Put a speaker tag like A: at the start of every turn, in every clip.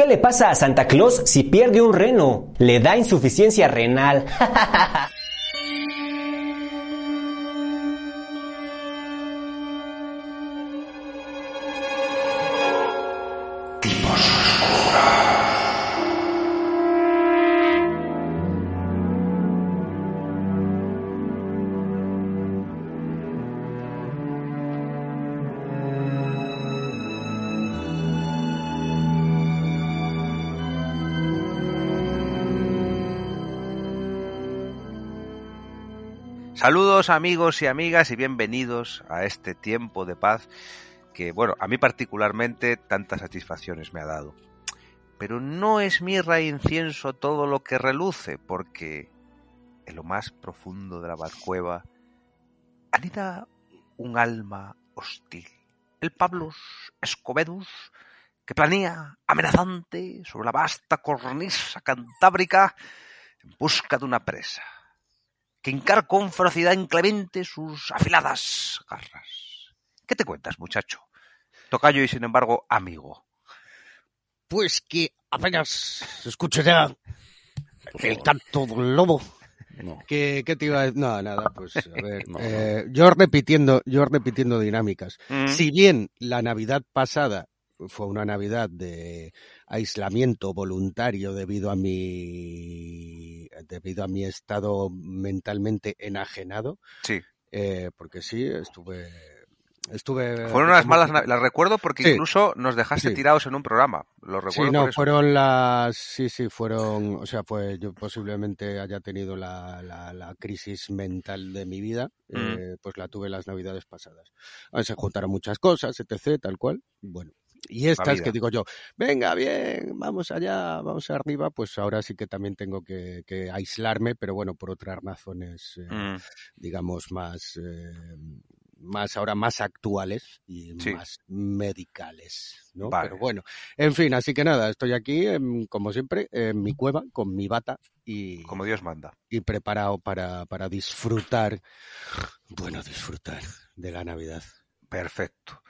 A: ¿Qué le pasa a Santa Claus si pierde un reno? Le da insuficiencia renal.
B: Saludos amigos y amigas y bienvenidos a este tiempo de paz que, bueno, a mí particularmente tantas satisfacciones me ha dado. Pero no es mirra e incienso todo lo que reluce, porque en lo más profundo de la Bazcueva anida un alma hostil. El Pablos Escobedus, que planea amenazante sobre la vasta cornisa cantábrica en busca de una presa que encara con ferocidad inclemente sus afiladas garras. ¿Qué te cuentas, muchacho? Tocayo y, sin embargo, amigo.
C: Pues que apenas escucho ya el canto del lobo.
D: No.
C: ¿Qué, qué te iba a decir? No, nada, pues a ver.
D: No,
C: eh, yo repitiendo, yo repitiendo dinámicas.
B: Mm.
C: Si bien la Navidad pasada fue una Navidad de aislamiento voluntario debido a mi debido a mi estado mentalmente enajenado,
B: Sí.
C: eh, porque sí, estuve estuve
B: Fueron unas malas, nav- las recuerdo porque
C: Sí.
B: incluso nos dejaste
C: Sí.
B: tirados en un programa. Lo recuerdo
C: Sí, no,
B: por eso.
C: fueron las, sí, sí, fueron, o sea, pues yo posiblemente haya tenido la, la, la crisis mental de mi vida,
B: Mm.
C: eh, pues la tuve las navidades pasadas. Ah, Se juntaron muchas cosas, etc., tal cual, bueno. Y estas que digo yo, venga, bien, vamos allá, vamos arriba, pues ahora sí que también tengo que, que aislarme, pero bueno, por otras razones, eh,
B: Mm.
C: digamos, más, eh, más ahora más actuales y
B: Sí.
C: más medicales, ¿no?
B: Vale.
C: Pero bueno, en fin, así que nada, estoy aquí, como siempre, en mi cueva, con mi bata y,
B: Como Dios manda.
C: y preparado para, para disfrutar, bueno, disfrutar de la Navidad.
B: Perfecto.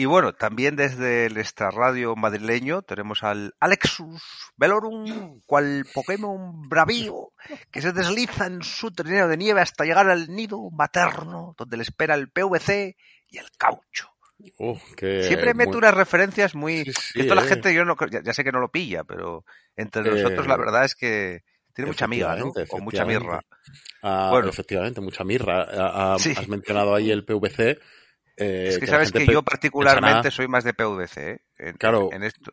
B: Y bueno, también desde el extrarradio madrileño tenemos al Alexus Velorum, cual Pokémon bravío, que se desliza en su trineo de nieve hasta llegar al nido materno, donde le espera el PVC y el caucho.
D: Uh,
B: Siempre meto
D: muy-
B: unas referencias muy...
D: Sí,
B: que
D: sí,
B: esto la
D: eh.
B: gente, yo no, ya, ya sé que no lo pilla, pero entre
D: Eh,
B: nosotros la verdad es que tiene mucha amiga, ¿no? O mucha mirra.
D: Ah,
B: Bueno.
D: Efectivamente, mucha mirra. Ah, ah,
B: Sí.
D: Has mencionado ahí el PVC. Eh,
B: Es que sabes que yo particularmente
D: pensará-
B: soy más de PVC, ¿eh? En,
D: Claro.
B: en esto.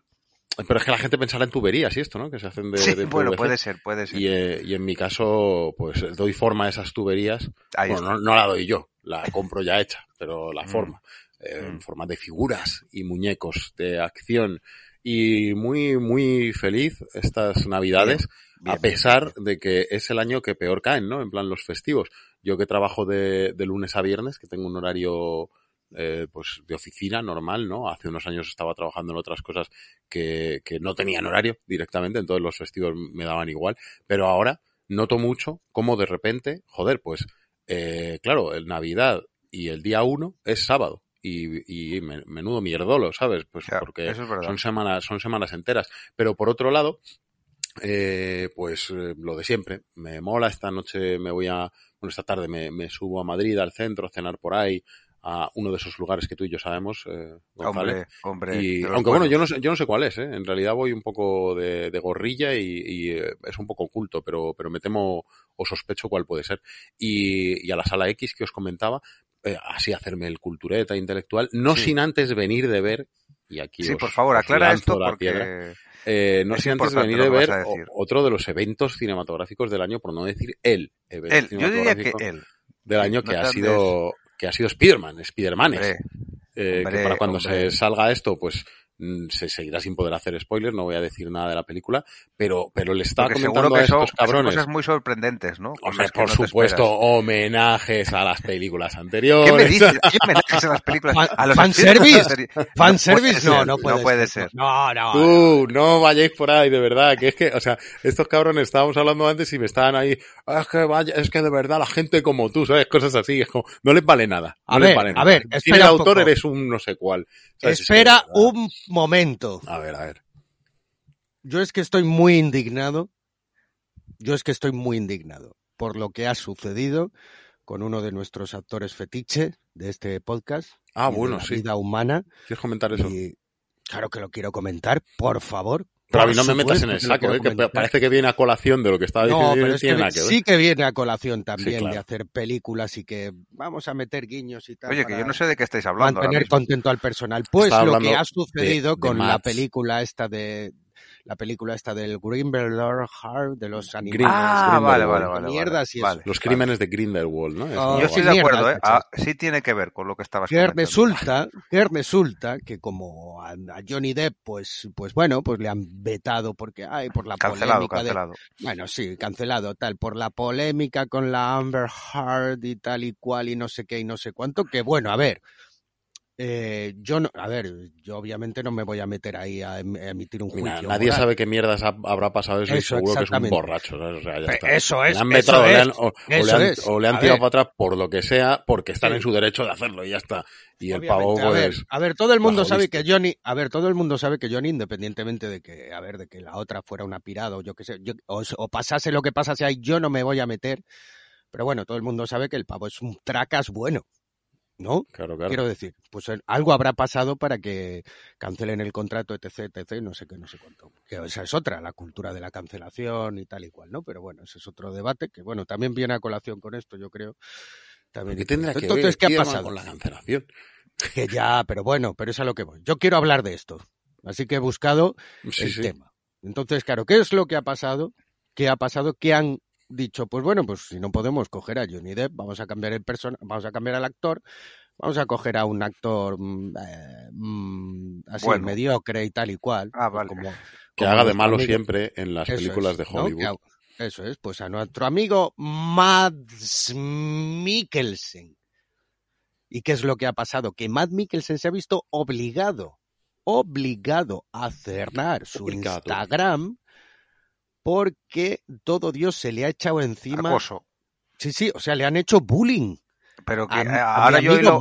D: Pero es que la gente pensará en tuberías y esto, ¿no? Que se hacen de,
B: Sí,
D: de
B: bueno, puede ser, puede ser.
D: Y, eh, y en mi caso, pues doy forma a esas tuberías.
B: Ahí
D: bueno, no, no la doy yo, la compro ya hecha, pero la
B: Mm.
D: forma. eh,
B: Mm.
D: En forma de figuras y muñecos de acción. Y muy, muy feliz estas navidades,
B: Bien,
D: a pesar de que es el año que peor caen, ¿no? En plan los festivos. Yo que trabajo de, de lunes a viernes, que tengo un horario eh, pues de oficina normal, ¿no? Hace unos años estaba trabajando en otras cosas que, que no tenían horario directamente, entonces los festivos me daban igual, pero ahora noto mucho cómo de repente, joder, pues, eh, claro, el Navidad y el día uno es sábado. Y, y men- menudo mierdolo, ¿sabes? Pues porque
B: es
D: son semanas, son semanas enteras. Pero por otro lado, eh, pues eh, lo de siempre. Me mola, esta noche me voy a, bueno, esta tarde me, me subo a Madrid, al centro, a cenar por ahí, a uno de esos lugares que tú y yo sabemos, eh, González.
B: Hombre, hombre.
D: Y, aunque bueno, yo no sé, yo no sé cuál es, ¿eh? En realidad voy un poco de, de gorrilla y, y, eh, es un poco oculto, pero, pero me temo o sospecho cuál puede ser. Y, y a la sala X que os comentaba, eh, así hacerme el cultureta intelectual, no
B: Sí.
D: sin antes venir de ver, y aquí
B: Sí,
D: os-
B: por favor, aclara esto porque...
D: eh, no sin antes de venir de ver otro de los eventos cinematográficos del año, por no decir el evento
B: Él, yo diría que él.
D: del año
B: no
D: que ha sido que ha sido Spiderman, Spidermanes.
B: Hombre,
D: Eh, para cuando
B: hombre.
D: se salga esto, pues se seguirá sin poder hacer spoilers, no voy a decir nada de la película, pero, pero le estaba
B: porque
D: comentando a
B: que son,
D: estos cabrones.
B: son cosas muy sorprendentes, ¿no?
D: Hombre, por
B: no
D: supuesto, homenajes a las películas
B: ¿Qué
D: anteriores.
B: me dices? ¿Qué homenajes a las películas?
C: Fan-
B: A los
C: fanservice.
B: anteriores?
C: Fanservice, no, no puede,
B: no puede ser.
C: No, no.
D: Tú, no vayáis por ahí, de verdad, que es que, o sea, estos cabrones estábamos hablando antes y me estaban ahí, "Ah, es que vaya, es que de verdad la gente como tú, ¿sabes? Cosas así, es como, no les vale nada. No
C: A
D: les
C: ver,
D: vale
C: a
D: nada.
C: ver,
D: Si
C: espera
D: eres
C: un
D: autor,
C: poco.
D: eres un no sé cuál. ¿sabes? Es que,
C: Espera un momento.
D: A ver, a ver.
C: yo es que estoy muy indignado. Yo es que estoy muy indignado por lo que ha sucedido con uno de nuestros actores fetiche de este podcast.
D: Ah,
C: y de
D: bueno,
C: la
D: sí.
C: Vida humana.
D: ¿Quieres comentar eso?
C: Y claro que lo quiero comentar, por favor.
D: Pero a mí no me metas en el
C: que
D: saco,
C: quiero
D: ¿eh? que parece que viene a colación de lo que estaba diciendo
C: No, pero es que
D: que
C: sí que viene a colación también
D: claro.
C: de hacer películas y que vamos a meter guiños y tal.
B: Oye, que yo no sé de qué estáis hablando. ahora
C: mantener
B: mismo.
C: contento al personal. Pues lo que ha
D: de-
C: sucedido
D: de
C: con la
D: Mads.
C: película esta de la película esta del Grimberlord Heart de los animales.
B: Ah, vale, vale,
C: de
B: vale.
C: mierdas y
B: vale.
C: eso.
D: Los crímenes de Grindelwald, ¿no?
C: Oh,
B: Yo estoy
C: sí,
B: de acuerdo, ¿eh? Ah, sí tiene que ver con lo que estabas
C: Que
B: comentando.
C: resulta, que resulta que como a a Johnny Depp, pues, pues bueno, pues le han vetado porque, ay, por la
B: Cancelado,
C: polémica de,
B: cancelado.
C: Bueno, sí, cancelado, tal, por la polémica con la Amber Heard y tal y cual y no sé qué y no sé cuánto, que bueno, a ver, eh, yo no, a ver, yo obviamente no me voy a meter ahí a, em- a emitir un juicio.
D: Mira, nadie
C: moral.
D: sabe qué mierdas ha- habrá pasado eso, y
C: Eso,
D: seguro que es un borracho. ¿sabes? O sea, ya está.
C: eso es,
D: Le han
C: es,
D: han- o, o
C: eso
D: le han,
C: es.
D: o le han tirado para atrás por lo que sea, porque están
C: Sí.
D: en su derecho de hacerlo y ya está. Y el pavo,
C: a ver,
D: pues.
C: a ver, todo el mundo sabe que Johnny, a ver, todo el mundo sabe que Johnny, independientemente de que, a ver, de que la otra fuera una pirada o yo qué sé, yo- o pasase lo que pasase ahí, yo no me voy a meter. Pero bueno, todo el mundo sabe que el pavo es un tracas bueno, ¿no?
D: Claro, claro.
C: Quiero decir, pues eh, algo habrá pasado para que cancelen el contrato, etc, etc, no sé qué, no sé cuánto. Que esa es otra, la cultura de la cancelación y tal y cual, ¿no? Pero bueno, ese es otro debate que, bueno, también viene a colación con esto, yo creo. También.
D: ¿Qué tendrá que
C: Entonces,
D: ver
C: ¿qué ha pasado?
D: con la cancelación?
C: Que ya, pero bueno, pero es a lo que voy. Yo quiero hablar de esto. Así que he buscado
D: Sí,
C: el
D: sí.
C: tema. Entonces, claro, ¿qué es lo que ha pasado? ¿Qué ha pasado? ¿Qué han dicho? Pues bueno, pues si no podemos coger a Johnny Depp, vamos a cambiar el person vamos a cambiar al actor, vamos a coger a un actor mm, eh, mm, así
B: Bueno.
C: mediocre y tal y cual.
B: Ah,
C: pues
B: vale.
C: como-
D: Que
C: como
D: haga de malo
C: amigo-
D: siempre en las
C: Eso
D: películas
C: es,
D: de. Hollywood.
C: Eso es, pues a nuestro amigo Mads Mikkelsen. ¿Y qué es lo que ha pasado? Que Matt Mikkelsen se ha visto obligado, obligado a cerrar su
D: Obligado.
C: Instagram porque todo Dios se le ha echado encima.
B: Acoso.
C: Sí, sí, o sea, le han hecho bullying.
B: Pero que
C: A, a
B: ahora yo hilo,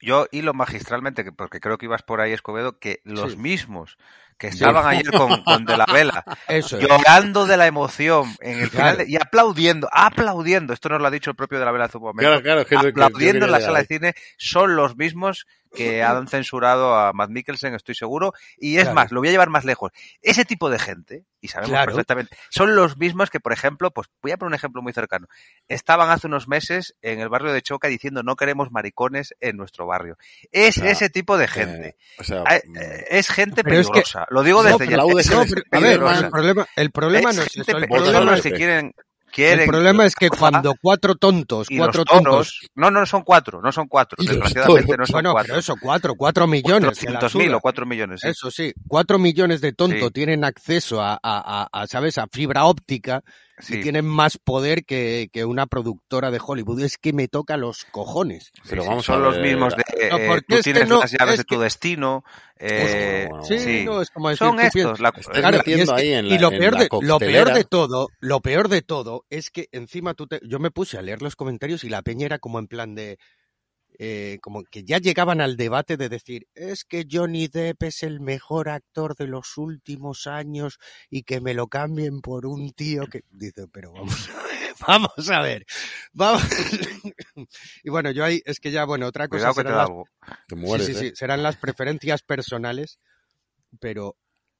B: yo hilo magistralmente, que- porque creo que ibas por ahí, Escobedo, que los
C: Sí.
B: mismos que estaban ayer con, con De la Vela,
C: Eso es.
B: llorando de la emoción en el
C: Claro.
B: final de- y aplaudiendo, aplaudiendo, esto nos lo ha dicho el propio De la Vela hace un momento,
D: Claro, claro, que
B: aplaudiendo en la sala de cine, son los mismos que han censurado a Matt Mikkelsen, estoy seguro, y es más, lo voy a llevar más lejos. Ese tipo de gente, y sabemos perfectamente, son los mismos que, por ejemplo, pues voy a poner un ejemplo muy cercano. Estaban hace unos meses en el barrio de Choca diciendo no queremos maricones en nuestro barrio. Es ese tipo de
D: ahí.
B: gente.
D: Eh, o sea,
B: Eh, eh, Es gente
C: es que-
B: Lo digo desde ya.
C: el problema, el problema no es eso. El problema,
D: es
B: que quieren, quieren
C: el problema es que cuando cuatro tontos,
B: y
C: cuatro
B: toros,
C: tontos,
B: no, no son cuatro, no son cuatro, desgraciadamente no son
C: bueno,
B: cuatro.
C: pero eso, cuatro, cuatro millones. que la
B: 400.000
C: suda.
B: o cuatro millones, sí.
C: Eso sí, cuatro millones de tontos
B: Sí.
C: tienen acceso a, a, a- a, ¿sabes?, a fibra óptica
B: Sí.
C: y tienen más poder que, que una productora de Hollywood. Es que me toca los cojones.
D: Pero
B: sí,
D: vamos
B: son
D: a
B: los mismos de
C: No,
B: eh,
C: porque
B: tú
C: es que
B: tienes
C: no,
B: las llaves
C: es
B: de
C: que-
B: tu destino. eh,
D: bueno,
C: Sí,
B: sí.
C: no, es como decir,
B: Son estos. La,
D: Estás
C: Claro, y,
D: metiendo
C: es que-
D: ahí en la,
C: y lo,
D: en
C: peor
D: la
C: de, lo peor
D: coctelera.
C: de todo, lo peor de todo es que encima tú te, yo me puse a leer los comentarios y la peña era como en plan de, eh, como que ya llegaban al debate de decir, es que Johnny Depp es el mejor actor de los últimos años y que me lo cambien por un tío que dice, pero vamos a ver, vamos a ver, vamos. y bueno, yo ahí, es que ya, bueno, otra cosa
B: cuidado que te
C: serán
B: da
C: las
B: algo.
D: Te mueres,
C: sí, sí,
D: ¿eh?
C: serán las preferencias personales, pero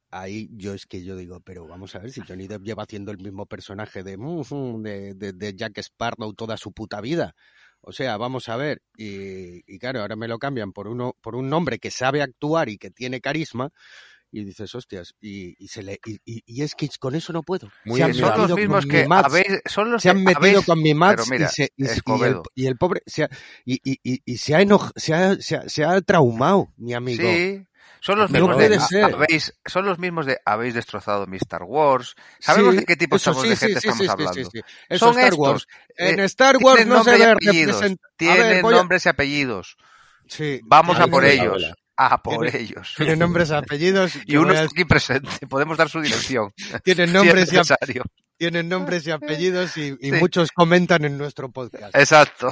C: ahí yo es que yo digo, pero vamos a ver si Johnny Depp lleva haciendo el mismo personaje de, "Mm, de, de, de Jack Sparrow toda su puta vida. O sea, vamos a ver, y, y claro, ahora me lo cambian por uno, por un nombre que sabe actuar y que tiene carisma, y dices, hostias, y, y se le, y, y- y es que con eso no puedo.
D: Muy
C: se han
B: son los
C: metido
B: mismos
C: con
B: que
C: mi
B: habéis, son los
C: se han metido
B: habéis-
C: con mi
B: mira,
C: y, se, y, se- y el, y el pobre se ha, y, y, y, y se ha enoj, se ha, se ha, se ha traumado, mi amigo.
B: Sí. Son los mismos de habéis, son los mismos de habéis destrozado mi Star Wars. Sabemos
C: Sí,
B: de qué tipo
C: eso
B: estamos
C: sí,
B: de gente
C: sí,
B: estamos hablando.
C: Eso
B: Son
C: Star
B: estos.
C: Wars. En
B: eh,
C: Star Wars
B: tienen
C: no se ve
B: apellidos. Tienen
C: a-
B: nombres y apellidos.
C: Sí,
B: Vamos a
C: tienen
B: por
D: ellos.
B: A por
C: Tiene-
B: ellos.
C: Tienen nombres, apellidos.
B: Y uno
C: a-
B: está aquí presente. Podemos dar su dirección.
C: Tienen
B: si es
C: nombres y apellidos. Tienen nombres y apellidos y, y
B: Sí.
C: muchos comentan en nuestro podcast.
B: Exacto.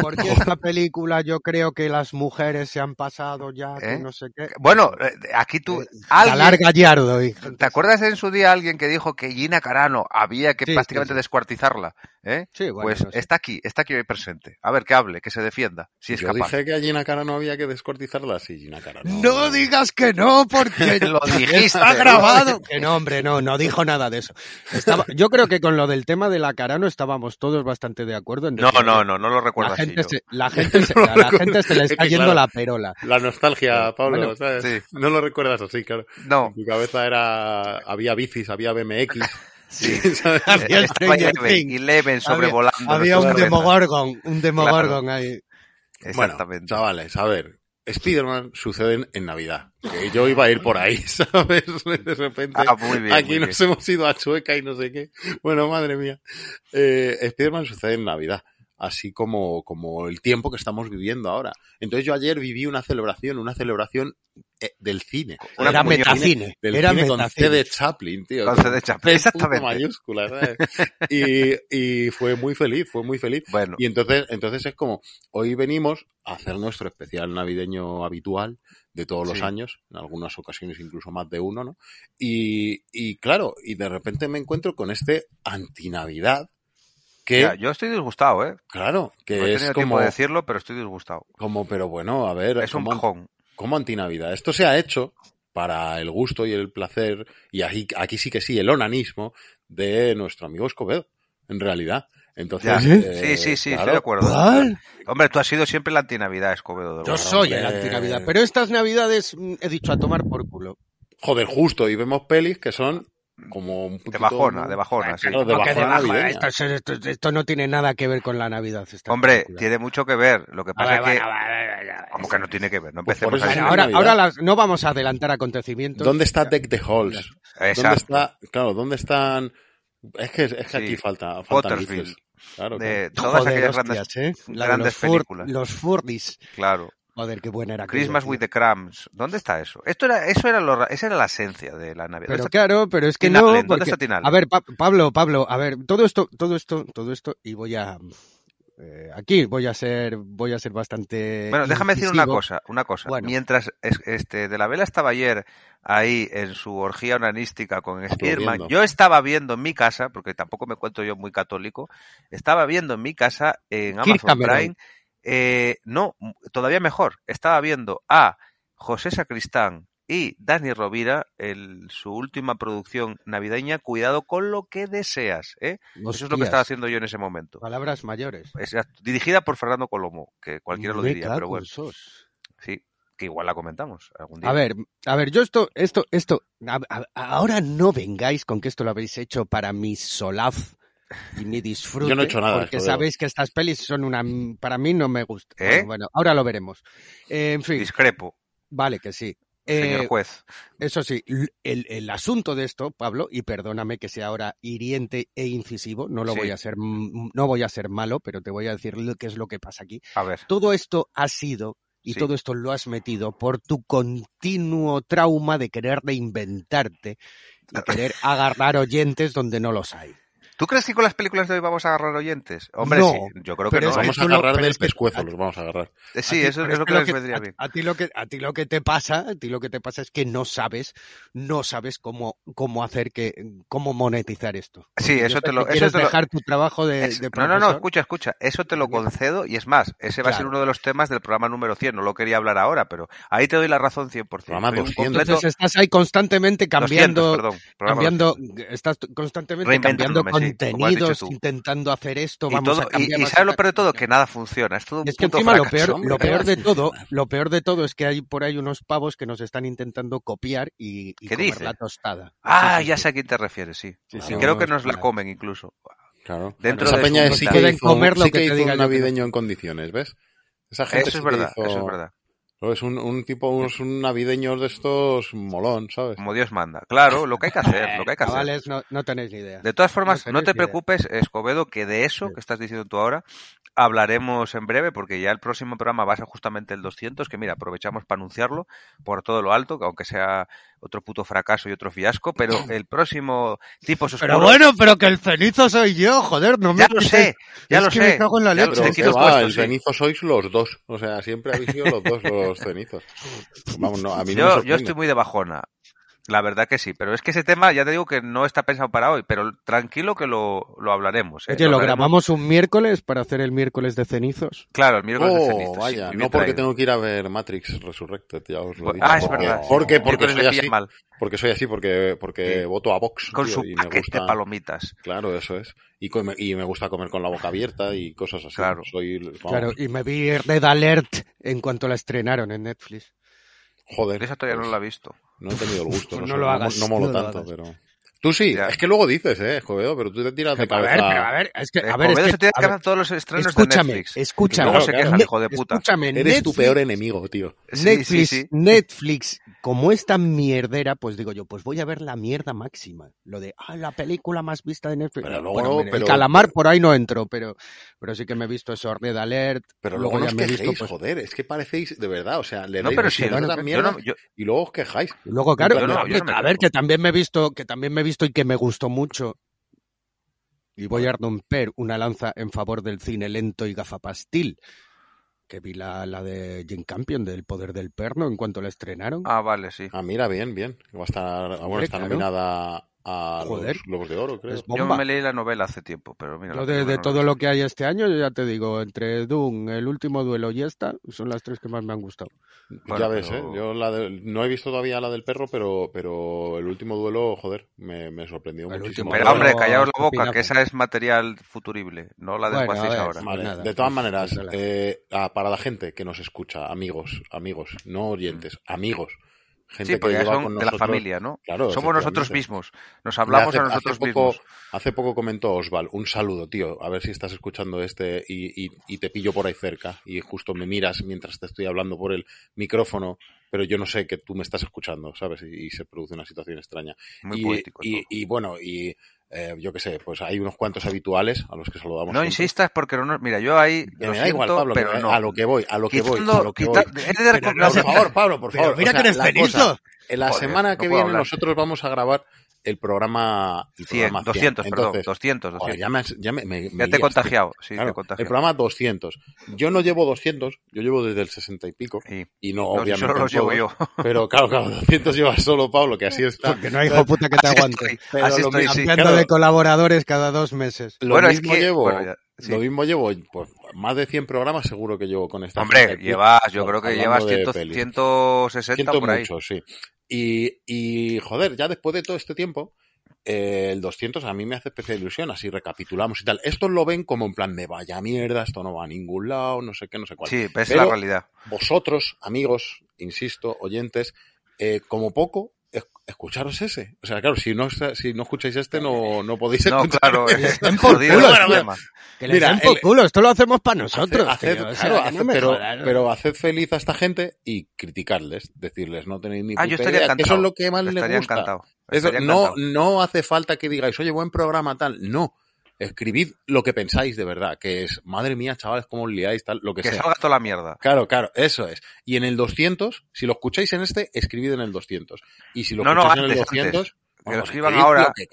C: Porque esta película yo creo que las mujeres se han pasado ya, que
B: ¿Eh?
C: no sé qué.
B: Bueno, eh, aquí tú...
C: Eh,
B: alguien-
C: Galar Gallardo. y gente
B: ¿Te acuerdas en su día alguien que dijo que Gina Carano había que
C: Sí,
B: prácticamente
C: sí, sí.
B: descuartizarla? ¿eh?
C: Sí, bueno,
B: pues
C: no sé.
B: está aquí, está aquí hoy presente. A ver, que hable, que se defienda, si es
D: Yo
B: capaz.
D: dije que a Gina Cara no había que descortizarla. Sí, Gina Cara no.
C: No digas que no, porque
B: Lo dijiste.
C: está grabado. Que no, hombre, no, no dijo nada de eso. Estaba- yo creo que con lo del tema de la Carano estábamos todos bastante de acuerdo. En
B: No, no, no, no lo recuerdo
C: La
B: así
C: gente,
B: yo.
C: se, la, gente se,
D: No
C: a la
D: recuerdo.
C: gente se le
D: Es
C: está
D: que,
C: yendo
D: claro.
C: la perola.
D: La nostalgia, Pablo,
C: Bueno,
D: ¿sabes?
B: sí.
D: No lo recuerdas así, claro.
B: No,
D: En tu cabeza era... Había bicis, había BMX.
B: sí.
D: ¿sabes?
C: Había Stranger Things.
B: Eleven sobrevolando.
C: Había
B: nuestras
C: un. Demogorgon, un Demogorgon ahí.
D: Bueno,
B: Exactamente.
D: chavales, a ver. Spider-Man suceden en Navidad. Que yo iba a ir por ahí, ¿sabes? De repente.
B: Ah, muy bien,
D: aquí
B: muy
D: nos
B: bien.
D: hemos ido a Chueca y no sé qué. Bueno, madre mía. Eh, Spider-Man sucede en Navidad. Así como, como el tiempo que estamos viviendo ahora. Entonces yo ayer viví una celebración, una celebración eh, del cine.
B: Una
C: Era metacine.
D: Del
C: Era
D: cine con C
C: metacine.
D: de Chaplin, tío.
B: Con C de Chaplin, exactamente.
D: mayúscula, ¿sabes? Y, y fue muy feliz, fue muy feliz.
B: Bueno,
D: Y entonces, entonces es como, hoy venimos a hacer nuestro especial navideño habitual de todos los
B: Sí.
D: años, en algunas ocasiones incluso más de uno, ¿no? Y, y claro, y de repente me encuentro con este antinavidad que,
B: ya, yo estoy disgustado, ¿eh?
D: claro,
B: No
D: que
B: he
D: es
B: tenido tiempo
D: como,
B: de decirlo, pero estoy disgustado.
D: como, pero bueno, a ver,
B: Es un
D: como,
B: bajón.
D: como antinavidad. Esto se ha hecho para el gusto y el placer, y aquí, aquí sí que sí, el onanismo de nuestro amigo Escobedo, en realidad. Entonces, eh,
B: Sí, sí, sí, estoy de acuerdo.
C: ¿Cuál?
B: Hombre, tú has sido siempre la antinavidad, Escobedo. de
C: Yo soy el antinavidad, pero estas navidades mm, he dicho a tomar por culo.
D: joder, justo, y vemos pelis que son como un poquito...
B: De bajona, de bajona, sí.
D: De bajona
C: esto, es- esto- esto no tiene nada que ver con la Navidad. esta
B: Hombre,
C: película.
B: tiene mucho que ver. Lo que pasa es que... Como que no tiene que ver, no
D: Pues
B: empecemos
C: Bueno, ahora, ahora las, no vamos a adelantar acontecimientos.
D: ¿Dónde está Deck the Halls? ¿Dónde
B: Exacto.
D: está? Claro, ¿dónde están? Es que, es que
B: Sí.
D: aquí falta, luces. Claro, claro.
B: De todas
C: Joder,
B: aquellas
C: hostias,
B: grandes...
C: ¿eh?
B: Grandes
C: los, fur-
B: películas.
C: los furries.
B: Claro.
C: Joder, qué buena era. aquello,
B: Christmas
C: tío.
B: with the Crumbs. ¿Dónde está eso? Esto era, eso era lo, esa era la esencia de la Navidad.
C: Pero
B: ¿Dónde está-
C: claro, pero es que
B: Tim
C: no.
B: Allen? ¿Dónde
C: porque-
B: está?
C: A ver, Pa- Pablo, Pablo, a ver, todo esto, todo esto, todo esto, y voy a. eh, aquí voy a ser, voy a ser bastante.
B: Bueno, déjame decir una cosa, una cosa.
C: Bueno.
B: Mientras es- este de la vela estaba ayer ahí en su orgía onanística con Spiderman,
D: viendo.
B: yo estaba viendo en mi casa, porque tampoco me cuento yo muy católico, estaba viendo en mi casa en Amazon. Prime, eh, no, todavía mejor, estaba viendo a José Sacristán y Dani Rovira, el, su última producción navideña, Cuidado con lo que deseas, ¿eh? Eso es lo que estaba haciendo yo en ese momento.
C: Palabras mayores.
B: Exacto. dirigida por Fernando Colomo, que cualquiera lo diría, pero
C: en
B: bueno.
C: sos.
B: Sí, que igual la comentamos algún día.
C: A ver, a ver, yo esto, esto, esto, a- a- ahora no vengáis con que esto lo habéis hecho para mi solaz y mi disfrute.
D: Yo no he hecho nada,
C: Porque sabéis que estas pelis son una, para mí no me gustan.
B: ¿Eh?
C: Bueno, bueno, ahora lo veremos. Eh, en fin,
B: Discrepo,
C: vale que sí.
B: señor
C: Eh,
B: juez.
C: Eso sí, el, el asunto de esto, Pablo, y perdóname que sea ahora hiriente e incisivo, no lo
B: Sí.
C: voy a ser, no voy a ser malo, pero te voy a decir lo- qué es lo que pasa aquí.
B: A ver.
C: Todo esto ha sido y
B: Sí.
C: todo esto lo has metido por tu continuo trauma de querer reinventarte y querer agarrar oyentes donde no los hay.
B: ¿Tú crees que con las películas de hoy vamos a agarrar oyentes? Hombre,
C: No,
B: sí, yo creo que no.
D: vamos a
C: lo-
D: agarrar
C: pero
D: del pescuezo, los vamos a agarrar.
B: Eh,
C: A
B: Sí,
C: ti-
B: eso es lo que les vendría
C: a-
B: bien.
C: A, ti lo que a ti lo que te pasa, a ti lo que te pasa es que no sabes, no sabes cómo cómo hacer que cómo monetizar esto.
B: Sí,
C: Porque
B: eso te lo- eso
C: quieres
B: te lo-
C: dejar tu trabajo de,
B: Es-
C: de
B: no, no, no, escucha, escucha. Eso te lo concedo y es más, ese va a ser uno de los temas del programa número 100. No lo quería hablar ahora, pero ahí te doy la razón 100%.
D: Programa
B: Soy un
D: 200.
B: completo-
C: Entonces estás ahí constantemente
B: 200,
C: cambiando,
B: perdón, programa
C: cambiando,
B: 200.
C: estás constantemente cambiando
B: Reinventándome, sí, tú.
C: intentando hacer esto,
B: Y,
C: vamos
B: todo,
C: a
B: y,
C: cambiar
B: y ¿sabes lo peor de todo? Que nada funciona. Es todo un
C: es que encima lo peor,
D: hombre,
C: lo peor de todo, lo peor de todo es que hay por ahí unos pavos que nos están intentando copiar y, y
B: ¿Qué
C: comer
B: dice?
C: la tostada.
B: Ah,
C: Sí, sí,
B: ya sé a quién te refieres, sí.
C: Sí,
B: creo que nos la comen incluso.
D: Claro.
B: Dentro
D: Esa
B: de
D: peña sí que
C: Pueden
D: hizo,
C: comer lo
D: sí
C: que
D: que
C: te diga
D: un navideño en condiciones, ¿ves? Esa gente
B: Eso es verdad,
D: hizo-
B: eso es verdad.
D: No, Es un, un tipo, unos un navideños de estos molón, ¿sabes?
B: Como Dios manda. Claro, lo que hay que hacer, lo que hay que hacer.
C: Chavales, no, no tenéis ni idea.
B: De todas formas,
C: No
B: te
C: idea.
B: preocupes, Escobedo, que de eso
C: Sí.
B: que estás diciendo tú ahora hablaremos en breve, porque ya el próximo programa va a ser justamente el 200, que mira, aprovechamos para anunciarlo por todo lo alto, que aunque sea otro puto fracaso y otro fiasco, pero el próximo tipo
C: Pero bueno, pero que el cenizo soy yo, joder, no me
B: ya lo sé, ya
C: es
B: lo
C: que me
B: sé.
C: cago en la
B: Ya
C: leche.
B: te
D: Pero
B: quito
D: ¿qué
B: el
D: va?
B: puesto,
D: el
B: sí.
D: cenizo sois los dos. O sea, siempre habéis sido los dos los cenizos. Vamos, no, a mí no me
B: Yo, yo estoy muy de bajona. La verdad que sí, pero es que ese tema ya te digo que no está pensado para hoy, pero tranquilo que lo, lo hablaremos. ¿eh?
C: Oye, lo grabamos un miércoles para hacer el miércoles de cenizos.
B: Claro, el miércoles de
D: Oh,
B: cenizos,
D: vaya, no porque
B: traído.
D: tengo que ir a ver Matrix Resurrected, ya os lo
B: Pues-
D: digo.
B: Ah, es
D: Porque-
B: verdad.
D: Porque, porque soy así,
B: mal.
D: porque soy así, porque, porque
B: Sí.
D: voto a Vox.
B: Con
D: tío,
B: su
D: y me
B: paquete
D: gusta,
B: de palomitas.
D: Claro, eso es. Y, come- y me gusta comer con la boca abierta y cosas así.
B: Claro.
D: Soy,
C: Claro, y me vi Red Alert en cuanto la estrenaron en Netflix.
D: joder.
B: Esa todavía
D: pues,
B: no la he visto.
D: No he tenido el gusto.
C: Pues
D: no,
C: no
D: sé,
C: lo hagas,
D: No, molo
C: no
D: tanto,
C: hagas.
D: pero... Tú sí,
B: Ya.
D: es que luego dices, eh, Escobedo, pero tú te tiras de
C: A
D: cabeza.
C: ver, pero a ver, es que, a ver, es que,
B: se tiene
C: a
B: que
C: ver,
B: hacer todos los estrenos
C: escúchame,
B: de Netflix.
C: escúchame.
B: Luego se
D: Claro,
B: quejan,
C: Ne-
B: hijo de puta.
C: Escúchame,
D: Eres tu peor enemigo, tío.
B: Sí,
C: Netflix,
B: sí, sí.
C: Netflix, como es tan mierdera, pues digo yo, pues voy a ver la mierda máxima. Lo de, ah, la película más vista de Netflix.
D: Pero luego
C: Bueno,
D: no,
C: mira,
D: pero-
C: el calamar por ahí no entró, pero, pero sí que me he visto eso, Red Alert.
D: Pero luego, no
C: ya
D: os
C: me he
D: quejéis,
C: visto, pues,
D: joder, es que parecéis, de verdad, o sea, le
B: No, pero
C: bueno,
D: la
B: yo
D: mierda
B: no- yo-
D: y luego os quejáis.
C: Y luego, claro,
B: Yo no,
C: que-
B: yo no me
C: a ver, que también me he visto, que también me he visto y que me gustó mucho. Y voy a romper una lanza en favor del cine lento y gafapastil. Que vi la, la de Jane Campion, del Poder del Perno, en cuanto la estrenaron.
B: Ah, vale, sí.
D: Ah, mira, bien, bien. Va a estar, bueno, está nominada a
C: Joder.
D: los Globos de Oro, creo.
B: Yo me leí la novela hace tiempo, pero mira.
C: Yo de, de
B: no
C: todo lo que hay este año, yo ya te digo, entre Doom, El Último Duelo y esta, son las tres que más me han gustado.
B: Bueno,
D: ya ves,
B: pero-
D: ¿eh? Yo la de- no he visto todavía la del perro, pero, pero el último duelo, joder, me, me sorprendió
C: El
D: muchísimo.
B: Pero
C: Bueno,
B: hombre, callaos la boca, que esa es material futurible, no la
C: Bueno,
B: desguacéis
C: ver,
B: ahora.
C: sí.
D: Vale,
C: nada,
D: de todas
C: pues,
D: maneras, eh, ah, para la gente que nos escucha, amigos, amigos, no oyentes, amigos, gente
B: Sí, porque
D: que
B: ya
D: lleva
B: son de la familia, ¿no?
D: Claro,
B: Somos nosotros mismos. Nos hablamos
D: hace,
B: a
D: hace
B: nosotros
D: poco,
B: mismos.
D: Hace poco comentó Osval, un saludo, tío, a ver si estás escuchando este y, y- y te pillo por ahí cerca y justo me miras mientras te estoy hablando por el micrófono, pero yo no sé que tú me estás escuchando, ¿sabes? Y, y se produce una situación extraña.
B: Muy
D: y,
B: poético.
D: y, bueno, y eh, yo qué sé, pues hay unos cuantos habituales a los que saludamos.
B: No
D: siempre.
B: insistas porque no, mira, yo ahí
D: Que
B: lo
D: me da igual, Pablo,
B: pero
D: me-
B: no.
D: a lo que voy, a lo que voy, a lo que voy.
C: Pero
D: Por favor, Pablo, por
C: Pero
D: favor.
C: mira
D: o sea,
C: que eres
D: la cosa, en la
B: Joder,
D: semana que viene
B: hablar.
D: nosotros vamos a grabar el programa, el
B: 100,
D: programa
B: 200, perdón,
D: Entonces,
B: 200, 200.
D: joder, ya me, ya me, me- me
B: ya te he contagiado, sí.
D: Claro,
B: te he contagiado.
D: el programa 200. Yo no llevo 200, yo llevo desde el 60 y pico.
B: Sí.
D: Y no,
B: No,
D: obviamente.
B: solo los llevo yo.
D: Pero claro, claro, 200 lleva solo Pablo, que así está.
C: Porque no hay hijo puta que te
B: Así
C: aguante.
B: estoy,
D: Pero
B: así
D: lo
B: estoy,
D: mismo-
B: sí.
D: Claro.
C: de colaboradores cada dos meses.
D: Lo
B: Bueno, es
D: mismo
B: que-
D: llevo,
B: bueno, ya, sí.
D: lo mismo llevo, pues más de 100 programas seguro que llevo con esta
B: Hombre,
D: gente
B: llevas, yo creo que llevas
D: de
B: 100,
D: pelis.
B: 160
D: Siento
B: por ahí.
D: mucho, sí. Y, y, joder, ya después de todo este tiempo, eh, el 200 a mí me hace especial ilusión, así recapitulamos y tal. Estos lo ven como en plan de vaya mierda, esto no va a ningún lado, no sé qué, no sé cuál.
B: Sí, pero es la realidad.
D: Vosotros, amigos, insisto, oyentes, eh, como poco, escucharos ese. O sea, claro, si no, si no escucháis este, no, no podéis
B: No,
D: escuchar.
B: claro,
C: Que
B: es
C: estén por culo, bueno. Que le
D: Mira,
C: den por
D: el-
C: culo, esto lo hacemos para nosotros.
D: Haced-
C: tío,
D: haced-
C: sea,
D: claro,
C: no
D: haced- pero,
C: ¿no?
D: pero haced feliz a esta gente y criticarles, decirles, no tenéis ni
B: Ah, yo
D: puta
B: estaría
D: idea,
B: encantado.
D: eso es lo que más les
B: Estaría
D: gusta.
B: encantado.
D: Eso, no,
B: encantado.
D: no hace falta que digáis, oye, buen programa tal. No. Escribid lo que pensáis de verdad, que es, madre mía, chavales, cómo os liáis, tal, lo que,
B: Que
D: sea.
B: salga toda la mierda.
D: Claro, claro, eso es. Y en el 200, si lo escucháis en este, escribid en el 200. Y si lo
B: No, no,
D: escucháis en el
B: antes,
D: 200,
B: Que lo escriban ahora.
D: que.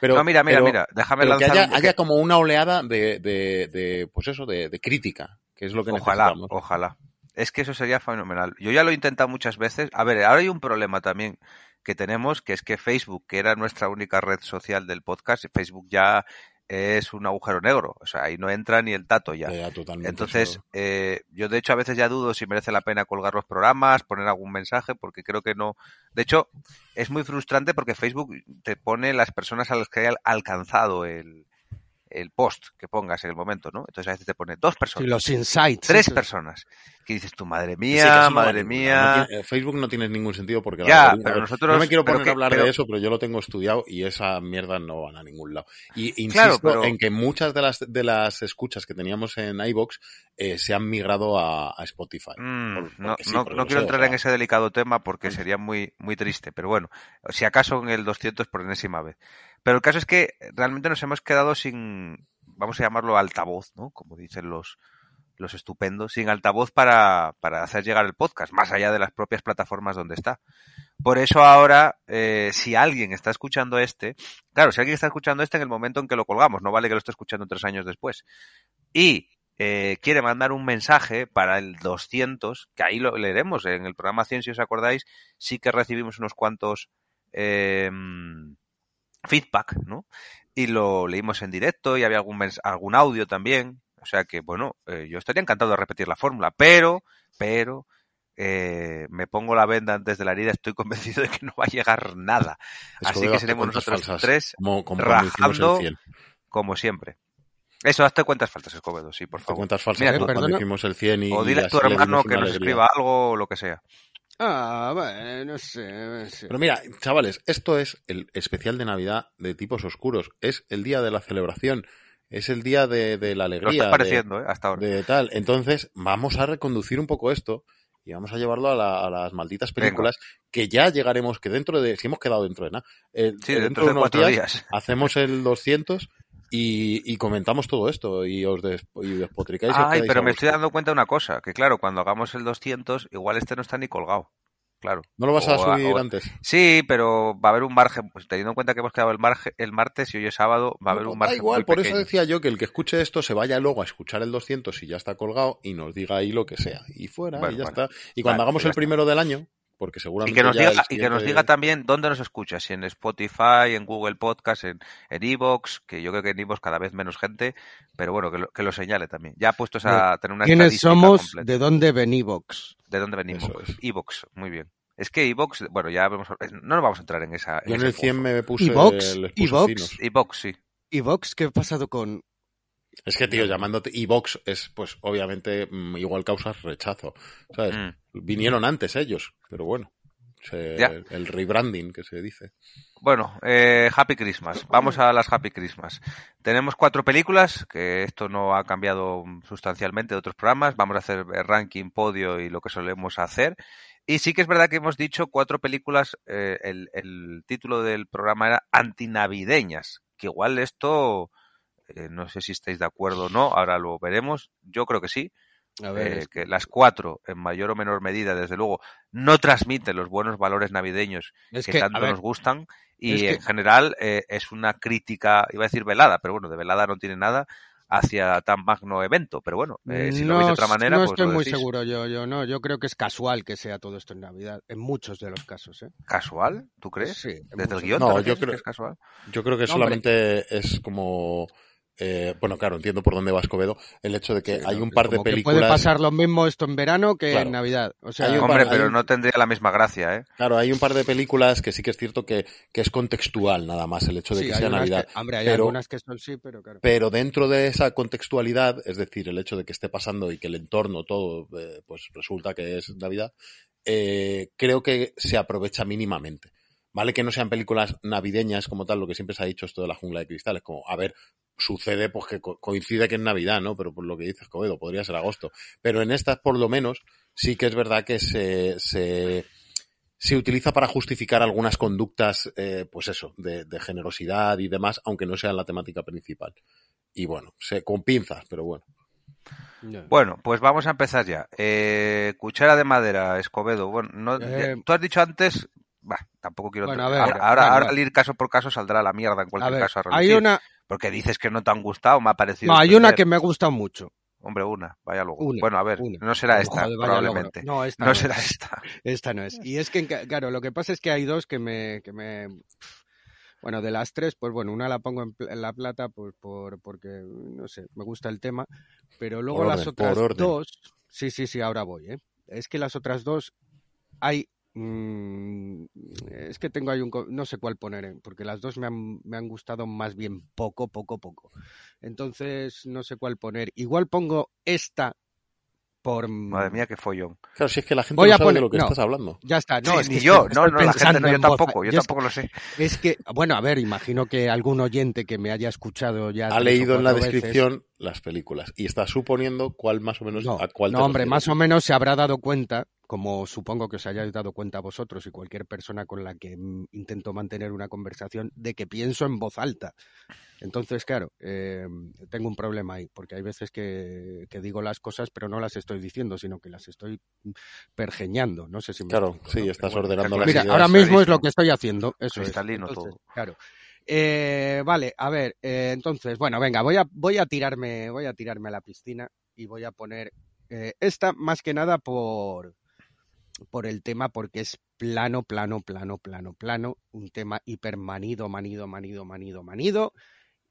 D: Pero,
B: no, mira, mira,
D: pero-
B: mira, déjame
D: pero que
B: lanzar
D: haya,
B: un-
D: haya como una oleada de, de, de, pues eso, de, de crítica, que es lo que
B: Ojalá,
D: necesitamos.
B: ojalá. Es que eso sería fenomenal. Yo ya lo he intentado muchas veces. A ver, ahora hay un problema también que tenemos, que es que Facebook, que era nuestra única red social del podcast, Facebook ya es un agujero negro. O sea, ahí no entra ni el tato ya.
D: Ya.
B: Entonces, eh, yo de hecho a veces ya dudo si merece la pena colgar los programas, poner algún mensaje, porque creo que no. De hecho, es muy frustrante porque Facebook te pone las personas a las que haya alcanzado el, el post que pongas en el momento, ¿no? Entonces a veces te pone dos
C: Sí,
B: personas,
C: los insights.
B: tres personas. que dices tu madre mía, madre mía.
D: No tiene- eh, Facebook no tiene ningún sentido porque...
B: Ya,
D: algoritmo-
B: pero
D: a ver,
B: nosotros-
D: No me quiero poner
B: que-
D: a hablar
B: pero-
D: de eso, pero yo lo tengo estudiado y esas mierdas no van a ningún lado. Y insisto
B: Claro, pero-
D: en que muchas de las, de las escuchas que teníamos en iVoox eh, se han migrado a, a Spotify.
B: Mm,
D: Por-
B: no, no- quiero
D: sé, o
B: entrar
D: sea,
B: en ese delicado tema porque sería muy, muy triste, pero bueno, si acaso en el 200 por enésima vez. Pero el caso es que realmente nos hemos quedado sin, vamos a llamarlo altavoz, ¿no? Como dicen los, los estupendos, sin altavoz para, para hacer llegar el podcast, más allá de las propias plataformas donde está. Por eso ahora, eh, si alguien está escuchando este, claro, si alguien está escuchando este en el momento en que lo colgamos, no vale que lo esté escuchando tres años después. Y eh, quiere mandar un mensaje para el 200, que ahí lo leeremos en el programa 100, si os acordáis, sí que recibimos unos cuantos eh, feedback, ¿no? Y lo leímos en directo y había algún, algún audio también. O sea que, bueno, eh, yo estaría encantado de repetir la fórmula, pero, pero, eh, me pongo la venda antes de la herida, estoy convencido de que no va a llegar nada. Así que seremos nosotros
D: falsas,
B: tres,
D: como,
B: rajando
D: 100.
B: como siempre. Eso, hazte cuentas faltas, Escobedo, sí, por favor.
D: cuentas falsas
B: Mira,
D: como
C: tú-
D: cuando hicimos el 100 y,
B: O dile a tu hermano que nos
D: alegría.
B: escriba algo o lo que sea.
C: Ah, bueno, no sé. no sé.
D: Pero mira, chavales, esto es el especial de Navidad de tipos oscuros. Es el día de la celebración. Es el día de, de la
B: Lo
D: alegría.
B: está
D: de-
B: pareciendo, ¿eh? Hasta ahora.
D: de tal. Entonces, vamos a reconducir un poco esto y vamos a llevarlo a, la- a las malditas
B: Venga.
D: películas que ya llegaremos, que dentro de, si hemos quedado dentro de nada, eh,
B: Sí,
D: eh,
B: dentro de
D: unos
B: cuatro días.
D: hacemos el 200 y, y comentamos todo esto y os, des, y despotricáis. y os
B: Ay, pero me estoy dando cuenta de una cosa, que claro, cuando hagamos el 200, igual este no está ni colgado. Claro.
D: ¿No lo vas a subir
B: o-
D: antes?
B: Sí, pero va a haber un margen, pues teniendo en cuenta que hemos quedado el, margen, el martes y hoy es sábado, va a haber
D: No,
B: un
D: da
B: margen
D: igual,
B: muy
D: por
B: pequeño.
D: eso decía yo que el que escuche esto se vaya luego a escuchar el 200 si ya está colgado y nos diga ahí lo que sea. Y fuera,
B: Bueno,
D: y ya está. Y cuando
B: Vale,
D: hagamos
B: pues
D: el
B: está.
D: primero del año, porque
B: Y
D: seguramente
B: que, nos diga, y que nos diga también dónde nos escucha, si en Spotify, en Google Podcast, en en Evox, que yo creo que en Evox cada vez menos gente, pero bueno, que lo, que lo señale también. Ya puestos a tener una
C: ¿Quiénes
B: estadística
C: somos?
B: completa.
C: ¿De dónde venivox?
B: ¿De dónde venimos?
D: Es.
B: Evox, muy bien. Es que Evox, bueno, ya vemos, no nos vamos a entrar en esa.
D: Yo en
B: ese
D: el 100
B: pozo.
D: me puse,
C: Evox, Evox.
B: Evox, sí.
C: ¿Evox? ¿Qué ha pasado con...?
D: Es que, tío, llamándote Evox es, pues, obviamente, mm, igual causas rechazo. ¿Sabes?
B: Mm.
D: Vinieron antes ellos, pero bueno. se- el rebranding que se dice.
B: Bueno, eh, Happy Christmas. Vamos a las Happy Christmas. Tenemos cuatro películas, que esto no ha cambiado sustancialmente de otros programas. Vamos a hacer ranking, podio y lo que solemos hacer. Y sí que es verdad que hemos dicho cuatro películas, eh, el, el título del programa era antinavideñas, que igual esto, eh, no sé si estáis de acuerdo o no, ahora lo veremos. Yo creo que sí.
C: A ver,
B: eh,
C: es-
B: que las cuatro, en mayor o menor medida, desde luego, no transmiten los buenos valores navideños
C: es
B: que, tanto
C: ver,
B: nos gustan y
C: es que-
B: en general eh, es una crítica, iba a decir velada, pero bueno, de velada no tiene nada hacia tan magno evento, pero bueno, eh, si lo veis de otra manera,
C: no
B: pues
C: estoy
B: lo
C: muy seguro yo, yo no, yo creo que es casual que sea todo esto en Navidad, en muchos de los casos, ¿eh?
B: ¿Casual? ¿Tú crees?
C: Sí,
B: Desde el guion
D: No, yo creo-
B: que es casual.
D: Yo creo que
C: No, hombre.
D: solamente es como. Eh, bueno, claro, entiendo por dónde va Escobedo. El hecho de que
C: Sí,
D: hay un par de
C: que
D: películas.
C: Puede pasar lo mismo esto en verano que
D: Claro.
C: en Navidad. O sea,
D: Hay un
B: Hombre,
D: par-
B: pero
D: hay-
B: no tendría la misma gracia, ¿eh?
D: Claro, hay un par de películas que sí que es cierto que, que es contextual nada más el hecho de
C: sí,
D: que sea Navidad.
C: que- hombre, hay
D: pero-
C: algunas que son sí, pero claro.
D: Pero dentro de esa contextualidad, es decir, el hecho de que esté pasando y que el entorno todo, eh, pues resulta que es Navidad, eh, creo que se aprovecha mínimamente. Vale que no sean películas navideñas como tal, lo que siempre se ha dicho esto de la jungla de cristal, es como, a ver, sucede pues que co- coincide que es Navidad, ¿no? Pero por lo que dices, Covedo, podría ser agosto. Pero en estas, por lo menos, sí que es verdad que se, se, se utiliza para justificar algunas conductas, eh, pues eso, de, de generosidad y demás, aunque no sean la temática principal. Y bueno, se, con pinzas, pero bueno.
B: Bueno, pues vamos a empezar ya. Eh, cuchara de madera, Escobedo. Bueno, no,
C: Eh,
B: ya- tú has dicho antes. Bah, tampoco quiero.
C: Bueno,
B: entrar-
C: a ver,
B: ahora, ahora,
C: vale.
B: al ir caso por caso saldrá la mierda en
C: A
B: cualquier
C: ver,
B: caso a
C: hay
B: relucir.
C: una,
B: Porque dices que no te han gustado, me ha parecido.
C: no, hay una que me ha gustado mucho.
B: Hombre, una, vaya luego.
C: Una,
B: bueno, a ver,
C: una.
B: no será esta,
C: joder,
B: probablemente.
C: logro. No, esta
B: No
C: no
B: será
C: es.
B: esta.
C: Esta no es. Y es que, claro, lo que pasa es que hay dos que me, que me, bueno, de las tres, pues bueno, una la pongo en, pl- en la plata pues por, porque, no sé, me gusta el tema, pero luego las otras dos, sí, sí, sí, ahora voy, ¿eh? Es que las otras dos hay, mm, es que tengo ahí un, co- no sé cuál poner, ¿eh? porque las dos me han, me han gustado más bien poco, poco, poco. Entonces, no sé cuál poner. Igual pongo esta por...
B: Madre mía, qué follón.
D: Claro, si es que la gente
C: Voy
D: no
C: a
D: sabe
C: poner-
D: de lo que
C: no.
D: estás hablando.
C: Ya está, no,
B: Sí,
C: es que
B: ni
C: estoy-
B: yo, no,
C: estoy
B: no, la gente
C: pensando
B: no, yo tampoco, yo tampoco lo sé.
C: Es que, bueno, a ver, imagino que algún oyente que me haya escuchado ya.
D: Ha leído en la
C: veces-
D: descripción las películas y está suponiendo cuál más o menos
C: No,
D: a cuál te
C: no, hombre, más o menos se habrá dado cuenta, como supongo que os hayáis dado cuenta vosotros y cualquier persona con la que mm, intento mantener una conversación, de que pienso en voz alta. Entonces, claro, eh, tengo un problema ahí, porque hay veces que, que digo las cosas, pero no las estoy diciendo, sino que las estoy pergeñando. No sé si me
D: Claro,
C: explico,
D: sí,
C: ¿no?
D: estás
C: bueno.
D: ordenando las
C: Mira,
D: ideas.
C: ahora mismo es lo que estoy haciendo. Eso es.
B: Cristalino
C: Entonces,
B: todo.
C: Claro. Eh, vale, a ver, eh, entonces, bueno, venga, voy a, voy a tirarme, voy a tirarme a la piscina y voy a poner eh, esta más que nada por, por el tema, porque es plano, plano, plano, plano, plano, un tema hiper manido, manido, manido, manido, manido,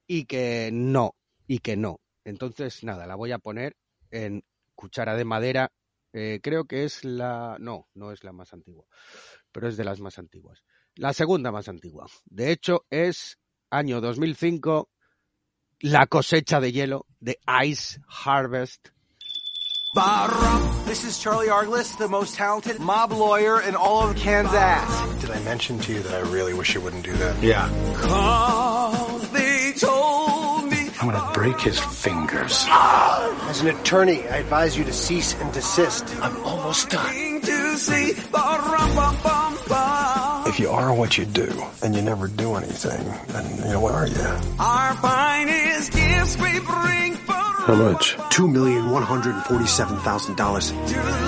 C: y que no, y que no. Entonces, nada, la voy a poner en cuchara de madera. eh, creo que es la. No, no es la más antigua, pero es de las más antiguas. La segunda más antigua. De hecho, es año 2005, la cosecha de hielo de Ice Harvest.
E: Barrum. This is Charlie Arglis, the most talented mob lawyer in all of Kansas.
F: Did I mention to you that I really wish you wouldn't do that?
E: Yeah. Cause they told me.
F: I'm gonna break his fingers. As an attorney, I advise you to cease and desist. I'm almost done. If you are what you do and you never do anything, then you know what are you?
E: Our finest gifts we bring for
F: How much?
G: Two million one hundred and forty-seven thousand dollars.
E: to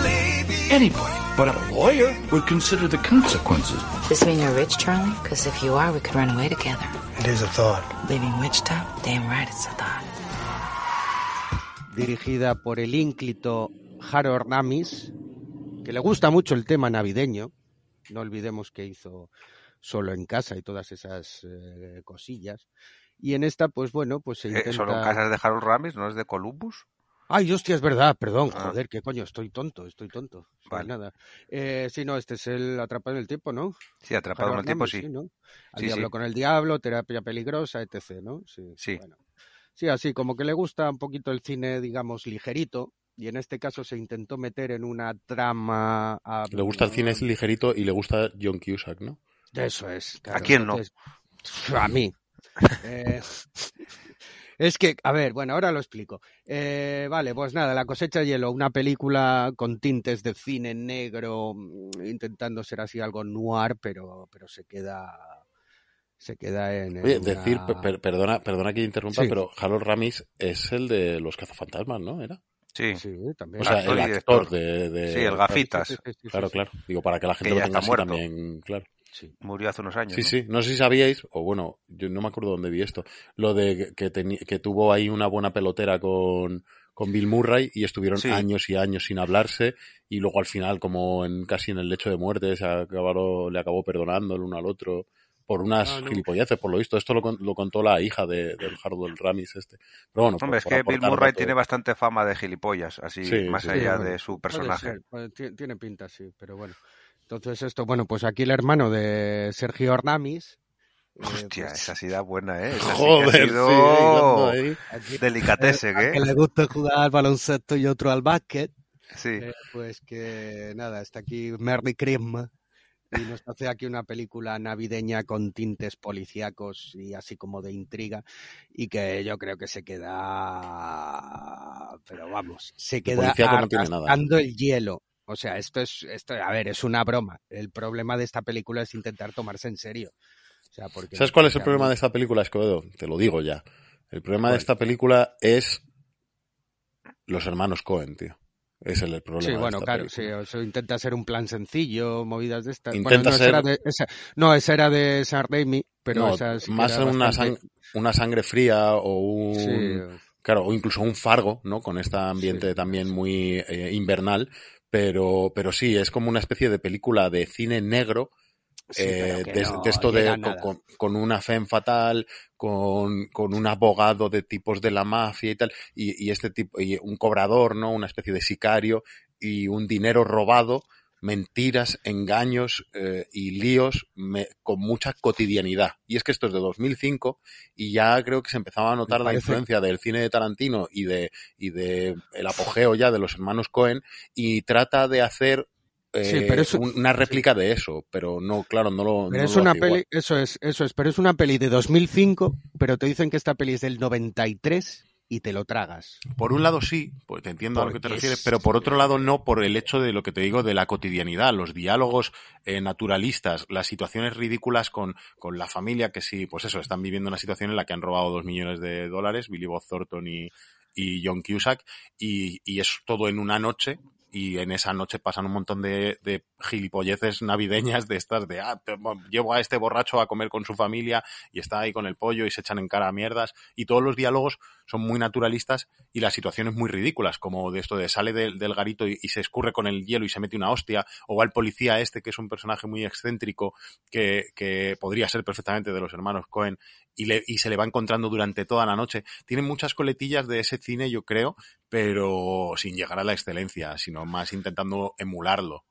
E: lady.
H: Anybody but a lawyer would consider the consequences.
I: Does this mean you're rich, Charlie? Because if you are, we could run away together.
F: It is a thought.
I: Leaving Wichita? Damn right it's a thought.
C: dirigida por el ínclito Harold Ramis, que le gusta mucho el tema navideño. No olvidemos que hizo solo en casa y todas esas eh, cosillas. Y en esta, pues bueno, pues se intenta...
B: Eh, Solo en casas de Harold Ramis, ¿no es de Columbus?
C: Ay, hostia, es verdad, perdón,
B: Ah.
C: joder, qué coño, estoy tonto, estoy tonto.
B: Vale.
C: nada. Eh, sí, no, este es el Atrapado en el Tiempo, ¿no?
B: Sí, atrapado en el tiempo,
C: Ramis,
B: sí.
C: ¿no? Al
B: Sí,
C: diablo
B: sí.
C: con el diablo, terapia peligrosa, etc., ¿no? Sí,
B: Sí.
C: bueno. Sí, así como que le gusta un poquito el cine, digamos, ligerito, y en este caso se intentó meter en una trama... a-
D: Le gusta el cine ligerito y le gusta John Cusack, ¿no?
C: Eso es. claro,
B: quién no?
C: entonces, A mí. Eh, es que, a ver, bueno, ahora lo explico. Eh, vale, pues nada, La cosecha de hielo, una película con tintes de cine negro, mm, intentando ser así algo noir, pero, pero se queda se queda en,
D: Oye,
C: una-
D: decir, per- per- perdona, perdona que interrumpa,
C: Sí.
D: pero Harold Ramis es el de los cazafantasmas, ¿no? ¿Era?
B: Sí.
C: Sí, también.
D: O sea,
B: Actor
D: el actor de, de-
B: Sí, el gafitas.
D: Claro,
C: sí,
D: claro. Digo, para que la gente
B: Que
D: lo tenga así
B: muerto.
D: también, claro.
C: Sí.
B: Murió hace unos años.
D: Sí,
B: ¿no?
D: sí. No sé si sabíais, o bueno, yo no me acuerdo dónde vi esto, lo de que, que tuvo ahí una buena pelotera con, con Bill Murray y estuvieron
B: Sí.
D: años y años sin hablarse y luego al final, como en casi en el lecho de muerte, se acabaron, le acabó perdonando el uno al otro por unas
C: Ah, no.
D: gilipolleces, por lo visto. Esto lo, lo contó la hija de, del Harold Ramis este. Pero bueno, por-
B: es
D: por
B: que Bill Murray tiene bastante fama de gilipollas, así
D: Sí,
B: más
D: sí,
B: allá
C: bueno,
B: de su
C: Puede
B: personaje.
C: ser, puede- ti- tiene pinta, sí, pero bueno. Entonces esto, bueno, pues aquí el hermano de Sergio Ornamis. eh,
B: Hostia,
C: pues,
B: esa sí da buena, ¿eh? Esa sí que ha
D: Joder, sí, ahí.
C: aquí-
B: delicatese,
C: al que
B: ¿eh?
C: le gusta jugar al baloncesto y otro al básquet,
B: Sí.
C: eh, pues que nada, está aquí Merry Christmas y nos hace aquí una película navideña con tintes policíacos y así como de intriga y que yo creo que se queda, pero vamos, se queda
D: policíaco no tiene nada.
C: arrastrando el hielo. O sea, esto es, esto, a ver, es una broma. El problema de esta película es intentar tomarse en serio. O sea, porque
D: ¿Sabes cuál es el problema de esta película, Escobedo? Te lo digo ya. El problema de esta película es los hermanos Cohen, tío. Ese es el problema.
C: Sí, bueno, claro, sí, o sea, intenta ser un plan sencillo, movidas de estas.
D: Intenta
C: bueno, no,
D: ser-
C: esa era de, esa, no, esa era de Sam Raimi, pero
D: No,
C: esa sí que
D: más
C: era
D: una,
C: bastante-
D: sang- una sangre fría o un...
C: Sí,
D: Claro, o incluso un Fargo, ¿no? Con este ambiente
C: Sí,
D: también muy eh, invernal. Pero, pero sí, es como una especie de película de cine negro
C: sí,
D: eh, de,
C: no
D: de esto de con, una femme fatal, con, con un abogado de tipos de la mafia y tal, y, y este tipo, y un cobrador, ¿no? Una especie de sicario y un dinero robado, mentiras, engaños eh, y líos me- con mucha cotidianidad. Y es que esto es de 2005 y ya creo que se empezaba a notar la influencia del cine de Tarantino y de, y de el apogeo ya de los hermanos Cohen y trata de hacer eh,
C: Sí, pero eso-
D: un- una réplica de eso, pero no, claro, no lo
C: Pero
D: no
C: es
D: lo
C: una
D: igual.
C: peli, eso es, eso es, pero es una peli de 2005, pero te dicen que esta peli es del 93 y te lo tragas.
D: Por un lado sí, pues te entiendo a lo que te refieres,
C: es-
D: pero por otro lado no, por el hecho de lo que te digo de la cotidianidad, los diálogos eh, naturalistas, las situaciones ridículas con, con la familia que sí, pues eso, están viviendo una situación en la que han robado dos millones de dólares, Billy Bob Thornton y, y John Cusack, y, y es todo en una noche, y en esa noche pasan un montón de, de gilipolleces navideñas de estas de, ah, llevo a este borracho a comer con su familia y está ahí con el pollo y se echan en cara mierdas y todos los diálogos son muy naturalistas y las situaciones muy ridículas, como de esto de sale del, del garito y, y se escurre con el hielo y se mete una hostia, o va el policía este que es un personaje muy excéntrico que, que podría ser perfectamente de los hermanos Cohen y, le, y se le va encontrando durante toda la noche. Tiene muchas coletillas de ese cine, yo creo, pero sin llegar a la excelencia, sino más intentando emularlo.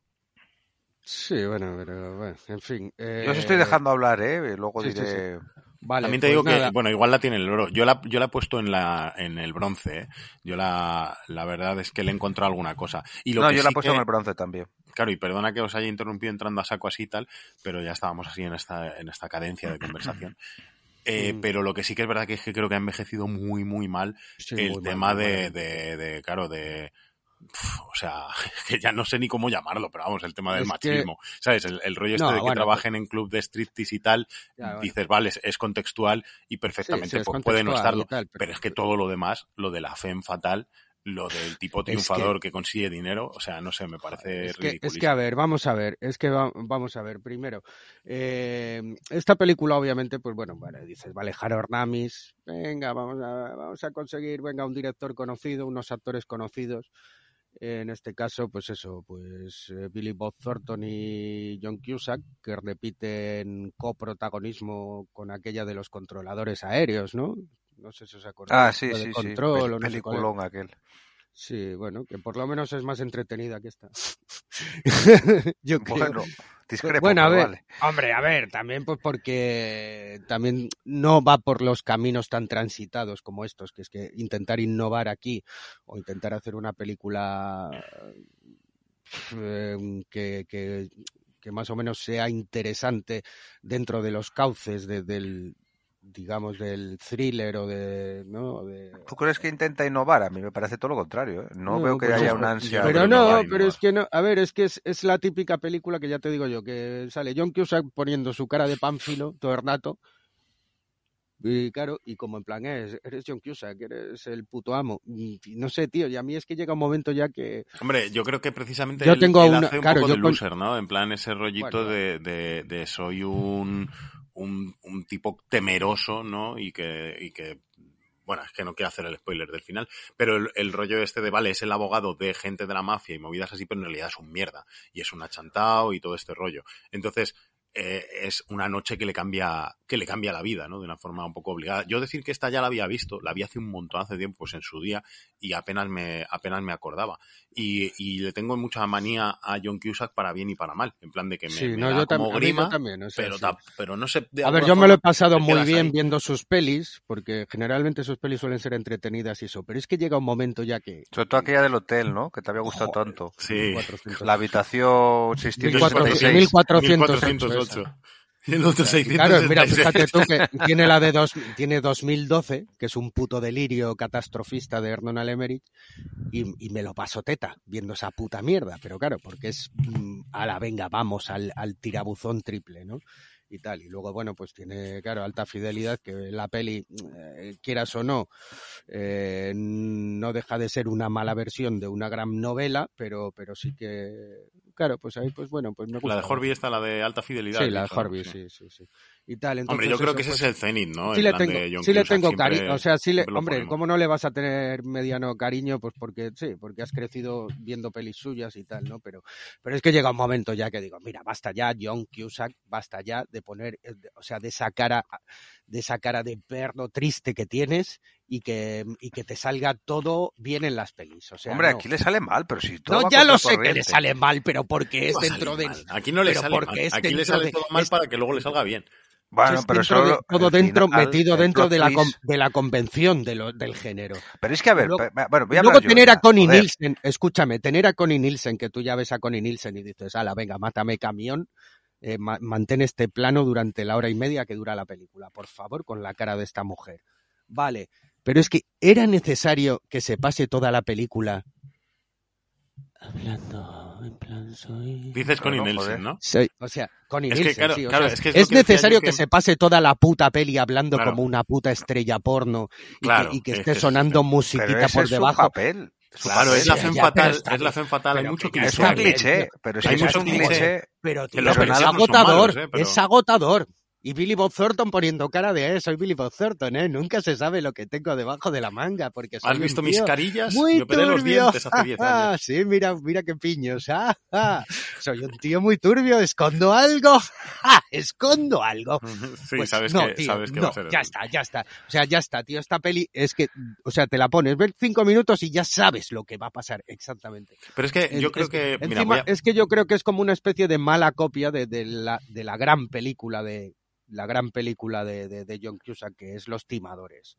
C: Sí, bueno, pero bueno, en fin.
B: Yo os estoy dejando hablar, ¿eh? Luego
C: sí, sí,
B: diré...
C: Vale,
D: También te
C: pues
D: digo
C: nada.
D: que, bueno, igual la tiene el oro. Yo la, yo la he puesto en la, en el bronce, ¿eh? Yo la, la verdad es que le he encontrado alguna cosa. Y lo
B: No,
D: que
B: yo la he puesto
D: que-
B: en el bronce también.
D: Claro, y perdona que os haya interrumpido entrando a saco así y tal, pero ya estábamos así en esta, en esta cadencia de conversación. Eh,
C: Mm.
D: Pero lo que sí que es verdad que es que creo que ha envejecido muy, muy mal
C: Sí,
D: el
C: muy
D: tema de,
C: mal.
D: de, de, claro, de, Uf, o sea, que ya no sé ni cómo llamarlo, pero vamos, el tema del
C: Es que-
D: machismo. ¿Sabes? El, el rollo este
C: No,
D: de que
C: bueno,
D: trabajen en club de striptease y tal,
C: Ya, bueno.
D: dices, vale, es, es contextual y perfectamente
C: Sí, sí, es
D: pues, puede no estarlo.
C: tal, pero-
D: pero... es que todo lo demás, lo de la femme fatal, lo del tipo
C: Es
D: triunfador que... consigue dinero, o sea, no sé, me parece
C: Es que, es que, a ver, vamos a ver, es que va- vamos a ver, primero, eh, esta película obviamente, pues bueno, vale, dices, vale, Harold Ramis, venga, vamos a, vamos a conseguir, venga, un director conocido, unos actores conocidos, en este caso, pues eso, pues eh, Billy Bob Thornton y John Cusack, que repiten coprotagonismo con aquella de los controladores aéreos, ¿no? No sé si os acordáis.
B: Ah, sí,
C: de
B: sí, sí.
C: control
B: Pel-
C: o no sé cuál era.
B: Peliculón aquel.
C: Sí, bueno, que por lo menos es más entretenida que esta. Yo.
B: Bueno, discrepo,
C: bueno, a ver,
B: vale.
C: hombre, a ver, también pues porque también no va por los caminos tan transitados como estos, que es que intentar innovar aquí o intentar hacer una película eh, que, que, que más o menos sea interesante dentro de los cauces de- del digamos del thriller o de no de
B: ¿Tú crees que intenta innovar? A mí me parece todo lo contrario. ¿eh? No, veo que
C: pues
B: haya una ansia.
C: Pero
B: de
C: no, pero es que no. A ver, es que es, es la típica película que ya te digo yo, que sale John Cusack poniendo su cara de pánfilo todo el rato. Y claro, y como en plan es, eres John Cusack, eres el puto amo. Y, y no sé, tío, y a mí es que llega un momento ya que...
D: Hombre, yo creo que precisamente
C: Yo
D: él,
C: tengo
D: él
C: una-
D: hace un
C: claro,
D: poco
C: yo
D: de
C: con-
D: loser, ¿no? En plan ese rollito
C: Bueno,
D: de, de, de soy un, un, un tipo temeroso, ¿no? Y que, y que, bueno, es que no quiero hacer el spoiler del final, pero el, el rollo este de, vale, es el abogado de gente de la mafia y movidas así, pero en realidad es un mierda. Y es un achantao y todo este rollo. Entonces, eh, es una noche que le cambia que le cambia la vida, ¿no? De una forma un poco obligada. Yo decir que esta ya la había visto, la vi hace un montón hace tiempo, pues en su día, y apenas me, apenas me acordaba. Y, y le tengo mucha manía a John Cusack para bien y para mal, en plan de que me,
C: Sí,
D: me
C: no,
D: da
C: yo,
D: como
C: yo
D: grima,
C: también. o sea,
D: pero,
C: sí.
D: ta- pero no sé.
C: A ver, yo me lo he pasado muy bien
D: ahí.
C: viendo sus pelis, porque generalmente sus pelis suelen ser entretenidas y eso, pero es que llega un momento ya que...
B: Sobre todo aquella del hotel, ¿no? Que te había gustado
C: Joder,
B: tanto.
D: Sí.
C: 400.
B: La habitación
C: 1400,
B: 656.
C: 1408.
D: Y el otro
C: Claro, mira,
D: 666.
C: fíjate tú que tiene la de dos, tiene 2012, que es un puto delirio catastrofista de Hernán Emmerich, y, y me lo paso teta viendo esa puta mierda, pero claro, porque es mm, a la venga, vamos al, al tirabuzón triple, ¿no? Y tal, y luego, bueno, pues tiene, claro, alta fidelidad, que la peli, eh, quieras o no, eh, no deja de ser una mala versión de una gran novela, pero, pero sí que, claro, pues ahí, pues bueno, pues me gusta.
D: La de Horby está la de alta fidelidad.
C: Sí, la de. Horby, sí, sí, sí. Y tal,
D: Hombre, yo creo
C: eso,
D: que ese
C: pues,
D: es el cenit, ¿no?
C: sí
D: En
C: le tengo, sí le tengo cariño, o sea, sí le, hombre,
D: ponemos.
C: ¿cómo no le vas a tener mediano cariño? Pues porque sí, porque has crecido viendo pelis suyas y tal, ¿no? Pero, pero es que llega un momento ya que digo, mira, basta ya, John Cusack, basta ya de poner, eh, o sea, de esa cara, de esa cara de perro triste que tienes y que, y que te salga todo bien en las pelis. O sea,
B: Hombre,
C: no.
B: aquí le sale mal, pero si todo
C: No,
B: va
C: ya lo sé que le sale mal, pero porque es dentro de...
D: mal. Aquí no le
C: pero
D: sale mal. Aquí le sale
C: de-
D: todo mal
C: es-
D: para que luego le salga bien.
B: Bueno,
C: es
B: pero
C: dentro de- todo dentro,
B: final,
C: metido dentro de la, de la convención de lo- del género.
B: Pero es que, a ver,
C: Luego-
B: bueno, voy a
C: Luego
B: yo
C: tener a Connie
B: joder.
C: Nielsen, escúchame, tener a Connie Nielsen, que tú ya ves a Connie Nielsen y dices, ala, venga, mátame camión, eh, ma- mantén este plano durante la hora y media que dura la película, por favor, con la cara de esta mujer. Vale, pero es que era necesario que se pase toda la película hablando en plan soy...
D: Dices Connie
B: no,
D: Nielsen,
B: joder.
D: ¿no?
C: O sea, Connie
D: Es que, claro,
C: sí, o
D: claro,
C: sea,
D: es que es
C: es,
D: lo que decía
C: necesario que...
D: que-
C: se pase toda la puta peli hablando
D: Claro.
C: como una puta estrella porno y
D: Claro,
C: que, y que
D: es
C: esté sonando
B: Pero
C: musiquita
B: ese
C: por
B: es su
C: debajo.
B: papel.
D: Claro, es la
C: pero
D: fatal,
C: está
D: es la femme fatal, hay mucho
C: que ya
B: Es
D: cliché.
B: un cliché, pero es
D: mucho
B: un
D: cliché.
B: cliché.
C: Pero, tío, es
D: no
C: agotador,
D: malos, ¿eh? Pero-
C: es agotador. Y Billy Bob Thornton poniendo cara de, eh, soy Billy Bob Thornton, ¿eh? Nunca se sabe lo que tengo debajo de la manga, porque soy
D: ¿Has
C: un
D: visto
C: tío
D: mis carillas?
C: Muy
D: Yo operé los
C: turbio.
D: dientes hace 10
C: Ah,
D: años.
C: sí, mira, mira qué piños. Ah, ah. Soy un tío muy turbio, escondo algo. Ah, escondo algo.
D: Sí,
C: Pues
D: sabes,
C: no,
D: que,
C: tío,
D: sabes que
C: no,
D: va a ser
C: ya está, ya está. O sea, ya está, tío. Esta peli es que, o sea, te la pones, ves cinco minutos y ya sabes lo que va a pasar exactamente.
D: Pero es que
C: Es-
D: yo creo
C: es-
D: que... Mira,
C: encima,
D: voy a-
C: es que yo creo que es como una especie de mala copia de, de la, de la gran película de la gran película de, de, de John Cusack que es Los Timadores.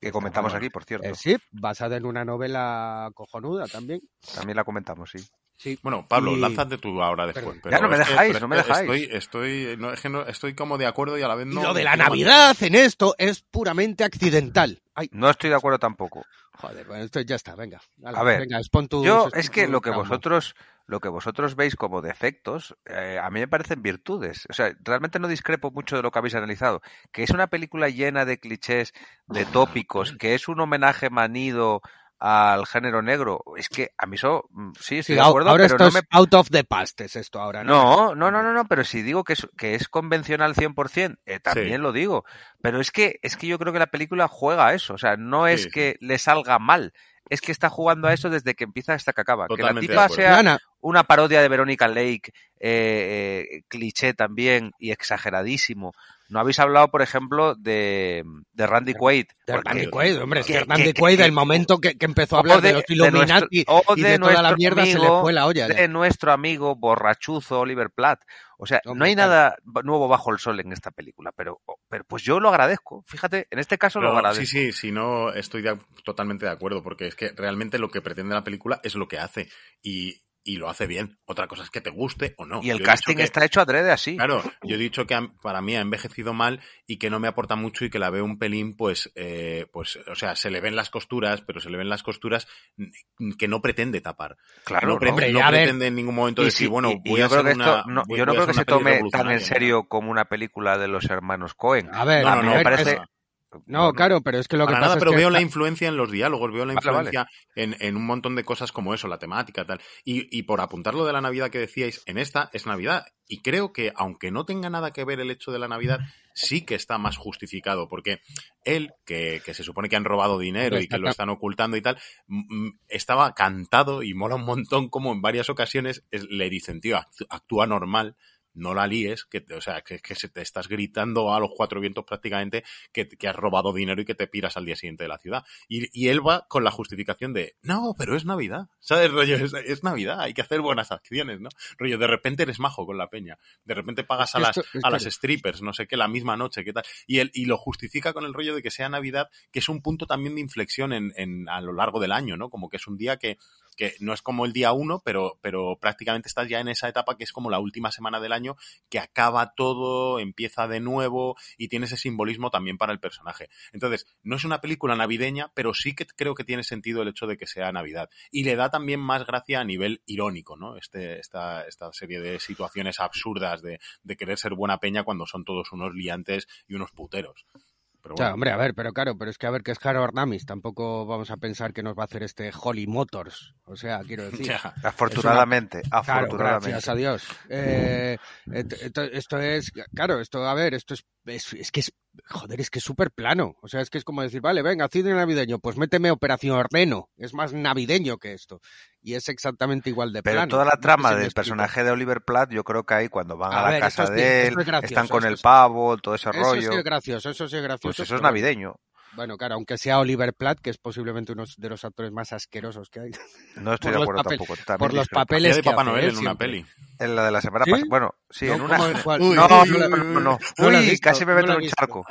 B: Que comentamos aquí, por cierto.
C: Eh, sí, basada en una novela cojonuda también.
B: También la comentamos, sí.
C: Sí.
D: Bueno, Pablo,
C: Y-
D: lánzate tú ahora después. Pero
B: Ya no me
D: que-
B: dejáis,
D: pero
B: no me
D: que
B: dejáis.
D: Estoy, estoy, no, es que no, estoy como de acuerdo y a la vez no.
C: y lo de la Navidad en esto es puramente accidental. Ay,
B: No estoy de acuerdo tampoco.
C: joder, bueno, esto ya está, venga.
B: A ver,
C: venga, expon tu-
B: Yo,
C: expon
B: es que lo que vosotros, lo que vosotros veis como defectos, eh, a mí me parecen virtudes. O sea, realmente no discrepo mucho de lo que habéis analizado. Que es una película llena de clichés, de tópicos, que es un homenaje manido al género negro. Es que a mí eso, mm, sí,
C: Sí,
B: estoy de acuerdo,
C: ahora
B: pero
C: esto
B: no
C: es
B: me
C: out of the past, es esto ahora, ¿no?
B: No, no, no, no, no, pero si digo que es, que es convencional 100%, eh, también
D: Sí.
B: lo digo. Pero es que, es que yo creo que la película juega a eso. O sea, no es
D: Sí,
B: que le salga mal. Es que está jugando a eso desde que empieza hasta que acaba.
D: Totalmente
B: que la tipa sea
C: Ana,
B: una parodia de Verónica Lake, eh, eh, cliché también y exageradísimo. No habéis hablado, por ejemplo, de, de Randy Quaid.
C: de
B: porque-
C: Randy Quaid, hombre, es que,
B: que-
C: Randy
B: que-
C: Quaid,
B: que-
C: el momento que, que empezó a hablar de,
B: de-
C: los
B: de
C: Illuminati
B: nuestro- o
C: y
B: de
C: de toda la
B: nuestro
C: mierda se le
B: amigo
C: fue la olla.
B: de nuestro amigo borrachuzo Oliver Platt. O sea, no
C: Hombre,
B: hay
C: claro.
B: nada nuevo bajo el sol en esta película, pero, pero pues yo lo agradezco. Fíjate, en este caso lo
D: Pero,
B: agradezco.
D: sí, sí, sí, no estoy de- totalmente de acuerdo, porque es que realmente lo que pretende la película es lo que hace y, y lo hace bien. Otra cosa es que te guste o no.
B: y el
D: Yo
B: casting
D: que-
B: está hecho adrede así.
D: Claro, yo he dicho que ha- para mí ha envejecido mal y que no me aporta mucho y que la veo un pelín, pues, eh, pues, o sea, se le ven las costuras, pero se le ven las costuras que no pretende tapar.
B: Claro,
D: no,
B: ¿no?
D: pre-
C: Hombre,
D: no
C: ya a ver.
D: pretende en ningún momento
B: Y
D: decir,
B: sí,
D: bueno,
B: y-
D: voy
B: yo
D: a
B: creo
D: hacer
B: que esto,
D: una,
B: no,
D: voy-
B: yo no creo que se tome tan en serio como una película de los hermanos Cohen.
C: A ver,
D: No,
C: a
B: me parece-
C: no, claro, pero es que lo que
D: Para
C: pasa
D: nada,
C: es
D: pero
C: que
D: veo la influencia en los diálogos, veo la
B: Vale, vale.
D: influencia En, en un montón de cosas como eso, la temática, tal. Y, y por apuntar lo de la Navidad que decíais, en esta es Navidad. Y creo que, aunque no tenga nada que ver el hecho de la Navidad, sí que está más justificado, porque él, que, que se supone que han robado dinero y que lo están ocultando y tal, estaba cantado y mola un montón como en varias ocasiones es- le dicen, tío, actú- actúa normal, no la líes, que, te- o sea, que, que se te estás gritando a los cuatro vientos prácticamente que, que has robado dinero y que te piras al día siguiente de la ciudad. Y, y él va con la justificación de, no, pero es Navidad, ¿sabes? Rollo, es, es Navidad, hay que hacer buenas acciones, ¿no? Rollo, de repente eres majo con la peña, de repente pagas a las, a las strippers, no sé qué, la misma noche, qué tal. Y él, y lo justifica con el rollo de que sea Navidad, que es un punto también de inflexión en, en, a lo largo del año, ¿no? Como que es un día que, que no es como el día uno, pero, pero prácticamente estás ya en esa etapa que es como la última semana del año, que acaba todo, empieza de nuevo y tiene ese simbolismo también para el personaje. Entonces, no es una película navideña, pero sí que creo que tiene sentido el hecho de que sea Navidad. Y le da también más gracia a nivel irónico, ¿no? Este, esta, esta serie de situaciones absurdas de, de querer ser buena peña cuando son todos unos liantes y unos puteros. Pero
C: O sea,
D: bueno.
C: hombre, a ver, pero claro, pero es que a ver que es Harold Ramis, tampoco vamos a pensar que nos va a hacer este Holly Motors. O sea, quiero decir.
D: Ya.
B: Afortunadamente,
C: Claro,
B: afortunadamente.
C: gracias a Dios. Eh, esto es, claro, esto, a ver, esto es, es, es que es, joder, es que es súper plano. O sea, es que es como decir, vale, venga, cine navideño, pues méteme Operación Ordeno. Es más navideño que esto. Y es exactamente igual de
B: Pero
C: plano.
B: toda la
C: No sé
B: trama del personaje de Oliver Platt, yo creo que ahí cuando van a,
C: A
B: la casa
C: eso es
B: de él,
C: eso es gracioso,
B: están con
C: eso
B: el pavo, todo ese
C: Eso
B: rollo.
C: sí es gracioso, eso sí es gracioso.
B: pues eso es
C: pero-
B: navideño.
C: Bueno, claro, aunque sea Oliver Platt, que es posiblemente uno de los actores más asquerosos que hay.
B: No estoy de acuerdo
C: papel-
B: tampoco. también
C: por los papeles
D: de
C: que
D: Papá
C: hace
D: Noel
C: él
D: en una
C: siempre.
D: peli.
B: En la de la semana
C: ¿Sí?
B: pasada. Bueno, sí,
C: No,
B: en una.
D: Uy,
B: No,
C: uy,
B: no, no,
C: uy,
B: no, Uy,
C: visto,
B: casi me meto en un
C: visto.
B: charco.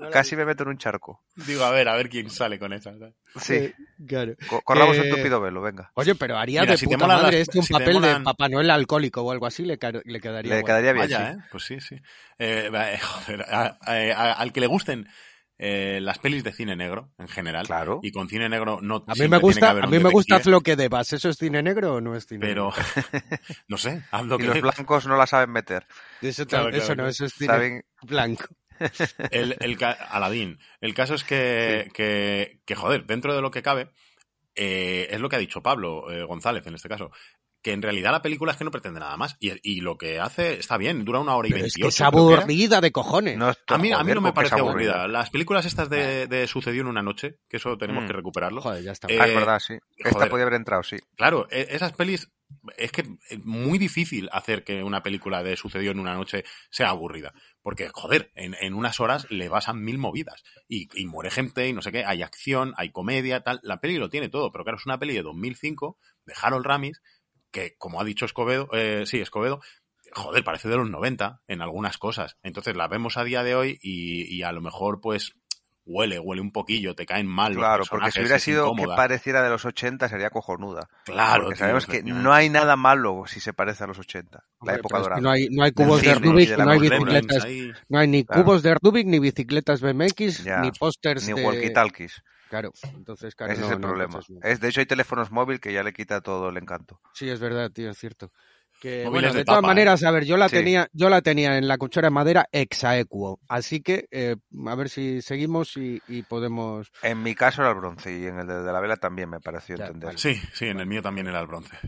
C: He
B: Casi me meto en un charco.
D: Digo, a ver, a ver quién sale con esa.
B: Sí.
C: Eh, claro.
B: Co- Corramos un
C: Eh,
B: tupido velo, venga.
C: Oye, pero haría
D: Mira,
C: de
D: si
C: puta madre
D: las-
C: este un
D: si
C: papel de Papá Noel alcohólico o algo así, le, ca- le quedaría
B: Le quedaría bien,
D: Vaya,
B: sí.
D: ¿eh? Pues sí, sí. Eh, va, joder, a- a- a- al que le gusten eh, las pelis de cine negro, en general,
B: Claro.
D: y con cine negro no
C: A mí me
D: que
C: gusta, a mí me gusta lo que debas. ¿Eso es cine negro o no es cine
D: pero no sé, haz lo
B: Y
D: que
B: los blancos no la saben meter.
C: negro? Eso,
D: Claro,
C: eso
D: claro,
C: no, eso es cine
B: Saben...
C: blanco.
D: El, el Aladín. El caso es que, que, que, joder, dentro de lo que cabe, eh, es lo que ha dicho Pablo eh, González en este caso. Que en realidad la película es que no pretende nada más. Y, y lo que hace está bien, dura una hora y
C: es
D: veintiocho.
C: que es
D: era.
C: aburrida de cojones.
B: No,
D: A mí, a mí no me
B: es
D: parece
B: aburrida.
D: aburrida. Las películas estas de, de Sucedió en una noche, que eso tenemos
B: Mm.
D: que recuperarlo.
C: Joder, ya está.
D: Eh,
B: Ah, es verdad, sí. Esta
D: joder.
B: podía haber entrado, sí.
D: Claro, e- esas pelis es que es muy difícil hacer que una película de Sucedió en una noche sea aburrida. Porque, joder, en, en unas horas le basan mil movidas. Y, y muere gente y no sé qué. Hay acción, hay comedia, tal. La peli lo tiene todo. Pero claro, es una peli de 2005 de Harold Ramis que, como ha dicho Escobedo, eh, sí, Escobedo, joder, parece de los 90 en algunas cosas. Entonces la vemos a día de hoy y, y a lo mejor, pues, huele, huele un poquillo, te caen mal. los
B: Claro, porque si hubiera sido
D: incómoda.
B: que pareciera de los 80 sería cojonuda.
D: Claro,
B: porque
D: tío,
B: sabemos que no hay nada malo si se parece a los 80. La
C: Hombre,
B: época
C: pero es que
B: dorada.
C: no hay, no hay cubos de Rubik,
B: de la
C: no hay bicicletas,
D: Ahí.
C: no hay ni
B: Claro.
C: cubos de Rubik, ni bicicletas BMX,
B: Ya,
C: ni pósters
B: Ni
C: de...
B: walkie-talkies.
C: Claro, entonces, claro,
B: Ese
C: no,
B: es el
C: no,
B: problema. Es, de hecho, hay teléfonos móviles que ya le quita todo el encanto.
C: Sí, es verdad, tío, es cierto. Que, bueno, de,
D: de
C: todas
D: tapa,
C: maneras, a ver, yo la
B: Sí.
C: tenía, yo la tenía en la cuchara de madera exaequo, así que eh, a ver si seguimos y, y podemos.
B: En mi caso era el bronce y en el de, de la vela también me pareció
C: Ya,
B: entender.
C: vale.
D: Sí, sí, en el mío también era el bronce.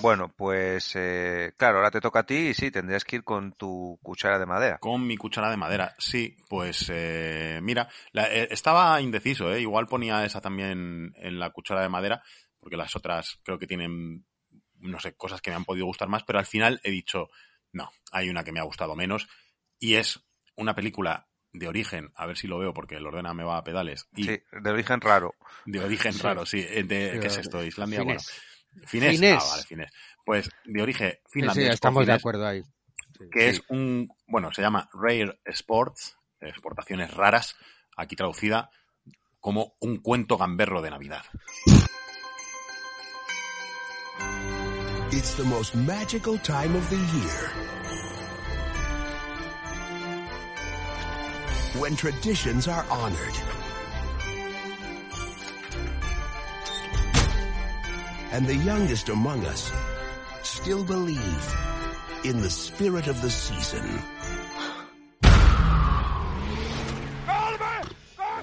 B: Bueno, pues eh, claro, ahora te toca a ti y sí, tendrías que ir con tu cuchara de madera.
D: Con mi cuchara de madera, sí, pues eh, mira, la- eh, estaba indeciso, ¿eh? igual ponía esa también en la cuchara de madera, porque las otras creo que tienen, no sé, cosas que me han podido gustar más, pero al final he dicho, no, hay una que me ha gustado menos, y es una película de origen, a ver si lo veo porque el ordena me va a pedales, y
B: Sí, de origen raro.
D: de origen
C: Sí.
D: raro, sí, eh, de,
C: Sí,
D: ¿qué es
C: de-
D: esto? Islandia, bueno. Finés.
C: Finés.
D: Ah, vale, finés. Pues de origen
C: Sí, sí,
D: finlandés. o
C: estamos de
D: finés,
C: acuerdo ahí. Sí.
D: que es un, bueno, se llama Rare Sports, exportaciones raras, aquí traducida como un cuento gamberro de Navidad.
J: It's the most magical time of the year. When traditions are honored. And the youngest among us still believe in the spirit of the season.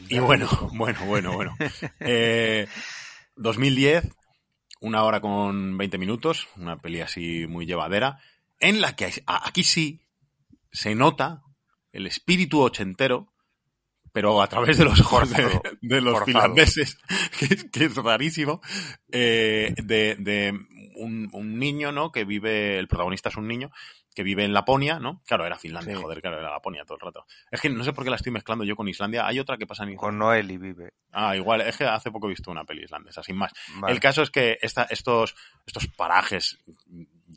D: Y bueno, bueno, bueno, bueno. Eh, 2010, una hora con 20 minutos, una peli así muy llevadera, en la que aquí sí se nota el espíritu ochentero, pero a través de los ojos de, los
B: Forzado.
D: finlandeses, que, es- que es rarísimo, eh, de, de un, un niño, ¿no? Que vive, el protagonista es un niño, que vive en Laponia, ¿no? Claro, era Finlandia,
B: Sí.
D: joder, claro, era Laponia todo el rato. Es que no sé por qué la estoy mezclando yo con Islandia. Hay otra que pasa en
B: Con Noel y vive.
D: Ah, igual, es que hace poco he visto una peli islandesa, sin más.
B: Vale.
D: El caso es que esta, estos, estos parajes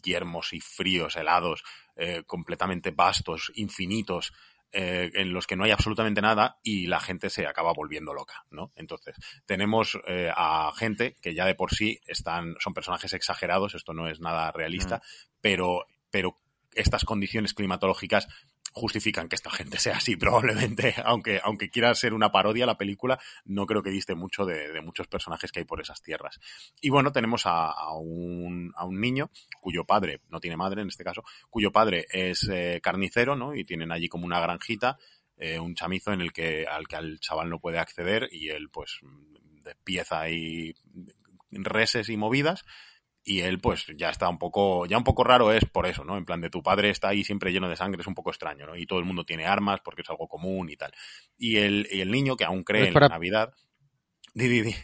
D: yermos y fríos, helados, eh, completamente vastos, infinitos, eh, en los que no hay absolutamente nada y la gente se acaba volviendo loca, ¿no? Entonces, tenemos eh, a gente que ya de por sí están, son personajes exagerados, esto no es nada realista, pero, pero estas condiciones climatológicas justifican que esta gente sea así, probablemente, aunque, aunque quiera ser una parodia la película, no creo que diste mucho de, muchos personajes que hay por esas tierras. Y bueno, tenemos a, un, a un niño cuyo padre, no tiene madre en este caso, cuyo padre es eh, carnicero, ¿no? Y tienen allí como una granjita, eh, un chamizo en el que, al que al chaval no puede acceder y él pues despieza ahí reses y movidas y él pues ya está un poco, ya un poco raro es por eso, ¿no? En plan de tu padre está ahí siempre lleno de sangre, es un poco extraño, ¿no? Y todo el mundo tiene armas porque es algo común y tal. Y el, y el niño que aún cree
C: Es
D: en
C: para-
D: la Navidad, di, di, di.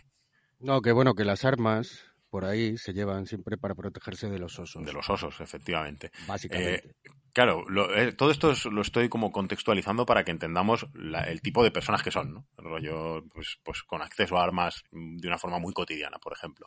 C: No, que bueno, que las armas por ahí se llevan siempre para protegerse de los osos.
D: De los osos, efectivamente.
C: Básicamente.
D: Eh, claro, lo, eh, todo esto es- lo estoy como contextualizando para que entendamos la- el tipo de personas que son, ¿no? El rollo, pues, pues con acceso a armas de una forma muy cotidiana, por ejemplo.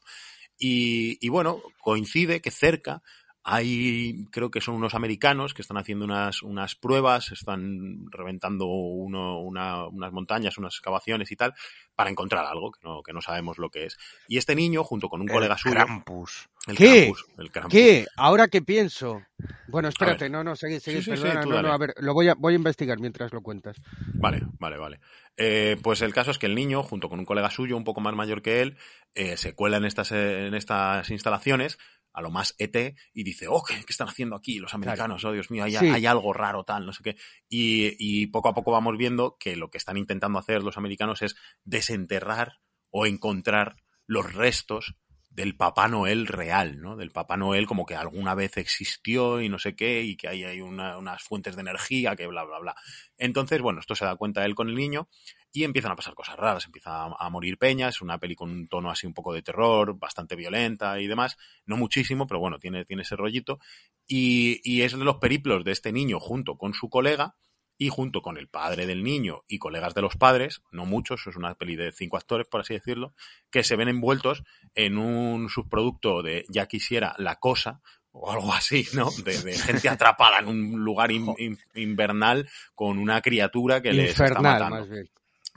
D: Y, y bueno, coincide que cerca hay, creo que son unos americanos que están haciendo unas, unas pruebas, están reventando uno, una- unas montañas, unas excavaciones y tal, para encontrar algo que no, que no sabemos lo que es. Y este niño, junto con un
B: El
D: colega suyo.
B: Krampus.
D: El
C: ¿Qué?
D: Krampus, el Krampus.
C: ¿Qué? Ahora que pienso. Bueno, espérate, no, no,
D: Sí, sí, sí,
C: perdona, no, no, a ver, lo voy a, voy a investigar mientras lo cuentas.
D: Vale, vale, vale. Eh, pues el caso es que el niño, junto con un colega suyo, un poco más mayor que él, eh, se cuela en estas, en estas instalaciones, a lo más ET, y dice, oh, ¿qué, qué están haciendo aquí los americanos? Oh, Dios mío, hay,
C: Sí.
D: hay algo raro, tal, no sé qué. Y, y poco a poco vamos viendo que lo que están intentando hacer los americanos es desenterrar o encontrar los restos del Papá Noel real, ¿no? Del Papá Noel como que alguna vez existió y no sé qué, y que ahí hay una- unas fuentes de energía, que bla, bla, bla. Entonces, bueno, esto se da cuenta él con el niño y empiezan a pasar cosas raras, empieza a, morir Peña, es una peli con un tono así un poco de terror, bastante violenta y demás, no muchísimo, pero bueno, tiene, tiene ese rollito. Y, y es de los periplos de este niño junto con su colega y junto con el padre del niño y colegas de los padres, no muchos, es una peli de cinco actores, por así decirlo, que se ven envueltos en un subproducto de ya quisiera la cosa, o algo así, ¿no? De, de gente atrapada en un lugar in- in- invernal con una criatura que les está matando.
C: más bien.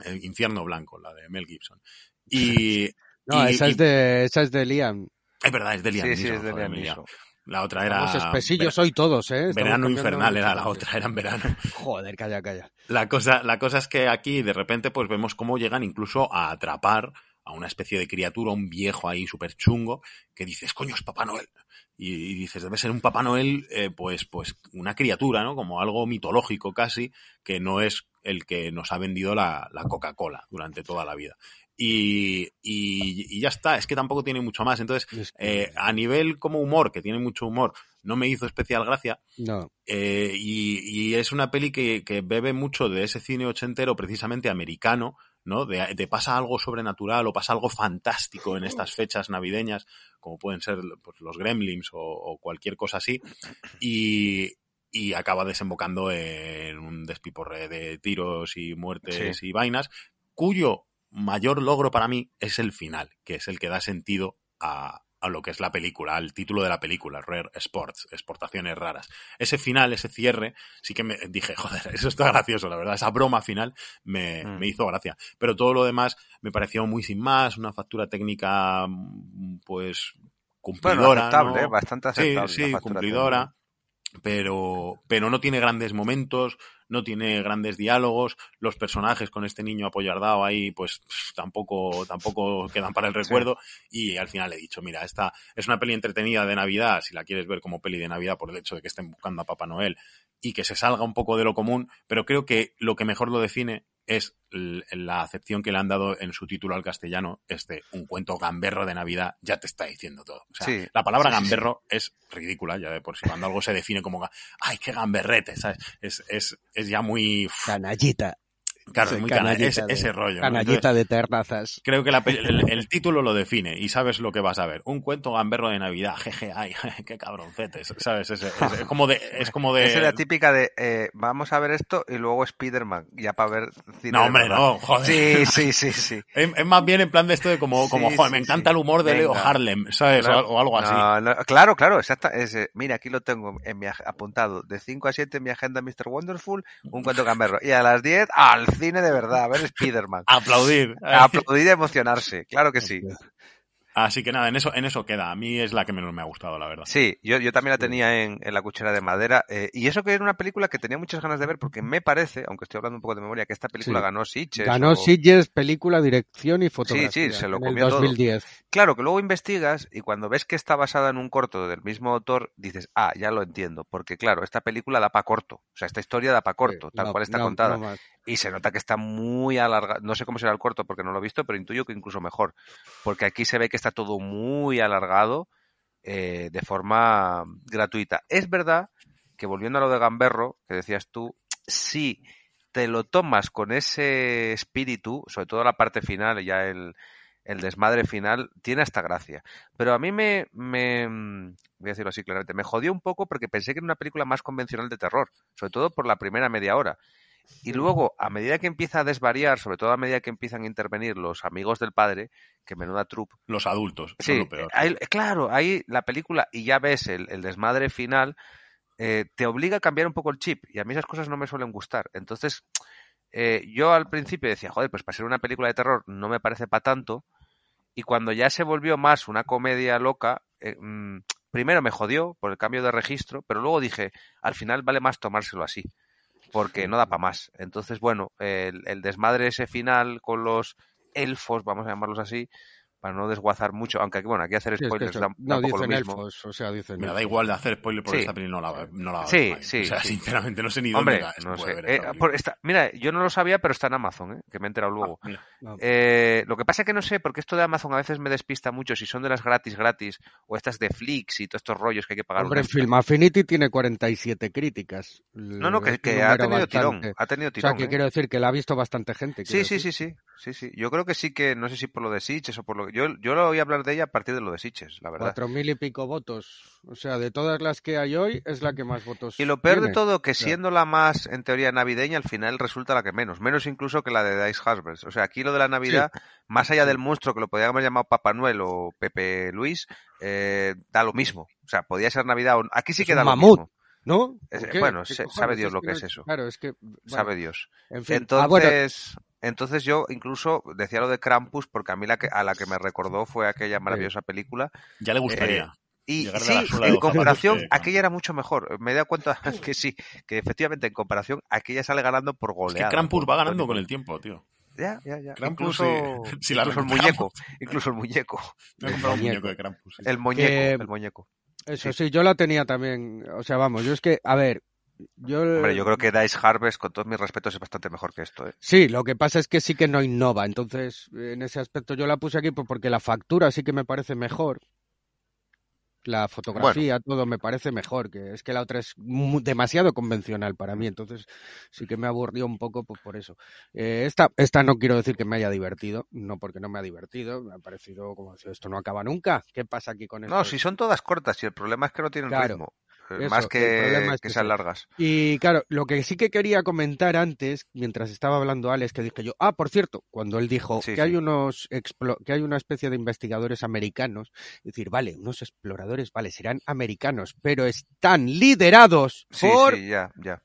D: El infierno blanco, la de Mel Gibson. Y,
C: No,
D: y-
C: esa, es de, esa es de Liam.
D: es verdad, es de Liam
B: Sí, sí, es de
D: joder,
B: Liam
D: La otra era...
C: Vamos espesillos hoy todos, ¿eh? Estamos
D: Verano infernal era la otra, era en verano.
C: Joder, calla, calla.
D: La cosa, la cosa es que aquí de repente pues vemos cómo llegan incluso a atrapar a una especie de criatura, un viejo ahí súper chungo, que dices, coño, es Papá Noel. Y, y dices, debe ser un Papá Noel, eh, pues, pues una criatura, ¿no? Como algo mitológico casi, que no es el que nos ha vendido la, la Coca-Cola durante toda la vida. Y, y, y ya está, es que tampoco tiene mucho más. Entonces, eh, a nivel como humor, que tiene mucho humor, no me hizo especial gracia,
C: No.
D: eh, y, y es una peli que, que bebe mucho de ese cine ochentero, precisamente americano, ¿no? De, de pasa algo sobrenatural o pasa algo fantástico en estas fechas navideñas, como pueden ser pues, los gremlins o, o cualquier cosa así, y, y acaba desembocando en un despiporre de tiros y muertes y vainas, cuyo mayor logro para mí es el final, que es el que da sentido a, a lo que es la película, al título de la película, Rare Sports, exportaciones raras. Ese final, ese cierre, sí que me dije, joder, eso está gracioso, la verdad, esa broma final me,
B: Mm.
D: me hizo gracia. Pero todo lo demás me pareció muy sin más, una factura técnica, pues, cumplidora.
B: Bueno, aceptable,
D: ¿no?
B: ¿eh? bastante aceptable.
D: Sí, cumplidora. Pero, pero no tiene grandes momentos, no tiene grandes diálogos, los personajes con este niño apoyardado ahí, pues tampoco, tampoco quedan para el recuerdo. Y al final he dicho, mira, esta es una peli entretenida de Navidad, si la quieres ver como peli de Navidad por el hecho de que estén buscando a Papá Noel y que se salga un poco de lo común, pero creo que lo que mejor lo define es la acepción que le han dado en su título al castellano, este, un cuento gamberro de Navidad, ya te está diciendo todo. O sea,
B: Sí.
D: la palabra
B: Sí, sí, sí.
D: gamberro es ridícula, ya de por si cuando algo se define como, ay, qué gamberrete, ¿sabes? Es, es, es ya muy,
C: Canallita.
D: Claro,
C: Sí,
D: muy cana-
C: canallita
D: ese,
C: de-
D: ese rollo. ¿no?
C: Canallita
D: Entonces,
C: de ternazas.
D: Creo que la el, el título lo define y sabes lo que vas a ver. Un cuento gamberro de Navidad, jeje, ay, qué cabroncetes, ¿sabes? Es, es- es como de, es como de...
B: Esa es la típica de eh, vamos a ver esto y luego Spider-Man, ya para ver cine
D: No, hombre, no, joder.
B: Sí, sí, sí, sí.
D: Es, es más bien en plan de esto de como, como
B: Sí,
D: joder,
B: sí,
D: me
B: sí.
D: encanta el humor de Leo. Harlem, ¿sabes? O
B: Claro.
D: O, algo así.
B: No, no, claro, claro, exacta. es, eh, mira, aquí lo tengo en mi, apuntado. De 5 a 7 en mi agenda Mr. Wonderful, un cuento gamberro. Y a las 10 al cine de verdad, a ver Spider-Man.
D: Aplaudir.
B: Aplaudir y emocionarse, claro que sí.
D: Así que nada, en eso, en eso queda. A mí es la que menos me ha gustado, la verdad.
B: Sí, yo, yo también la tenía en, en la cuchara de madera. eh, y eso que era una película que tenía muchas ganas de ver, porque me parece, aunque estoy hablando un poco de memoria, que esta película
C: Sí.
B: ganó Sitges.
C: Ganó
B: o-
C: Sitges, película, dirección y fotografía.
B: Sí, sí, se lo
C: en el
B: comió todo.
C: 2010.
B: Claro, que luego investigas y cuando ves que está basada en un corto del mismo autor, dices, ah, ya lo entiendo. Porque claro, esta película da pa' corto. O sea, esta historia da pa' corto, tal
C: No,
B: cual está
C: no,
B: contada.
C: no.
B: Y se nota que está muy alargado. No sé cómo será el corto porque no lo he visto, pero intuyo que incluso mejor. Porque aquí se ve que está todo muy alargado eh, de forma gratuita. Es verdad que volviendo a lo de Gamberro, que decías tú, si te lo tomas con ese espíritu, sobre todo la parte final, ya el, el desmadre final tiene hasta gracia. Pero a mí me, me, mm, voy a decirlo así claramente, me jodió un poco porque pensé que era una película más convencional de terror, sobre todo por la primera media hora. Y luego, a medida que empieza a desvariar, sobre todo a medida que empiezan a intervenir los amigos del padre, que menuda trup.
D: Los adultos, son
B: Sí,
D: lo peor.
B: claro, ahí la película, y ya ves el, el desmadre final, eh, te obliga a cambiar un poco el chip. Y a mí esas cosas no me suelen gustar. Entonces, eh, yo al principio decía, joder, pues para ser una película de terror no me parece para tanto. Y cuando ya se volvió más una comedia loca, eh, mm, primero me jodió por el cambio de registro, pero luego dije, al final vale más tomárselo así, porque no da para más. Entonces, bueno, el, el desmadre ese final con los elfos, vamos a llamarlos así, para no desguazar mucho, aunque aquí, bueno, aquí hacer
C: Sí, es que
B: spoilers
C: eso-
B: da,
C: no
B: un poco lo
C: dicen
B: mismo.
C: elfos, o sea, dicen
D: Me da igual de hacer spoiler porque
B: Sí.
D: esta peli no la, no la
B: Sí,
D: va a-
B: sí,
D: O sea,
B: sí.
D: sinceramente no sé ni
B: Hombre,
D: dónde
B: no sé.
D: ver
B: Eh, por esta- mira, yo no lo sabía, pero está en Amazon, ¿eh? que me he enterado luego.
D: mira.
B: Eh, lo que pasa es que no sé, porque esto de Amazon a veces me despista mucho si son de las gratis, gratis, o estas de Flix y todos estos rollos que hay que pagar.
C: Hombre. Film Affinity tiene 47 críticas.
B: No, no, que, que ha tenido tirón.
C: bastante.
B: Ha tenido
C: O
B: tirón.
C: sea, que
B: ¿eh?
C: quiero decir que la ha visto bastante gente.
B: Sí, sí, sí, sí, sí, sí. Yo creo que sí que, no sé si por lo de Sitches o por lo Yo, yo lo oí hablar de ella a partir de lo de Sitches, la verdad.
C: Cuatro mil y pico votos. O sea, de todas las que hay hoy, es la que más votos
B: Y lo peor de todo, que siendo la más, en teoría, navideña, al final resulta la que menos. Menos incluso que la de Dice Husbands. O sea, aquí lo de la Navidad, más allá del monstruo que lo podíamos haber llamado Papá Noel o Pepe Luis, eh, da lo mismo. O sea, podía ser Navidad o... Aquí sí
C: Es
B: que da lo
C: mamut,
B: mismo.
C: ¿No?
B: Es- bueno, sabe Dios lo que
C: no-
B: es eso.
C: Claro, es que. bueno,
B: Sabe Dios.
C: En fin.
B: Entonces,
C: Ah, bueno,
B: entonces yo incluso decía lo de Krampus porque a mí la que, a la que me recordó fue aquella maravillosa película.
D: Ya le gustaría.
B: Eh, y sí, en comparación,
D: que-
B: aquella era mucho mejor. Me he dado cuenta que sí, que efectivamente en comparación, aquella sale ganando por
D: Es
B: goleada.
D: que Krampus
B: por-
D: va ganando con el tiempo, tío.
B: Ya, ya, ya.
D: Krampus,
B: incluso.
D: Si la
B: incluso el muñeco. Incluso el muñeco.
D: Me he comprado un
C: muñeco.
D: muñeco de Krampus. sí.
B: El muñeco.
C: Que-
B: El muñeco.
C: Eso sí, yo la tenía también. O sea, vamos, yo es que, a ver. Yo,
B: Hombre, yo creo que Dice Harvest, con todos mis respetos, es bastante mejor que esto. ¿eh?
C: Sí, lo que pasa es que sí que no innova. Entonces, en ese aspecto yo la puse aquí pues, porque la factura sí que me parece mejor. La fotografía, todo me parece mejor. Que es que la otra es demasiado convencional para mí. Entonces, sí que me aburrió un poco pues, por eso. Eh, esta, esta no quiero decir que me haya divertido. No porque no me ha divertido. Me ha parecido como si esto no acaba nunca. ¿Qué pasa aquí con esto?
B: No, si son todas cortas, y el problema es que no tienen
C: Claro.
B: ritmo. Eh,
C: Eso,
B: más que,
C: es
B: que
C: que
B: sean largas.
C: Y claro, lo que sí que quería comentar antes, mientras estaba hablando Alex, que dije yo, ah, por cierto, cuando él dijo
B: Sí,
C: que hay unos que hay una especie de investigadores americanos, es decir, vale, unos exploradores, vale, serán americanos, pero están liderados
B: Sí,
C: por
B: sí, ya, ya.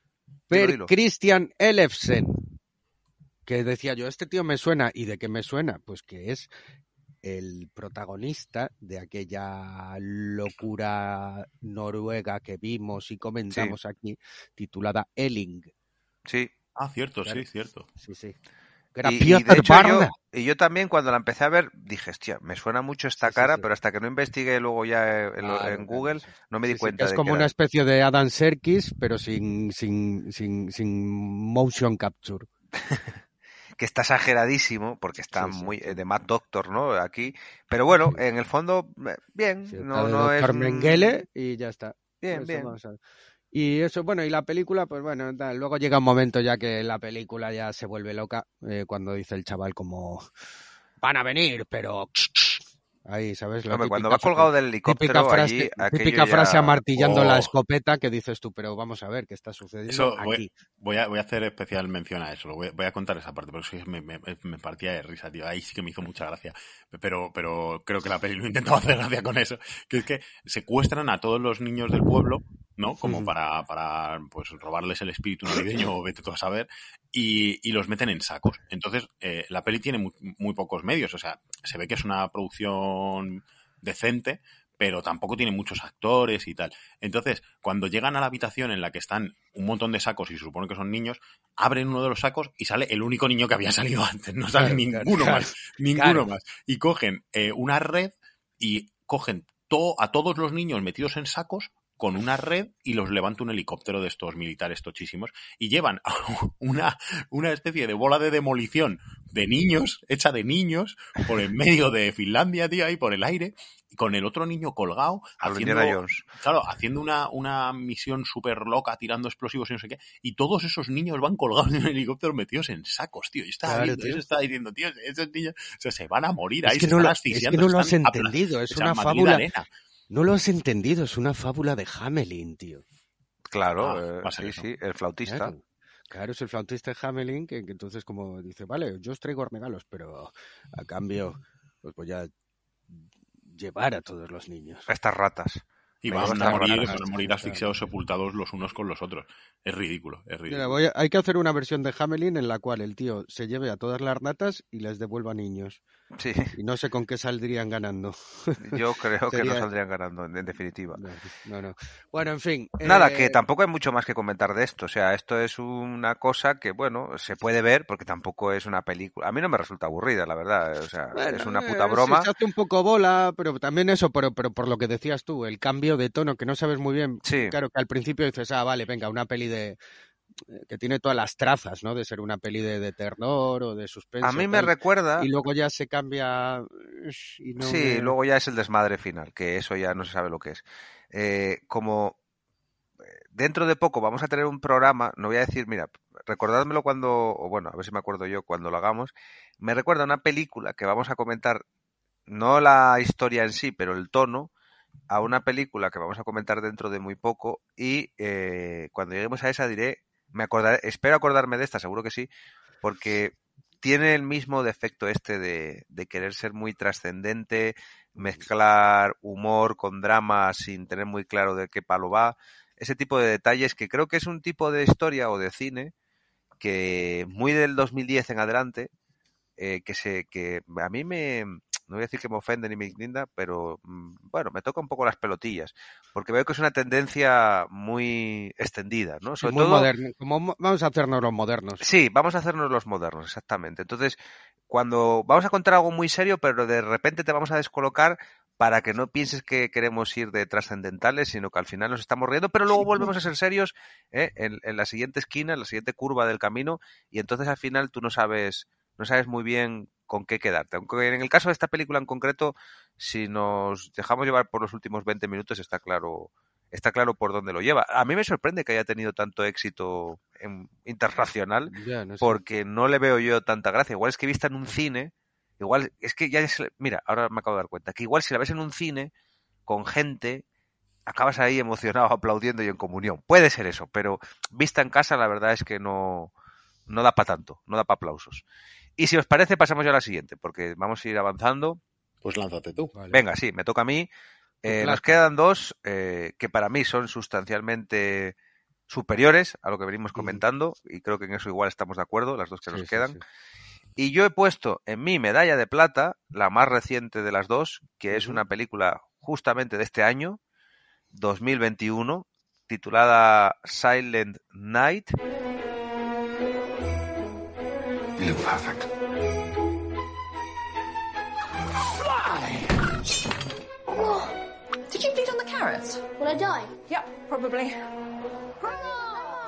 C: Per
B: Dilo, dilo.
C: Christian Ellefsen. Que decía yo, este tío me suena, ¿y de qué me suena? Pues que es el protagonista de aquella locura noruega que vimos y comentamos aquí, titulada Elling.
B: Sí.
D: Ah, cierto,
C: Claro.
D: sí, cierto.
C: Sí, sí.
B: Y, y
C: Grapioter
B: de hecho yo,
C: Barna.
B: y yo también cuando la empecé a ver dije, hostia, me suena mucho esta
C: Sí, sí,
B: cara,
C: sí.
B: pero hasta que no investigué luego ya en,
C: claro,
B: Google no me di cuenta
C: es
B: de
C: como
B: que
C: una
B: era-
C: especie de Adam Serkis, pero sin, sin, sin, sin motion capture.
B: que está exageradísimo porque está
C: Sí, sí,
B: muy
C: sí.
B: eh, de Mad Doctor, ¿no? Aquí, pero bueno, en el fondo eh, bien, no no es
C: Dr.
B: mm,
C: Mengele y ya está.
B: bien,
C: Eso
B: bien.
C: Y eso, bueno, y la película, pues bueno, tal, luego llega un momento ya que la película ya se vuelve loca, eh, cuando dice el chaval como, van a venir, pero... Ahí, ¿sabes? La
B: Hombre, cuando va colgado del helicóptero
C: típica frase,
B: allí, aquello
C: típica frase
B: ya-
C: amartillando
D: Oh.
C: la escopeta que dices tú, pero vamos a ver qué está sucediendo
D: Eso
C: aquí.
D: voy, voy a, voy a hacer especial mención a eso. lo Voy, voy a contar esa parte, pero sí me, me, me partía de risa, tío. Ahí sí que me hizo mucha gracia. Pero, pero creo que la peli no intentaba hacer gracia con eso. Que es que secuestran a todos los niños del pueblo, ¿no? Como para, para pues robarles el espíritu navideño o vete tú a saber. Y, y los meten en sacos. Entonces, eh, la peli tiene muy, muy pocos medios. O sea, se ve que es una producción decente, pero tampoco tiene muchos actores y tal. Entonces, cuando llegan a la habitación en la que están un montón de sacos y se supone que son niños, abren uno de los sacos y sale el único niño que había salido antes. No sale
C: Claro,
D: ninguno
C: claro,
D: más. Ninguno más. Y cogen eh, una red y cogen to- a todos los niños metidos en sacos con una red y los levanta un helicóptero de estos militares tochísimos y llevan a una, una especie de bola de demolición
K: de niños, hecha de niños, por el medio de Finlandia, tío, ahí por el aire, y con el otro niño colgado, haciendo,
B: Jones.
K: claro, haciendo una, una misión súper loca, tirando explosivos y no sé qué, y todos esos niños van colgados en el helicóptero metidos en sacos, tío. Y estaba
C: Claro,
K: viendo
C: tío.
K: eso, estaba diciendo, tío, esos niños o sea, se van a morir
C: Es
K: ahí,
C: que
K: se
C: no
K: están
C: lo- es
K: asfixiando.
C: que no lo has entendido, es una fábula-
K: arena.
C: No lo has entendido, es una fábula de Hamelin, tío.
B: Claro,
K: Ah,
B: eh,
K: va a ser
B: sí,
K: eso.
B: sí, el flautista.
C: Claro. Claro, es el flautista de Hamelin que, que entonces como dice, vale, yo os traigo regalos, pero a cambio os voy a llevar a todos los niños.
B: Estas ratas.
K: Y van a morir,
B: ratas.
K: van a morir asfixiados, sepultados los unos con los otros. Es ridículo, es ridículo.
C: Mira, voy a- hay que hacer una versión de Hamelin en la cual el tío se lleve a todas las ratas y les devuelva niños.
B: Sí,
C: Y no sé con qué saldrían ganando.
B: yo creo que no saldrían ganando, en, en definitiva.
C: No, no, no. Bueno, en fin.
B: Nada,
C: eh,
B: que tampoco hay mucho más que comentar de esto. O sea, esto es una cosa que, bueno, se puede ver porque tampoco es una película. A mí no me resulta aburrida, la verdad. O sea,
C: Bueno,
B: es una
C: eh,
B: puta broma.
C: se hace un poco bola, pero también eso, pero, pero por lo que decías tú, el cambio de tono que no sabes muy bien.
B: Sí.
C: Claro, que al principio dices, ah, vale, venga, una peli de eh, que tiene todas las trazas, ¿no? De ser una peli de, de terror o de suspense.
B: A mí me
C: tal,
B: recuerda.
C: Y luego ya se cambia. Y no
B: sí,
C: me-
B: luego ya es el desmadre final, que eso ya no se sabe lo que es. Eh, como eh, dentro de poco vamos a tener un programa, no voy a decir, mira, recordádmelo cuando, o bueno, a ver si me acuerdo yo cuando lo hagamos, me recuerda a una película que vamos a comentar, no la historia en sí, pero el tono, a una película que vamos a comentar dentro de muy poco y eh, cuando lleguemos a esa diré, me acordaré, espero acordarme de esta, seguro que sí, porque tiene el mismo defecto este de, de querer ser muy trascendente, mezclar humor con drama sin tener muy claro de qué palo va, ese tipo de detalles que creo que es un tipo de historia o de cine que muy del 2010 en adelante, eh, que se que a mí me no voy a decir que me ofende ni me indigna, pero mm, bueno, me toca un poco las pelotillas, porque veo que es una tendencia muy extendida, ¿no? Sobre
C: muy
B: todo
C: moderno. Como mo- vamos a hacernos los modernos.
B: Sí, vamos a hacernos los modernos, exactamente. Entonces, cuando vamos a contar algo muy serio, pero de repente te vamos a descolocar para que no pienses que queremos ir de trascendentales, sino que al final nos estamos riendo, pero luego volvemos a ser serios ¿eh? en, en la siguiente esquina, en la siguiente curva del camino, y entonces al final tú no sabes, no sabes muy bien con qué quedarte. Aunque en el caso de esta película en concreto, si nos dejamos llevar por los últimos 20 minutos, está claro, está claro por dónde lo lleva. A mí me sorprende que haya tenido tanto éxito en- internacional,
C: Ya, no sé.
B: porque no le veo yo tanta gracia. Igual es que vista en un cine, igual es que ya es, mira, ahora me acabo de dar cuenta, que igual si la ves en un cine con gente, acabas ahí emocionado, aplaudiendo y en comunión. Puede ser eso, pero vista en casa la verdad es que no, no da para tanto, no da para aplausos. Y si os parece, pasamos ya a la siguiente, porque vamos a ir avanzando.
D: Pues lánzate tú.
C: Vale.
B: Venga, sí, me toca a mí. Eh, nos quedan dos eh, que para mí son sustancialmente superiores a lo que venimos comentando y creo que en eso igual estamos de acuerdo, las dos que
C: Sí,
B: nos
C: sí,
B: quedan.
C: sí.
B: Y yo he puesto en mi medalla de plata, la más reciente de las dos, que es una película justamente de este año, 2021, titulada Silent Night.
L: Yep, probably.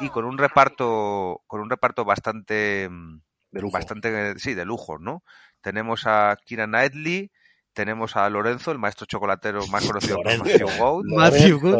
B: y con un reparto con un reparto bastante mm,
D: De lujo.
B: bastante sí de lujo no tenemos a Kira Knightley tenemos a Lorenzo el maestro chocolatero más conocido como. Matthew Gould
C: Matthew Good.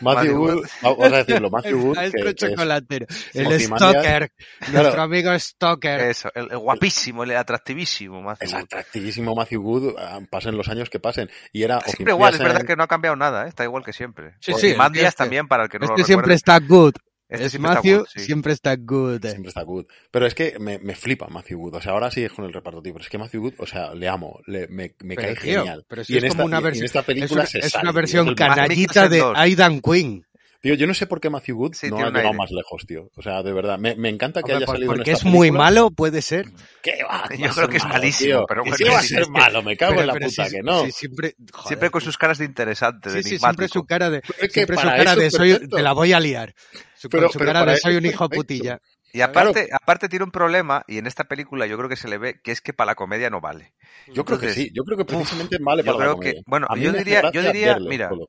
D: Matthew
B: Matthew
D: Good, vamos a decirlo, Matthew Good,
C: El
D: que,
C: maestro
D: que es
C: chocolatero. El
D: Ozymandias.
C: Stalker.
D: Claro.
C: Nuestro amigo Stalker.
B: eso el, el guapísimo el atractivísimo Matthew
D: es
B: Gould.
D: atractivísimo Matthew Good, ah, pasen los años que pasen. Y era
B: siempre igual es verdad
D: en-
B: que no ha cambiado nada ¿eh? está igual que siempre
C: Sí, sí,
B: Ozymandias
C: este-
B: también para el que no
C: este
B: lo
C: siempre
B: recuerde.
C: está good.
B: Este
C: es
B: siempre está
C: Matthew,
B: good, sí.
C: siempre está good.
D: Siempre está Good. Pero es que me, me flipa Matthew Good. O sea, ahora sí es con el reparto, tío. Pero es que Matthew Good, o sea, le amo. Le, me me
C: Pero,
D: cae
C: tío,
D: genial.
C: Pero si
D: y
C: es
D: en
C: como
D: esta,
C: una versión. Es una, es versión canallita de. Aidan Quinn.
D: Tío, yo no sé por qué Matthew Good
B: Sí,
D: no ha llegado
B: aire.
D: más lejos, tío. O sea, de verdad. Me, me encanta que
C: Hombre,
D: haya
C: por-
D: salido en
C: porque
D: esta
C: es muy
D: película.
C: malo, puede ser.
D: ¿Qué va?
B: Yo creo que es
D: malo,
B: malísimo,
D: tío.
B: pero
D: Que
B: bueno,
D: sí va a ser
B: sí.
D: malo, me cago
C: Pero-
D: en la
C: pero
D: puta
C: sí,
D: que no.
C: sí, siempre, joder,
B: siempre con sus caras de interesante de
C: Sí, sí, siempre
B: enigmático.
C: su cara de,
D: Es que
C: siempre su cara de soy, te la voy a liar. Su, con
D: Pero-
C: su
D: pero
C: cara de soy un hijo putilla.
B: Y aparte, aparte tiene un problema, y en esta película yo creo que se le ve, que es que para la comedia no vale.
D: Yo creo que sí. Yo creo que precisamente vale
B: yo
D: para la
B: creo
D: comedia.
B: que, bueno, yo diría, yo diría, mira,
D: solo.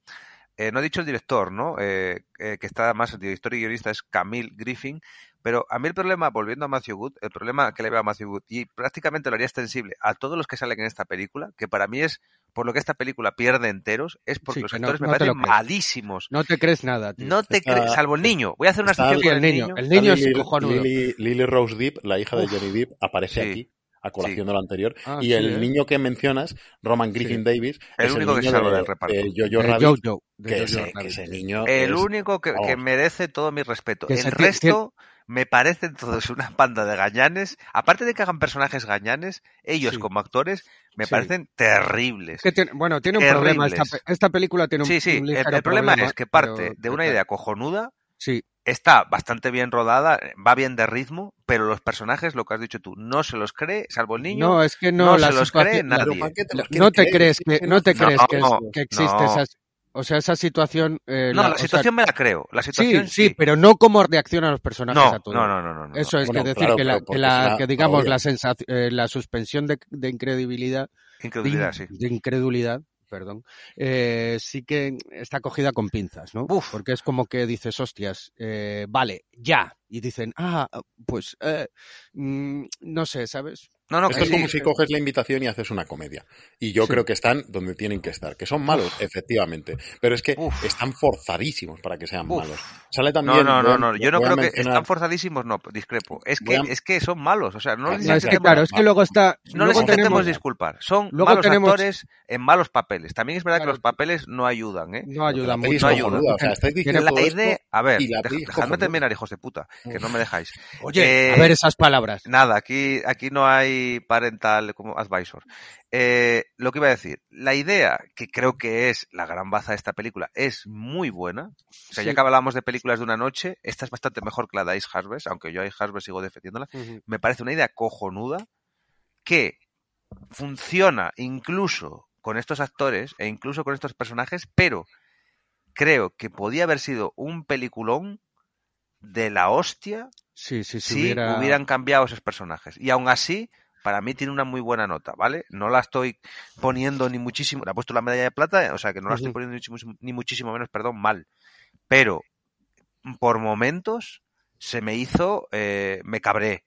B: Eh, no he dicho el director, ¿no? Eh, eh, que está más, el director y guionista es Camille Griffin, pero a mí el problema, volviendo a Matthew Wood, el problema que le veo a Matthew Wood, y prácticamente lo haría extensible a todos los que salen en esta película, que para mí es por lo que esta película pierde enteros, es porque
C: Sí,
B: los
C: no-
B: actores
C: no
B: me parecen malísimos.
C: No te crees nada, tío.
B: No te crees, salvo el niño. Voy a hacer una con
C: el niño. El
D: Está
C: niño es
D: Lily,
C: cojonudo.
D: Lily- Lily Rose Depp, la hija de. Johnny Depp, aparece
B: Sí.
D: aquí a colación
B: Sí.
D: de lo anterior.
C: Ah,
D: y
C: sí,
D: el
C: ¿eh?
D: niño que mencionas, Roman Griffin Davis,
B: El
D: es
B: único que
D: niño
B: salva
D: de-
B: del reparto.
D: de Jojo
C: De
D: Rabbit,
C: Jojo, de
D: que,
C: Jojo
D: ese,
C: Rabbit.
D: que ese niño
B: El
D: es-
B: único que, que merece todo mi respeto.
C: Que
B: el resto me parecen todos una banda de gañanes. Aparte de que hagan personajes gañanes, ellos
C: Sí.
B: como actores me
C: Sí.
B: parecen terribles.
C: Que tiene- bueno, tiene un problema. Esta, película tiene un,
B: Sí, sí.
C: un
B: El, el problema es que parte
C: pero-
B: de una idea cojonuda,
C: Sí,
B: está bastante bien rodada, va bien de ritmo, pero los personajes, lo que has dicho tú, no se los cree, salvo el niño.
C: no, es que no,
B: no
C: la
B: se los cree nadie.
D: Pero ¿para qué te los
C: no te crees que no te
B: No,
C: crees que, es-
B: no,
C: que existe
B: no.
C: esa o sea esa situación eh,
B: No, la,
C: o sea,
B: situación me la creo. La
C: sí,
B: situación
C: sí, pero no como reaccionan los personajes
B: No,
C: a todo.
B: no, no, no, no, no.
C: Eso es
D: Bueno,
C: que decir
D: claro,
C: que, la, que, la- digamos la sensación, eh, la suspensión de, de incredibilidad,
B: Incredulidad,
C: in-
B: sí.
C: de incredulidad, perdón, eh, sí que está cogida con pinzas, ¿no?
B: Uf.
C: Porque es como que dices, hostias, eh, vale, ya, y dicen, ah, pues, eh, mm, no sé, ¿sabes?
B: No, no,
D: Esto
B: que
D: es
B: sí.
D: como si coges la invitación y haces una comedia. Y yo
C: Sí.
D: creo que están donde tienen que estar. Que son malos, efectivamente. Pero es que
B: Uf.
D: están forzadísimos para que sean
B: Uf.
D: malos. Sale
B: No,
D: también.
B: no, no,
D: a-
B: no. Yo no
D: a
B: creo que están forzadísimos, no, discrepo. Es que,
D: a-
B: es que son malos. O sea, no les
D: No,
C: No, es que
B: intentemos-
C: claro, es que luego está...
B: no les intentemos
C: tenemos,
B: disculpar. Son
C: luego
B: malos
C: tenemos-
B: actores en malos papeles. También es verdad
C: Claro.
B: que los papeles no ayudan, ¿eh?
C: no ayuda
D: La peli es
C: mucho.
B: ayuda.
D: cojonuda, o sea, estáis diciendo
B: La
D: todo esto
B: idea... A ver, dejadme terminar, hijos de puta, que no me dejáis.
C: Oye, a
B: Eh,
C: ver esas palabras.
B: Nada, aquí, aquí no hay parental como advisor. Eh, lo que iba a decir, la idea, que creo que es la gran baza de esta película, es muy buena. O sea,
C: Sí.
B: ya que hablábamos de películas de una noche, esta es bastante mejor que la de Ice Harvest, aunque yo a Ice Harvest sigo defendiéndola. Me parece una idea cojonuda que funciona incluso con estos actores e incluso con estos personajes, pero creo que podía haber sido un peliculón de la hostia
C: Sí, sí, si
B: si
C: hubiera...
B: hubieran cambiado esos personajes. Y aún así, para mí tiene una muy buena nota, ¿vale? No la estoy poniendo ni muchísimo, le he puesto la medalla de plata, o sea que no la estoy poniendo ni muchísimo, ni muchísimo menos, perdón, mal. Pero por momentos se me hizo, eh, me cabré,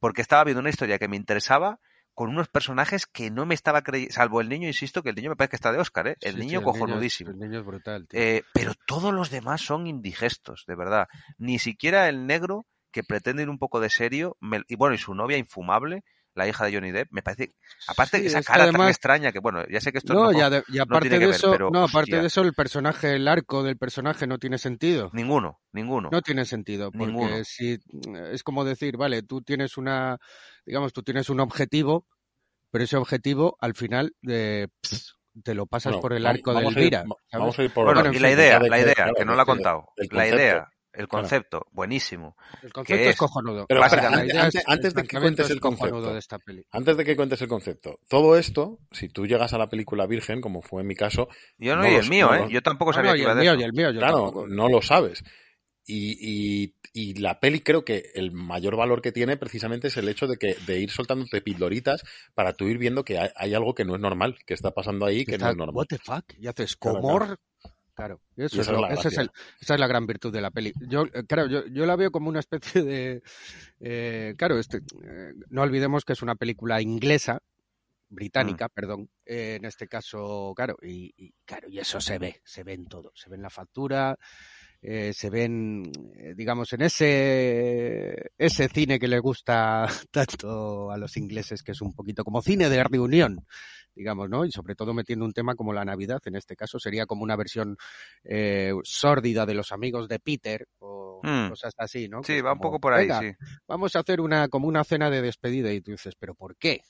B: porque estaba viendo una historia que me interesaba con unos personajes que no me estaba creyendo, salvo el niño, insisto, que el niño me parece que está de Oscar, ¿eh? El
C: Sí, sí,
B: niño cojonudísimo.
C: el niño es brutal, tío.
B: Eh, pero todos los demás son indigestos, de verdad. Ni siquiera el negro, que pretende ir un poco de serio, me- y bueno, y su novia infumable, la hija de Johnny Depp, me parece, aparte
C: Sí,
B: que esa
C: es que
B: cara tan
C: además-
B: extraña, que bueno, ya sé que esto
C: No,
B: no,
C: y, ade- y
B: no
C: aparte
B: tiene que
C: de
B: ver,
C: eso,
B: pero,
C: no, aparte
B: hostia,
C: de eso, el personaje, el arco del personaje no tiene sentido.
B: ninguno, ninguno.
C: No tiene sentido, porque
B: Ninguno.
C: si es como decir, vale, tú tienes una, digamos, tú tienes un objetivo, pero ese objetivo al final de, pss, te lo pasas
D: Bueno,
C: por el arco de
D: vamos a ir-
C: Elvira. ¿sabes?
D: vamos a ir por
B: bueno,
C: Bueno,
B: y la idea,
D: de
B: la idea, que no la ha
D: que-
B: contado. La idea, el
D: Claro.
B: concepto, buenísimo.
C: El concepto
B: que
C: es
B: es-
C: cojonudo.
D: Pero
B: espera,
C: La
D: antes-
C: idea
D: antes-
C: es-
D: antes de que cuentes
C: es
D: el
C: cojonudo
D: concepto.
C: de esta peli.
D: Antes de que cuentes el concepto, todo esto, si tú llegas a la película virgen, como fue en mi caso,
B: Yo no,
D: No
B: y el mío,
D: no
B: ¿eh? Yo tampoco
C: No,
B: sabía
C: no,
B: que iba
C: el
B: de
C: mío,
B: esto.
C: y el mío, yo
D: claro,
C: tampoco.
D: no lo sabes. Y, y- y la peli creo que el mayor valor que tiene precisamente es el hecho de que de ir soltándote pildoritas para tú ir viendo que hay, hay algo que no es normal, que está pasando ahí que no
C: Está,
D: es normal.
C: What the fuck? Y haces
D: Claro,
C: comor. Claro, eso es
D: esa
C: lo-
D: es
C: el- esa es la gran virtud de la peli. Yo, claro, yo, yo la veo como una especie de, eh, claro, este, eh, no olvidemos que es una película inglesa, británica,
B: Mm.
C: perdón, eh, en este caso, claro, y, y, claro, y eso se ve, se ve en todo, se ve en la factura, eh, se ven, eh, digamos, en ese, ese cine que le gusta tanto a los ingleses, que es un poquito como cine de reunión, digamos, ¿no? Y sobre todo metiendo un tema como la Navidad, en este caso sería como una versión eh, sórdida de los amigos de Peter o
B: Mm.
C: cosas así, ¿no?
B: Sí, va un poco por ahí,
C: "Venga,
B: sí.
C: Vamos a hacer una como una cena de despedida y tú dices, pero ¿por qué?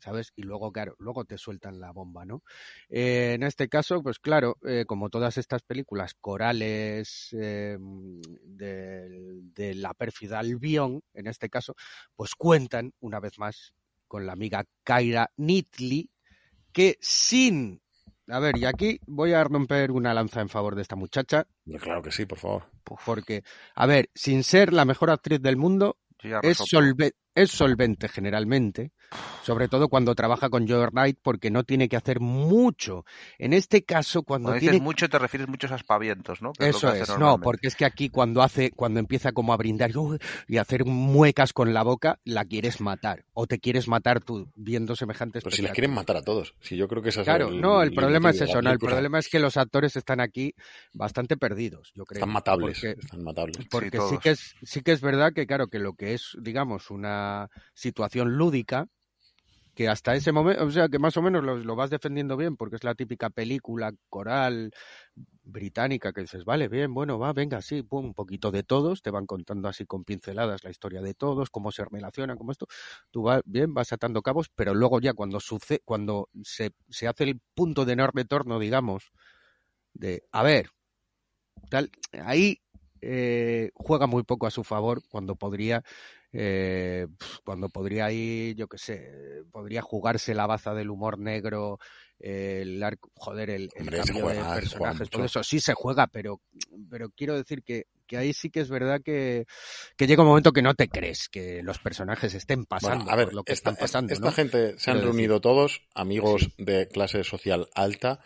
C: ¿Sabes? Y luego, claro, luego te sueltan la bomba, ¿no? Eh, en este caso, pues claro, eh, como todas estas películas corales eh, de, de la pérfida Albion, en este caso, pues cuentan una vez más con la amiga Kyra Knightley, que sin... A ver, y aquí voy a romper una lanza en favor de esta muchacha,
D: Claro que sí, por favor.
C: porque, a ver, sin ser la mejor actriz del mundo, es, solve- es solvente generalmente, sobre todo cuando trabaja con Joe Wright, porque no tiene que hacer mucho. En este caso, cuando,
B: Cuando
C: tiene
B: dices mucho te refieres muchos aspavientos, ¿no? Que lo
C: eso
B: que hace
C: es, no, porque es que aquí cuando hace, cuando empieza como a brindar "Uy", y hacer muecas con la boca, la quieres matar. O te quieres matar tú viendo semejantes
D: Pero si les quieren matar a todos. Si yo creo que ese es
C: Claro,
D: el,
C: no, el problema es eso, no, el problema es que los actores están aquí bastante perdidos, yo creo.
D: Están matables,
C: Porque,
D: están matables.
C: porque sí, que es, sí que es verdad que, claro, que lo que es, digamos, una situación lúdica, que hasta ese momento, o sea, que más o menos lo, lo vas defendiendo bien, porque es la típica película coral británica que dices, vale, bien, bueno, va, venga, sí, un poquito de todos, te van contando así con pinceladas la historia de todos, cómo se relacionan, cómo esto, tú vas bien, vas atando cabos, pero luego ya cuando sucede, cuando se, se hace el punto de no retorno, digamos, de, a ver, tal, ahí eh, juega muy poco a su favor cuando podría eh, cuando podría ir, yo qué sé, podría jugarse la baza del humor negro, el arco, joder, el, el
D: Hombre,
C: cambio
D: juega,
C: de personajes, todo eso sí se juega, pero, pero quiero decir que, que ahí sí que es verdad que, que llega un momento que no te crees que los personajes estén pasando
D: Bueno, a ver,
C: por lo que
D: esta,
C: están pasando,
D: esta
C: ¿no?
D: gente se han
C: Quiero decir.
D: reunido todos, amigos de clase social alta,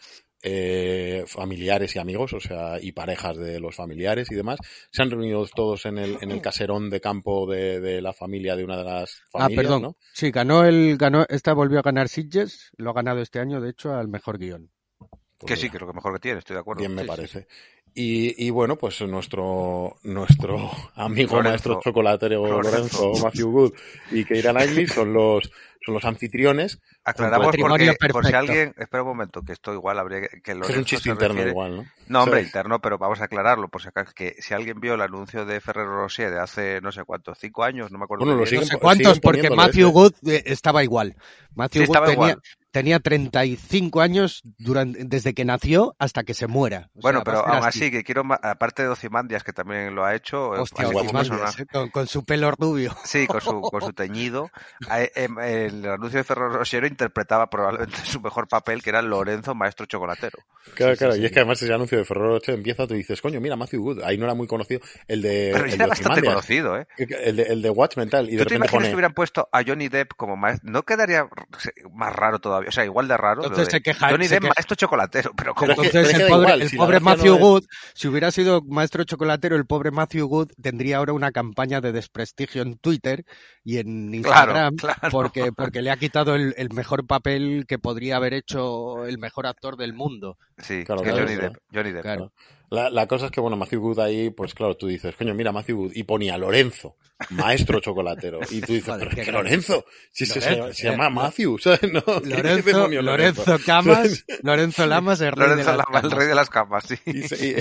D: eh, familiares y amigos, o sea, y parejas de los familiares y demás, se han reunido todos en el, en el caserón de campo de, de la familia de una de las
C: Ah,
D: familias,
C: perdón.
D: ¿no?
C: Sí, ganó el, ganó, esta volvió a ganar Sitges, lo ha ganado este año, de hecho, al mejor guion.
D: Pues
B: Que sí,
D: mira,
B: que es lo que mejor que tiene, estoy de acuerdo.
D: Bien me
C: Sí, sí,
D: parece. Y, y bueno, pues nuestro, nuestro amigo
B: Lorenzo.
D: maestro chocolatero
B: Lorenzo.
D: Lorenzo, Matthew Good y Keira Knightley son los, son los anfitriones.
B: Aclaramos porque, por si alguien, espera un momento, que esto igual habría que, que
D: es un chiste interno
B: refiere-
D: igual, ¿no?
B: No, hombre,
D: ¿Sabes?
B: interno, pero vamos a aclararlo, por si acaso, que si alguien vio el anuncio de Ferrero Rocher de hace no sé cuántos, cinco años, no me acuerdo.
D: Bueno, lo
B: bien.
C: No
D: siguen
C: sé cuántos,
D: siguen
C: porque
D: poniéndolo
C: Matthew. Good eh, estaba igual. Matthew
B: Sí,
C: Good
B: estaba
C: tenía,
B: igual.
C: tenía 35 años durante, desde que nació hasta que se muera. O
B: Bueno,
C: sea,
B: pero aún así, que quiero, aparte de Ocimandias, que también lo ha hecho, eh,
C: Hostia,
B: personaje,
C: eh, con, con su pelo rubio.
B: sí, con su, con su teñido, em, el anuncio de Ferrero Rocher interpretaba probablemente su mejor papel, que era Lorenzo, maestro chocolatero.
D: Claro,
C: Sí,
D: claro,
C: sí.
D: y es que además ese anuncio de Ferrero Rocher empieza, tú dices, coño, mira, Matthew Good, ahí no era muy conocido, el de,
B: Pero
D: el de
B: bastante conocido, ¿eh?
D: el de, el de Watchmen tal, y de
B: ¿Tú te imaginas
D: pone,
B: que hubieran puesto a Johnny Depp como maestro? ¿No quedaría más raro todavía? O sea, igual de raro.
C: Entonces
B: de
C: se queja-
B: Johnny
C: se
B: Depp,
C: queja-
B: maestro chocolatero, pero como...
D: Pero es que-
C: Entonces el pobre,
D: igual,
C: el
D: si la
C: pobre
D: gracia
C: Matthew
D: no es-
C: Good, si hubiera sido maestro chocolatero, el pobre Matthew Good tendría ahora una campaña de desprestigio en Twitter y en
B: Claro,
C: Instagram
B: claro.
C: porque, porque le ha quitado el, el mejor papel que podría haber hecho el mejor actor del mundo.
B: Sí,
D: Claro,
B: que
D: claro,
B: Johnny. Depp. Johnny Depp.
C: Claro.
D: La, la cosa es que, bueno, Matthew Good ahí, pues claro, tú dices, coño, mira, Matthew Good, y ponía Lorenzo, maestro chocolatero. Y tú dices,
C: Joder,
D: pero
C: qué
D: es que. Lorenzo, si se, se-
C: Lorenzo,
D: se llama
C: eh,
D: Matthew, ¿sabes? No, ¿qué- qué
C: Lorenzo, Lorenzo Camas, Lorenzo Lamas, el rey
B: Lorenzo
C: de las
B: Lama, el rey de las camas, sí.
D: Y se- y-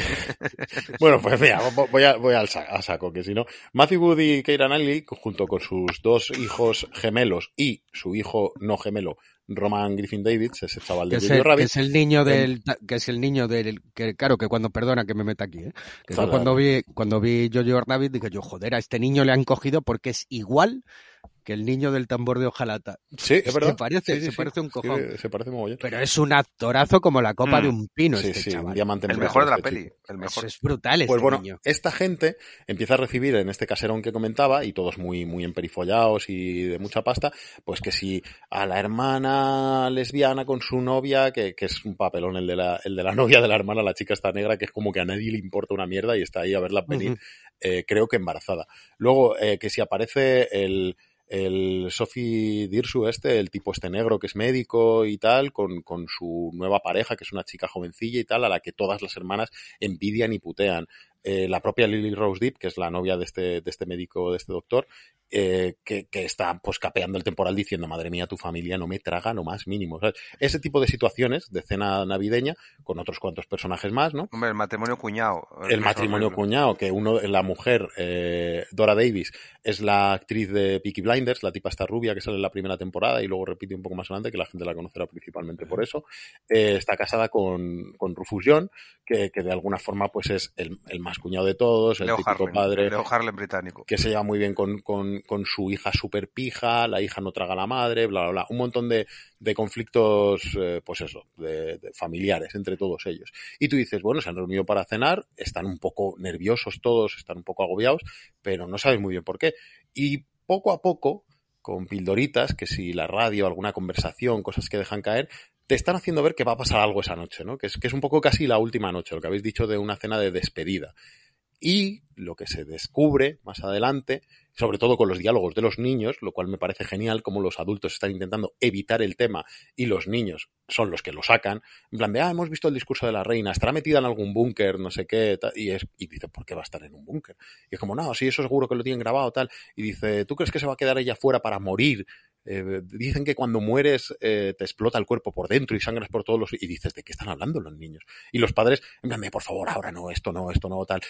D: bueno, pues mira, vo- voy, a- voy al sa- a saco, que si no. Matthew Good y Keira Knightley, junto con sus dos hijos gemelos y su hijo no gemelo, Roman Griffin Davids, ese chaval de Jojo
C: el, que
D: Rabbit,
C: es el niño del que es el niño del que claro que cuando perdona que me meta aquí ¿eh? que cuando vi cuando vi Jojo Rabbit dije yo joder a este niño le han cogido porque es igual que el niño del tambor de hojalata
D: Sí, es verdad.
C: se parece
D: Sí, sí,
C: se
D: sí.
C: parece un
D: Sí,
C: cojón
D: se parece mogollón.
C: pero es un actorazo como la copa
B: Mm.
C: de un pino
D: Sí,
C: este
D: sí, un
C: chaval
D: diamante
B: El mejor de la
D: este
B: peli.
D: chico.
B: El
C: Eso
B: mejor.
C: es brutal este
D: Pues bueno,
C: niño
D: esta gente empieza a recibir en este caserón que comentaba, y todos muy, muy emperifollados y de mucha pasta, pues que si a la hermana lesbiana con su novia, que, que es un papelón el de, la, el de la novia de la hermana, la chica está negra, que es como que a nadie le importa una mierda y está ahí a verla venir,
C: Ujú.
D: eh, creo que embarazada. Luego, eh, que si aparece el, el Sophie Dirsu este, el tipo este negro que es médico y tal, con, con su nueva pareja, que es una chica jovencilla y tal, a la que todas las hermanas envidian y putean. Eh, la propia Lily Rose Deep, que es la novia de este, de este médico, de este doctor, eh, que, que está pues capeando el temporal diciendo, madre mía, tu familia no me traga lo más mínimo. ¿sabes? Ese tipo de situaciones de cena navideña, con otros cuantos personajes más, ¿no?
B: Hombre, el matrimonio cuñado.
D: El matrimonio cuñado, que uno, la mujer, eh, Dora Davis, es la actriz de Peaky Blinders, la tipa esta rubia que sale en la primera temporada y luego repite un poco más adelante, que la gente la conocerá principalmente por eso. Eh, está casada con, con Rufus John, que, que de alguna forma pues es el, el más cuñado de todos, el
B: Leo
D: típico
B: Harlem.
D: padre
B: Leo Harlem británico.
D: que se lleva muy bien con, con, con su hija super pija, la hija no traga a la madre, bla, bla, bla. Un montón de, de conflictos, eh, pues eso, de, de familiares entre todos ellos. Y tú dices, bueno, se han reunido para cenar, están un poco nerviosos todos, están un poco agobiados, pero no sabes muy bien por qué. Y poco a poco con pildoritas, que si la radio, alguna conversación, cosas que dejan caer, te están haciendo ver que va a pasar algo esa noche, ¿no? Que es, que es un poco casi la última noche, lo que habéis dicho de una cena de despedida. Y lo que se descubre más adelante, sobre todo con los diálogos de los niños, lo cual me parece genial, como los adultos están intentando evitar el tema y los niños son los que lo sacan, en plan de, ah, hemos visto el discurso de la reina, estará metida en algún búnker, no sé qué, y, es, y dice, ¿por qué va a estar en un búnker? Y es como, no, sí, eso seguro que lo tienen grabado, tal, y dice, ¿tú crees que se va a quedar ella fuera para morir? Eh, dicen que cuando mueres eh, te explota el cuerpo por dentro y sangras por todos los... Y dices, ¿de qué están hablando los niños? Y los padres, en plan, por favor, ahora no, esto no, esto no, tal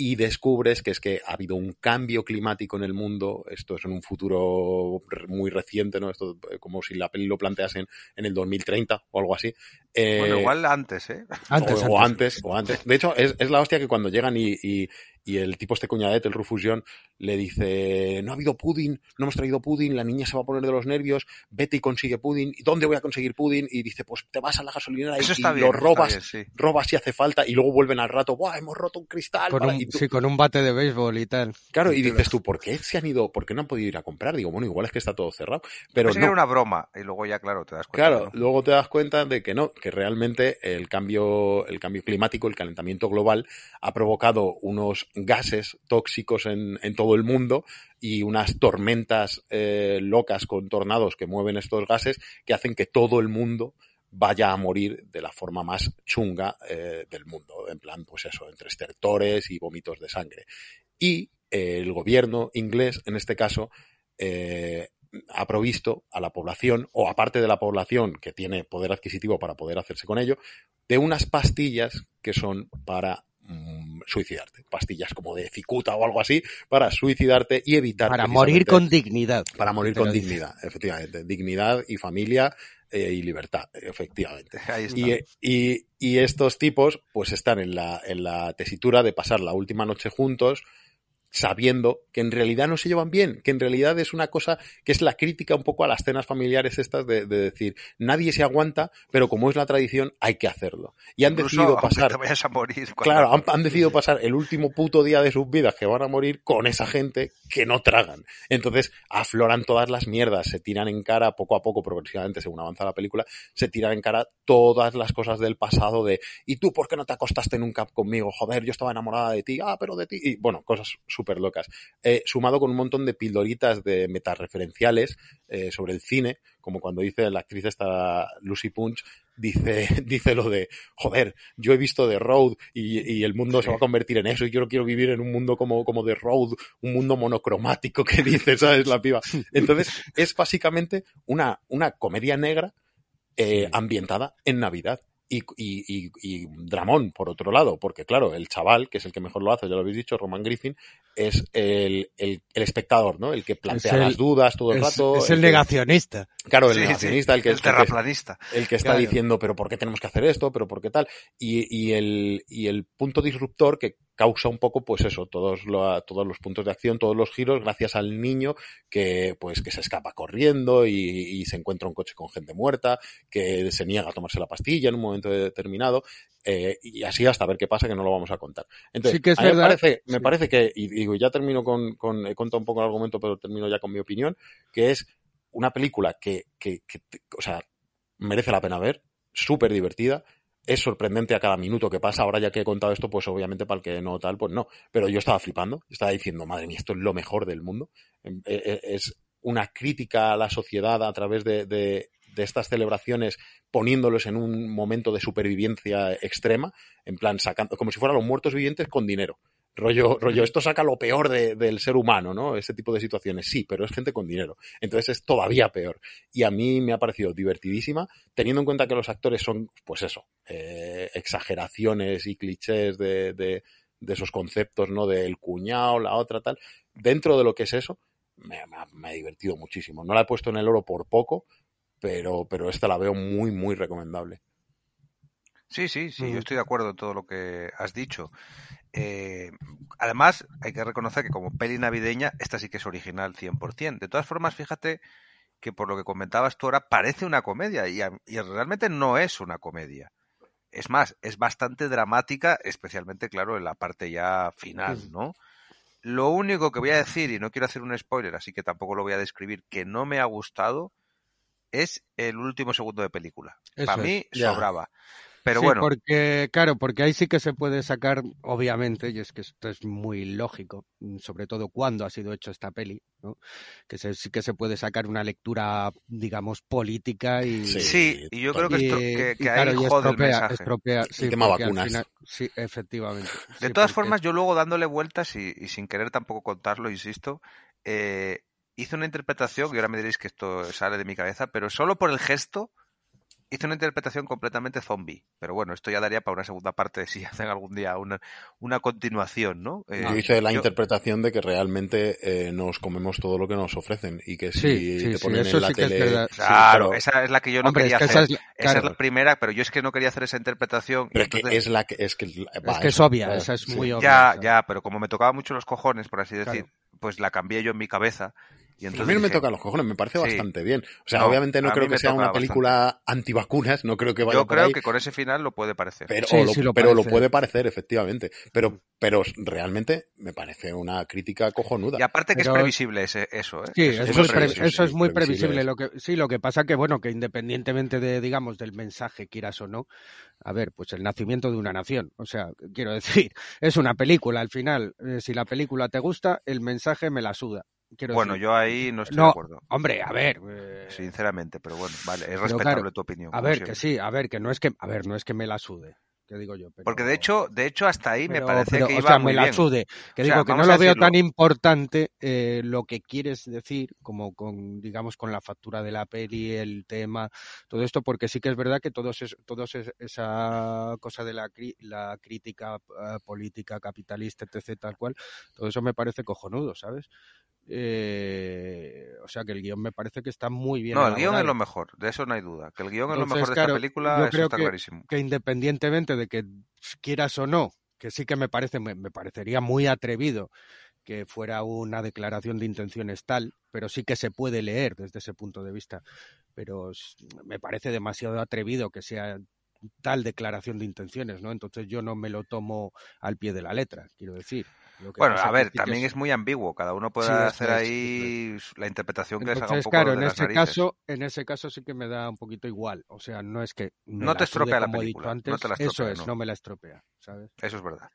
D: y descubres que es que ha habido un cambio climático en el mundo, esto es en un futuro muy reciente, ¿no? Esto eh, como si la peli lo planteasen en el 2030 o algo así.
B: Eh, bueno, igual antes, ¿eh?
D: Antes, o, antes. o antes. De hecho, es, es la hostia que cuando llegan y, y, y el tipo este cuñadete, el Rufusión, le dice, no ha habido pudding, no hemos traído pudding, la niña se va a poner de los nervios, vete y consigue pudding, ¿y dónde voy a conseguir pudding? Y dice, pues te vas a la gasolinera y, lo robas, robas si hace falta, y luego vuelven al rato, ¡buah, hemos roto un cristal!
C: Con un, Sí, con un bate de béisbol y tal.
D: Claro, y dices tú, ¿por qué se han ido, por qué no han podido ir a comprar? Digo, bueno, igual es que está todo cerrado. Pero no.
B: era una broma, y luego ya, claro, te das cuenta.
D: Claro, luego te das cuenta de que no, que realmente el cambio, el cambio climático, el calentamiento global, ha provocado unos gases tóxicos en, en todo el mundo y unas tormentas eh, locas con tornados que mueven estos gases que hacen que todo el mundo vaya a morir de la forma más chunga eh, del mundo, en plan, pues eso, entre estertores y vómitos de sangre. Y eh, el gobierno inglés, en este caso, eh, ha provisto a la población, o aparte de la población que tiene poder adquisitivo para poder hacerse con ello, de unas pastillas que son para mm, suicidarte. Pastillas como de cicuta o algo así para suicidarte y evitar.
C: Para morir con dignidad.
D: Para morir con dignidad, efectivamente. Dignidad y familia eh, y libertad, efectivamente. Y, y, y, estos tipos, pues están en la, en la tesitura de pasar la última noche juntos, sabiendo que en realidad no se llevan bien, que en realidad es una cosa que es la crítica un poco a las cenas familiares estas de, de decir, nadie se aguanta, pero como es la tradición, hay que hacerlo. Y han
B: Incluso,
D: decidido pasar...
B: Te vayas a morir cuando...
D: Claro, han, han, decidido pasar el último puto día de sus vidas que van a morir con esa gente que no tragan. Entonces afloran todas las mierdas, se tiran en cara poco a poco, progresivamente, según avanza la película, se tiran en cara todas las cosas del pasado de, ¿y tú por qué no te acostaste nunca conmigo? Joder, yo estaba enamorada de ti, ah, pero de ti. Y bueno, cosas súper locas. Eh, sumado con un montón de pildoritas de metareferenciales eh, sobre el cine, como cuando dice la actriz esta Lucy Punch, dice, dice lo de, joder, yo he visto The Road y, y el mundo sí. se va a convertir en eso y yo no quiero vivir en un mundo como, como The Road, un mundo monocromático que dice, ¿sabes? La piba. Entonces, es básicamente una, una comedia negra eh, ambientada en Navidad y, y, y, y, dramón, por otro lado, porque claro, el chaval, que es el que mejor lo hace, ya lo habéis dicho, Roman Griffin, es el, el, el espectador, ¿no? El que plantea el, las dudas todo el
C: es,
D: rato.
C: Es el, el negacionista.
D: Que, claro, el sí, negacionista,
B: sí,
D: el que
B: el terraplanista.
D: El que, el que está claro. diciendo, pero ¿por qué tenemos que hacer esto? ¿Pero por qué tal? Y, y, el, y el punto disruptor que causa un poco, pues eso, todos, lo, todos los puntos de acción, todos los giros, gracias al niño que, pues, que se escapa corriendo y, y se encuentra un coche con gente muerta, que se niega a tomarse la pastilla en un momento determinado, eh, y así hasta ver qué pasa, que no lo vamos a contar. Entonces,
C: sí que es
D: a mí
C: verdad.
D: me parece, me parece que, y digo, ya termino con, con, he contado un poco el argumento, pero termino ya con mi opinión, que es una película que, que, que o sea, merece la pena ver, súper divertida, es sorprendente a cada minuto que pasa. Ahora ya que he contado esto, pues obviamente para el que no tal, pues no. Pero yo estaba flipando, estaba diciendo, madre mía, esto es lo mejor del mundo. Es una crítica a la sociedad a través de, de, de estas celebraciones poniéndolos en un momento de supervivencia extrema, en plan sacando, como si fueran los muertos vivientes con dinero. Rollo, rollo, esto saca lo peor de, del ser humano, ¿no? Ese tipo de situaciones. Sí, pero es gente con dinero. Entonces es todavía peor. Y a mí me ha parecido divertidísima, teniendo en cuenta que los actores son, pues eso, eh, exageraciones y clichés de, de, esos conceptos, ¿no? Del cuñado, la otra, tal. Dentro de lo que es eso, me, me, me ha divertido muchísimo. No la he puesto en el oro por poco, pero, pero esta la veo muy, muy recomendable.
B: Sí, sí, sí, mm. yo estoy de acuerdo en todo lo que has dicho. Eh, además, hay que reconocer que como peli navideña, esta sí que es original 100%. De todas formas, fíjate que por lo que comentabas tú ahora, parece una comedia y, y realmente no es una comedia. Es más, es bastante dramática, especialmente, claro, en la parte ya final, ¿no? Lo único que voy a decir, y no quiero hacer un spoiler, así que tampoco lo voy a describir, que no me ha gustado, es el último segundo de película.
C: Eso
B: Para mí sobraba. Pero
C: Sí,
B: bueno,
C: porque, claro, porque ahí sí que se puede sacar, obviamente, y es que esto es muy lógico, sobre todo cuando ha sido hecho esta peli, ¿no? Que se- sí que se puede sacar una lectura, digamos, política y...
B: Sí, y yo creo que, estro- que-
C: y
B: que
C: claro,
B: ahí
C: y
B: jode el mensaje.
C: estropea, sí,
D: tema vacunas.
C: final- sí, efectivamente.
B: De
C: Sí,
B: todas
C: porque-
B: formas, yo luego dándole vueltas y, y sin querer tampoco contarlo, insisto, eh, hice una interpretación, y ahora me diréis que esto sale de mi cabeza, pero solo por el gesto hice una interpretación completamente zombie. Pero bueno, esto ya daría para una segunda parte si hacen algún día una, una continuación, ¿no? Eh,
D: Yo hice la
B: yo-
D: interpretación de que realmente eh, nos comemos todo lo que nos ofrecen y que si
C: Sí, sí,
D: te
C: sí,
D: ponen
C: eso
D: en la
C: sí
D: tele... Sí,
B: Claro,
D: pero-
B: esa es la que yo no
C: Hombre, es
B: quería
C: esa
B: hacer.
C: es la-
B: Esa es la primera, pero yo es que no quería hacer esa interpretación.
D: Pero es que es la que... Es que, va,
C: Es que es
D: eso,
C: obvia,
D: claro,
C: esa es
D: sí.
C: muy obvia.
B: Ya, ya, pero como me tocaba mucho los cojones, por así decir,
C: Claro.
B: pues la cambié yo en mi cabeza. Y
D: A mí no me
B: dije,
D: tocan los cojones, me parece
B: Sí.
D: bastante bien. O sea,
B: No,
D: obviamente no
B: a
D: creo que sea
B: toca
D: una película antivacunas, no creo que vaya
B: Yo
D: por
B: creo
D: ahí,
B: que con ese final lo puede parecer.
D: pero,
C: Sí,
D: lo,
C: sí lo
D: pero lo puede parecer, efectivamente. Pero, pero realmente me parece una crítica cojonuda.
B: Y aparte que
C: Pero-
B: es previsible ese, eso, ¿eh?
C: Sí,
B: Eso
C: es, pre-
D: previsible,
C: eso es muy
D: previsible
C: previsible.
D: es.
C: Lo que, sí, lo que pasa que, bueno, que independientemente de, digamos, del mensaje, quieras o no, a ver, pues el nacimiento de una nación. O sea, quiero decir, es una película al final. eh, si la película te gusta, el mensaje me la suda. Quiero
B: Bueno,
C: decir.
B: yo ahí no estoy
C: No,
B: de acuerdo.
C: Hombre, a ver. eh,
B: Sinceramente, pero bueno, vale, es
C: pero
B: respetable
C: claro,
B: tu opinión.
C: A ver,
B: siempre.
C: que sí, a ver, que no es que, a ver, no es que me la sude, que digo yo. Pero,
B: Porque de hecho, de hecho hasta ahí me parece
C: pero,
B: que
C: o
B: iba
C: sea,
B: muy
C: me la
B: bien.
C: sude. Que
B: O sea,
C: digo que no lo veo tan importante eh, lo que quieres decir, como con, digamos, con la factura de la peli, el tema, todo esto, porque sí que es verdad que todos es, todos es- esa cosa de la, la crítica eh, política capitalista, etc., tal cual, todo eso me parece cojonudo, ¿sabes? Eh, o sea que el guion me parece que está muy bien.
B: No, el guion es lo mejor, de eso no hay duda. Que el guion es lo mejor de
C: claro,
B: esta película,
C: yo
B: eso
C: creo
B: está
C: que,
B: clarísimo.
C: que independientemente de que quieras o no, que sí que me parece, me, me parecería muy atrevido que fuera una declaración de intenciones tal, pero sí que se puede leer desde ese punto de vista. Pero me parece demasiado atrevido que sea tal declaración de intenciones, ¿no? Entonces yo no me lo tomo al pie de la letra, quiero decir.
B: Bueno, a ver, también es muy ambiguo. Cada uno puede
C: Sí,
B: hacer
C: es,
B: ahí la interpretación que les haga un
C: Entonces,
B: poco
C: claro,
B: de
C: en
B: las
C: ese
B: narices.
C: caso, en ese caso sí que me da un poquito igual. O sea, no es que me
B: No te estropea la película,
C: dicho
B: no
C: antes,
B: te la
C: eso es,
B: no.
C: no me la estropea, ¿sabes?
B: Eso es verdad.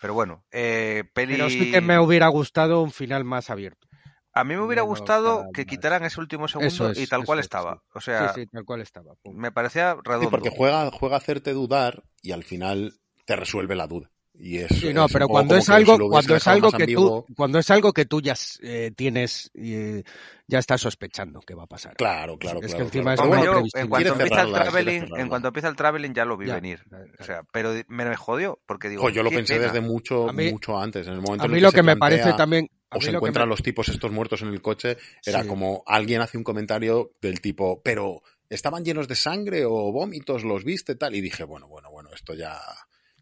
B: Pero bueno, eh, peli...
C: Pero sí que me hubiera gustado un final más abierto.
B: A mí me hubiera gustado que quitaran ese último segundo
C: es,
B: y tal cual
C: es,
B: estaba.
C: sí.
B: O sea,
C: sí, sí, tal cual estaba. pum.
B: me parecía redondo.
D: Sí, porque juega, juega a hacerte dudar y al final te resuelve la duda. Y es,
C: Sí, no,
D: es
C: pero cuando es
D: que
C: algo,
D: si lo hubiese
C: cuando es algo que
D: ambiguo,
C: tú, cuando es algo que tú ya eh, tienes, eh, ya estás sospechando que va a pasar.
D: Claro, claro,
C: Es
D: claro,
C: que encima
D: claro.
C: es
B: yo, en cuanto empieza el traveling, en cuanto empieza el traveling ya lo vi
C: Ya,
B: venir.
C: ya,
B: O sea, pero me, me jodió porque digo,
D: yo lo pensé
B: pena.
D: desde mucho,
C: mí-
D: mucho antes. En el momento
C: A
D: en
C: mí
D: el
C: lo
D: se
C: que me
D: plantea,
C: parece también,
D: O se
C: lo que
D: encuentran
C: me-
D: los tipos estos muertos en el coche, era
C: Sí.
D: como alguien hace un comentario del tipo, pero ¿estaban llenos de sangre o vómitos? ¿Los viste? Tal. Y dije, bueno, bueno, bueno, esto ya,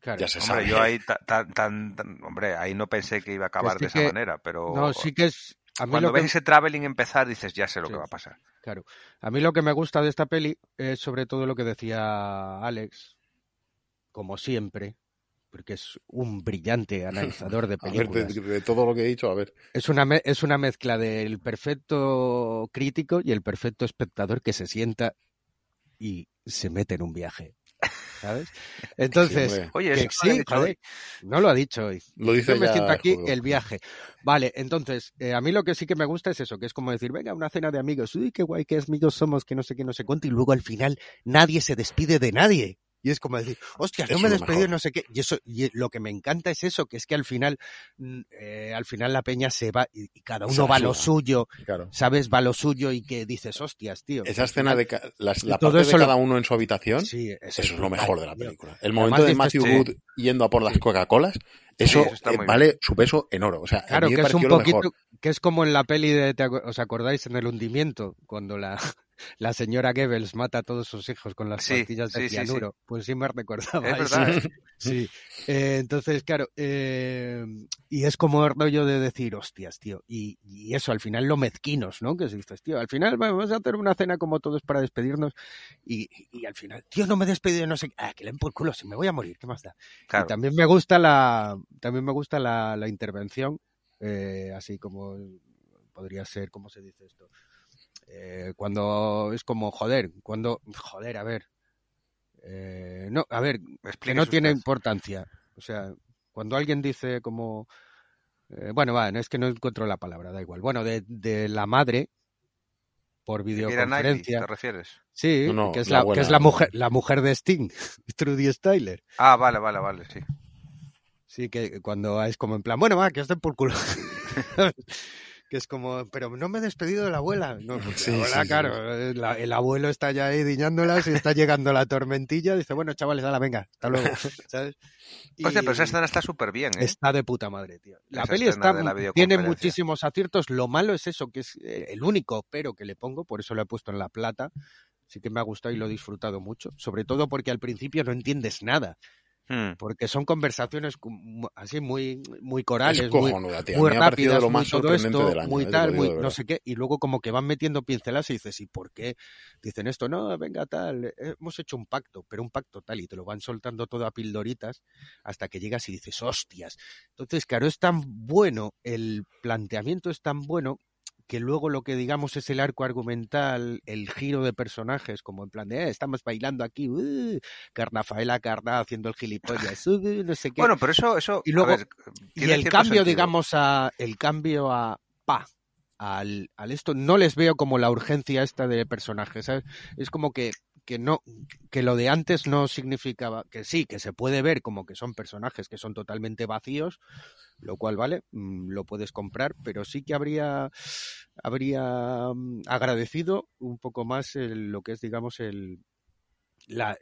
C: Claro.
D: ya se
B: Hombre,
D: sabe.
B: yo ahí ta- tan, tan, tan- hombre, ahí no pensé que iba a acabar
C: sí
B: de esa
C: que-
B: manera, pero
C: No, sí que es. A mí
B: cuando ves
C: que,
B: ese traveling empezar dices, ya sé lo
C: Sí.
B: que va a pasar.
C: Claro. A mí lo que me gusta de esta peli es sobre todo lo que decía Alex, como siempre, porque es un brillante analizador de
D: A ver, de,
C: películas.
D: de todo lo que he dicho, a ver.
C: Es una, me- es una mezcla del perfecto crítico y el perfecto espectador que se sienta y se mete en un viaje. ¿Sabes? Entonces.
B: Oye,
C: que
B: no lo
C: joder, no ha dicho hoy.
D: Lo dice
C: Yo me
D: ya
C: siento aquí el viaje. Vale, entonces, eh, a mí lo que sí que me gusta es eso, que es como decir, venga, una cena de amigos, uy, qué guay, qué amigos somos, que no sé qué, no sé cuánto, y luego al final nadie se despide de nadie. Y es como decir, hostia, no me
D: mejor.
C: no sé qué. Y eso, y lo que me encanta es eso, que es que al final, mm, eh, al final la peña se va y, y cada uno va a lo suyo,
D: Claro.
C: ¿sabes? Va a lo suyo y que dices, hostias, tío.
D: Esa escena de la
C: todo
D: parte de
C: eso
D: cada uno en su habitación,
C: Sí,
D: eso es lo mejor de la película. El
C: Además
D: momento de Matthew Wood yendo a por las Coca-Colas, eso,
B: eso
D: eh, vale su peso en oro. O sea, a
C: Claro,
D: mí me
C: que es un poquito,
D: mejor.
C: que es como en la peli de, ¿te acu- ¿os acordáis? En el hundimiento, cuando la, la señora Goebbels mata a todos sus hijos con las
B: Sí,
C: pastillas de
B: sí, sí, sí.
C: cianuro. Pues sí me recordaba.
B: Es
C: eso.
B: verdad. ¿eh?
C: Sí. Eh, entonces, claro, eh, y es como el rollo de decir, hostias, tío. Y, y eso, al final lo mezquinos, ¿no? Que si dices, tío, al final vamos a hacer una cena como todos para despedirnos. Y, y al final, tío, no me he despedido, no sé qué. Ah, que le den por culo, si me voy a morir, ¿qué más da?
B: Claro.
C: Y también me gusta la, también me gusta la, la intervención eh, así como podría ser, ¿cómo se dice esto? Eh, cuando es como, joder, cuando, joder, a ver, eh, no, a ver, que no tiene
B: usted.
C: importancia. O sea, cuando alguien dice como, eh, bueno, va, no, es que no encuentro la palabra, da igual. Bueno, de, de la madre por videoconferencia.
B: ¿te refieres?
C: Sí,
D: No, no,
C: que es
D: la
C: la, que es la mujer, la mujer de Sting, Trudy Styler.
B: Ah, vale, vale, vale, sí.
C: Sí, que cuando es como en plan, bueno, va, que os den por culo. que es como, pero no me he despedido de la abuela. No, porque
D: Sí,
C: la abuela,
D: sí,
C: claro, la- el abuelo está ya ahí diñándolas y está llegando la tormentilla. Dice, bueno, chavales, la venga, hasta luego. ¿Sabes?
B: Hostia, pero esa
C: Y-
B: escena está súper bien, ¿eh?
C: Está de puta madre, tío. La
B: Esa
C: peli está,
B: la
C: tiene muchísimos aciertos. Lo malo es eso, que es eh, el único pero que le pongo, por eso lo he puesto en la plata. Sí que me ha gustado y lo he disfrutado mucho. Sobre todo porque al principio no entiendes nada.
B: Hmm.
C: Porque son conversaciones como- así muy, muy corales,
D: Es
C: muy, muy rápidas,
D: lo
C: muy todo esto,
D: del año,
C: muy
D: eh,
C: tal, muy no sé qué, y luego como que van metiendo pinceladas y dices, ¿y por qué? Dicen esto, no, venga tal, hemos hecho un pacto, pero un pacto tal, y te lo van soltando todo a pildoritas hasta que llegas y dices, hostias. Entonces, claro, es tan bueno, el planteamiento es tan bueno que luego lo que digamos es el arco argumental, el giro de personajes, como en plan de, eh, estamos bailando aquí, uh, Carnafaela Carná haciendo el gilipollas, uh, no sé qué.
B: Bueno, pero eso, eso
C: Y
B: a
C: luego-
B: ver,
C: Y el cambio,
B: sentido.
C: digamos, a el cambio a pa al, al esto, no les veo como la urgencia esta de personajes, ¿sabes? Es como que, que no, que lo de antes no significaba, que sí, que se puede ver como que son personajes que son totalmente vacíos, lo cual vale, mm, lo puedes comprar, pero sí que habría, habría mm, agradecido un poco más el- lo que es, digamos, el, la,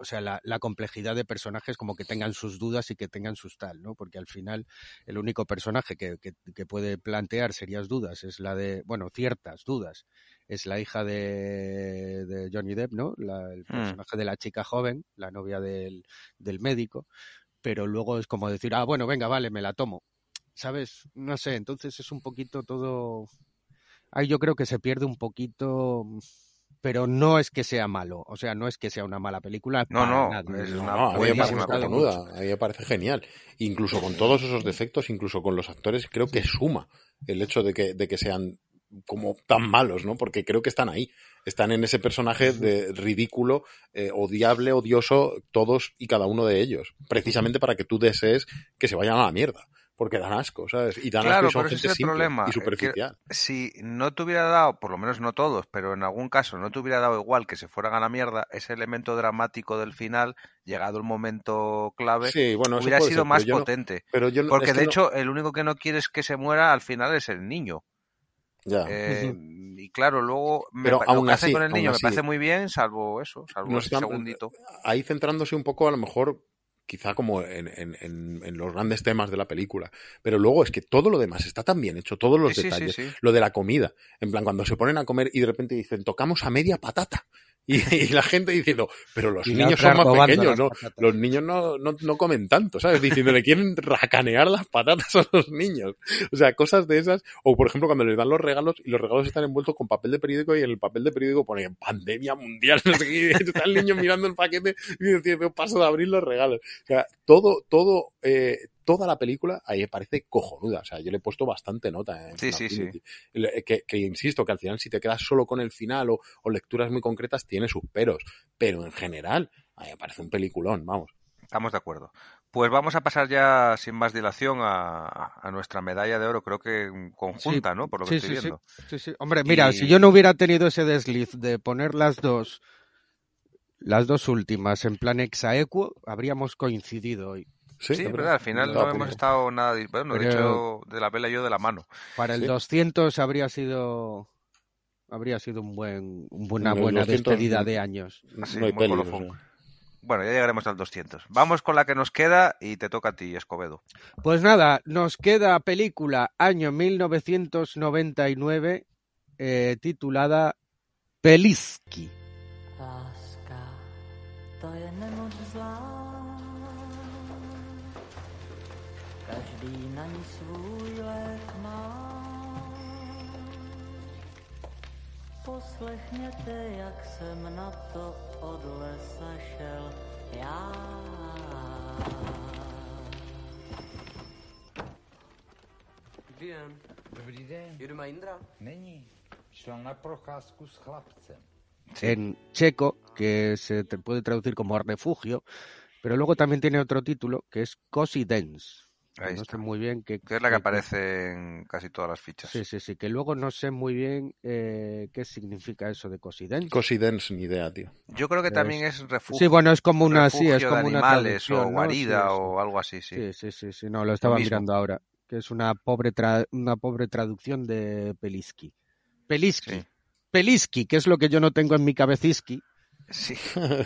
C: o sea, la, la complejidad de personajes como que tengan sus dudas y que tengan sus tal, ¿no? Porque al final el único personaje que, que, que puede plantear serias dudas es la de, bueno, ciertas dudas, es la hija de, de Johnny Depp, ¿no? La- el
B: Mm.
C: personaje de la chica joven, la novia del, del médico, pero luego es como decir, ah, bueno, venga, vale, me la tomo. ¿Sabes? No sé, entonces es un poquito todo... Ahí yo creo que se pierde un poquito pero no es que sea malo, o sea, no es que sea una mala película.
B: No, no,
C: nada.
B: es
D: No,
B: una
D: no, a mí me parece a mí me parece genial. Incluso con todos esos defectos, incluso con los actores, creo que suma el hecho de que, de que sean como tan malos, ¿no? Porque creo que están ahí. Están en ese personaje de ridículo, eh, odiable, odioso, todos y cada uno de ellos. Precisamente para que tú desees que se vayan a la mierda. Porque dan asco, ¿sabes? Y dan
B: Claro,
D: asco y son
B: pero ese
D: gente
B: es el
D: simple
B: problema,
D: y
B: que-
D: superficial.
B: Si no te hubiera dado, por lo menos no todos, pero en algún caso no te hubiera dado igual que se fueran a la mierda, ese elemento dramático del final, llegado el momento clave,
D: Sí, bueno,
B: hubiera sido
D: ser,
B: más
D: pero yo no-
B: potente.
D: pero yo
B: Porque de
D: no-
B: hecho, el único que no quieres que se muera al final es el niño.
D: Ya.
B: Eh, y claro, luego me
D: Pero
B: lo que hacen
D: así,
B: con el niño me
D: así-
B: parece muy bien, salvo eso, salvo ese
D: están-
B: segundito.
D: ahí centrándose un poco a lo mejor quizá como en, en- en- en los grandes temas de la película pero luego es que todo lo demás está tan bien hecho todos los
B: Sí, sí, sí,
D: detalles
B: sí.
D: lo de la comida en plan cuando se ponen a comer y de repente dicen tocamos a media patata y, y la gente diciendo pero los
C: Y
D: niños son más pequeños no los niños no, no, no comen tanto sabes diciendo le quieren racanear las patatas a los niños o sea cosas de esas. O por ejemplo cuando les dan los regalos y los regalos están envueltos con papel de periódico y en el papel de periódico pone pandemia mundial no sé qué, está el niño mirando el paquete y diciendo paso de abrir los regalos o sea todo todo eh, toda la película ahí me parece cojonuda o sea yo le he puesto bastante nota en
B: Sí, sí,
D: Affinity. Le- que, que insisto que al final si te quedas solo con el final o, o lecturas muy concretas tiene sus peros pero en general a mí me parece un peliculón vamos
B: Estamos de acuerdo. Pues vamos a pasar ya sin más dilación a, a nuestra medalla de oro, creo que conjunta, ¿no? Por lo que
C: Sí,
B: estoy
C: sí, sí.
B: viendo.
C: Sí, sí. Hombre, mira,
B: Y-
C: si yo no hubiera tenido ese desliz de poner las dos, las dos últimas en plan exaequo, habríamos coincidido hoy.
B: Sí, es verdad, al final no hemos estado nada. Bueno, de
C: Pero-
B: hecho, de la vela yo de la mano.
C: Para el
B: Sí.
C: 200 habría sido habría sido un buen una buena
B: 200
C: despedida
B: no-
C: de años.
B: Sí, muy colofón. Bueno, ya llegaremos al 200. Vamos con la que nos queda y te toca a ti, Escobedo.
C: Pues nada, nos queda película año 1999 eh, titulada Peliski.
M: Na svůj lék má. Poslechněte, jak jsem na to od lesa šel já.
N: Dobrý den.
O: Dobrý den.
N: Jedu Mahindra.
O: Není. Šla na procházku s chlapcem.
C: en checo, que se te puede traducir como refugio, pero luego también tiene otro título que es Cozy Dance.
B: Ahí
C: no
B: está.
C: sé muy bien qué.
B: Que es la que aparece en casi todas las fichas.
C: Sí, sí, sí, que luego no sé muy bien eh, qué significa eso de. Cozy Dance,
D: ni idea, tío.
B: Yo creo que
C: Es-
B: también es refugio.
C: Sí, bueno, es como una, sí, es
B: refugio
C: como
B: de
C: una
B: animales
C: traducción,
B: o
C: ¿no?
B: guarida
C: Sí, sí.
B: o algo así, sí.
C: Sí, sí, sí, sí, no, lo estaba
B: mismo.
C: mirando ahora, que es una pobre tra- una pobre traducción de Peliski. Peliski. Peliski, que es lo que yo no tengo en mi cabeciski.
B: Sí.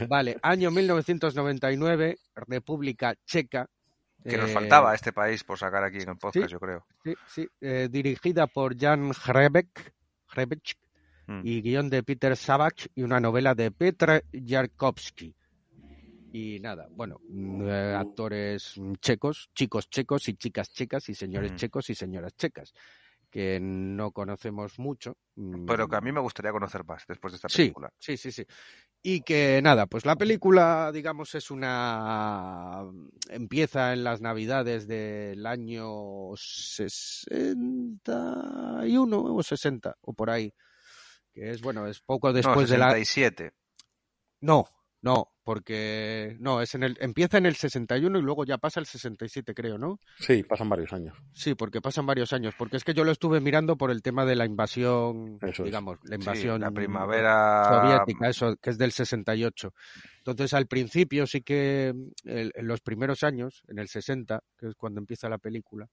C: Vale, año 1999, República Checa.
B: Que nos
C: eh,
B: faltaba a este país por sacar aquí en el podcast,
C: sí.
B: yo creo.
C: Sí, sí, eh, dirigida por Jan Hrebek, Hrebek
B: Mm.
C: y guion de Peter Savage y una novela de Petr Yarkovsky. Y nada, bueno, mm, eh, actores checos, chicos checos y chicas checas y señores
B: Mm.
C: checos y señoras checas, que no conocemos mucho. mm,
B: Pero que a mí me gustaría conocer más después de esta película.
C: sí, sí, sí. Y que nada, pues la película, digamos, es una... empieza en las navidades del año 61 o 60 o por ahí. Que es, bueno, es poco después
B: no,
C: de la...
B: 67.
C: No, no, porque... No, es en el... empieza en el 61 y luego ya pasa el 67, creo, ¿no?
D: Sí, pasan varios años.
C: Sí, porque pasan varios años. Porque es que yo lo estuve mirando por el tema de la invasión,
D: Eso es.
C: digamos, la
B: Sí,
C: invasión
B: la primavera
C: soviética, eso, que es del 68. Entonces, al principio sí que el- en los primeros años, en el 60, que es cuando empieza la película,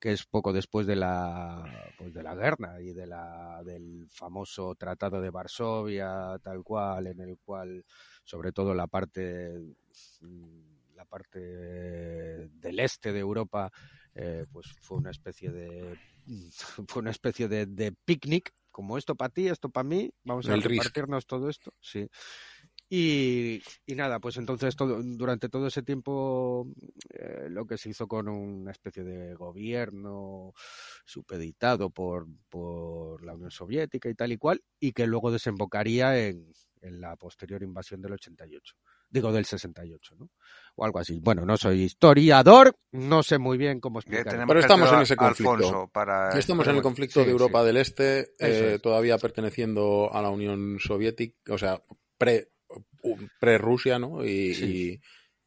C: que es poco después de la pues de la guerra y de la del famoso Tratado de Varsovia, tal cual, en el cual sobre todo la parte mm, la parte del este de Europa eh, pues fue una especie de fue una especie de, de picnic como esto para ti esto para mí vamos a
D: El Risk.
C: repartirnos todo esto sí y, y nada, pues entonces todo, durante todo ese tiempo eh, lo que se hizo con una especie de gobierno supeditado por, por la Unión Soviética y tal y cual, y que luego desembocaría en, en la posterior invasión del 88. Digo, del 68, ¿no? O algo así. Bueno, no soy historiador, no sé muy bien cómo explicar.
B: tenemos
D: Pero
B: que
D: estamos en ese conflicto.
B: Alfonso para-
D: Estamos en el conflicto
B: sí,
D: de Europa
B: sí.
D: del Este, eh,
B: es.
D: todavía perteneciendo a la Unión Soviética, o sea, pre, pre-Rusia, ¿no? Y,
C: Sí.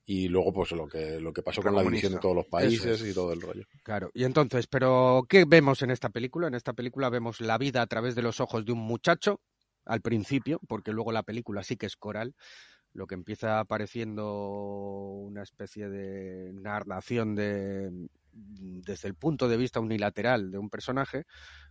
D: y, y luego, pues, lo que, lo que pasó con la división de todos los países
C: es.
D: y todo el rollo.
C: Claro, y entonces, pero ¿qué vemos en esta película? En esta película vemos la vida a través de los ojos de un muchacho al principio, porque luego la película sí que es coral, lo que empieza apareciendo una especie de narración de desde el punto de vista unilateral de un personaje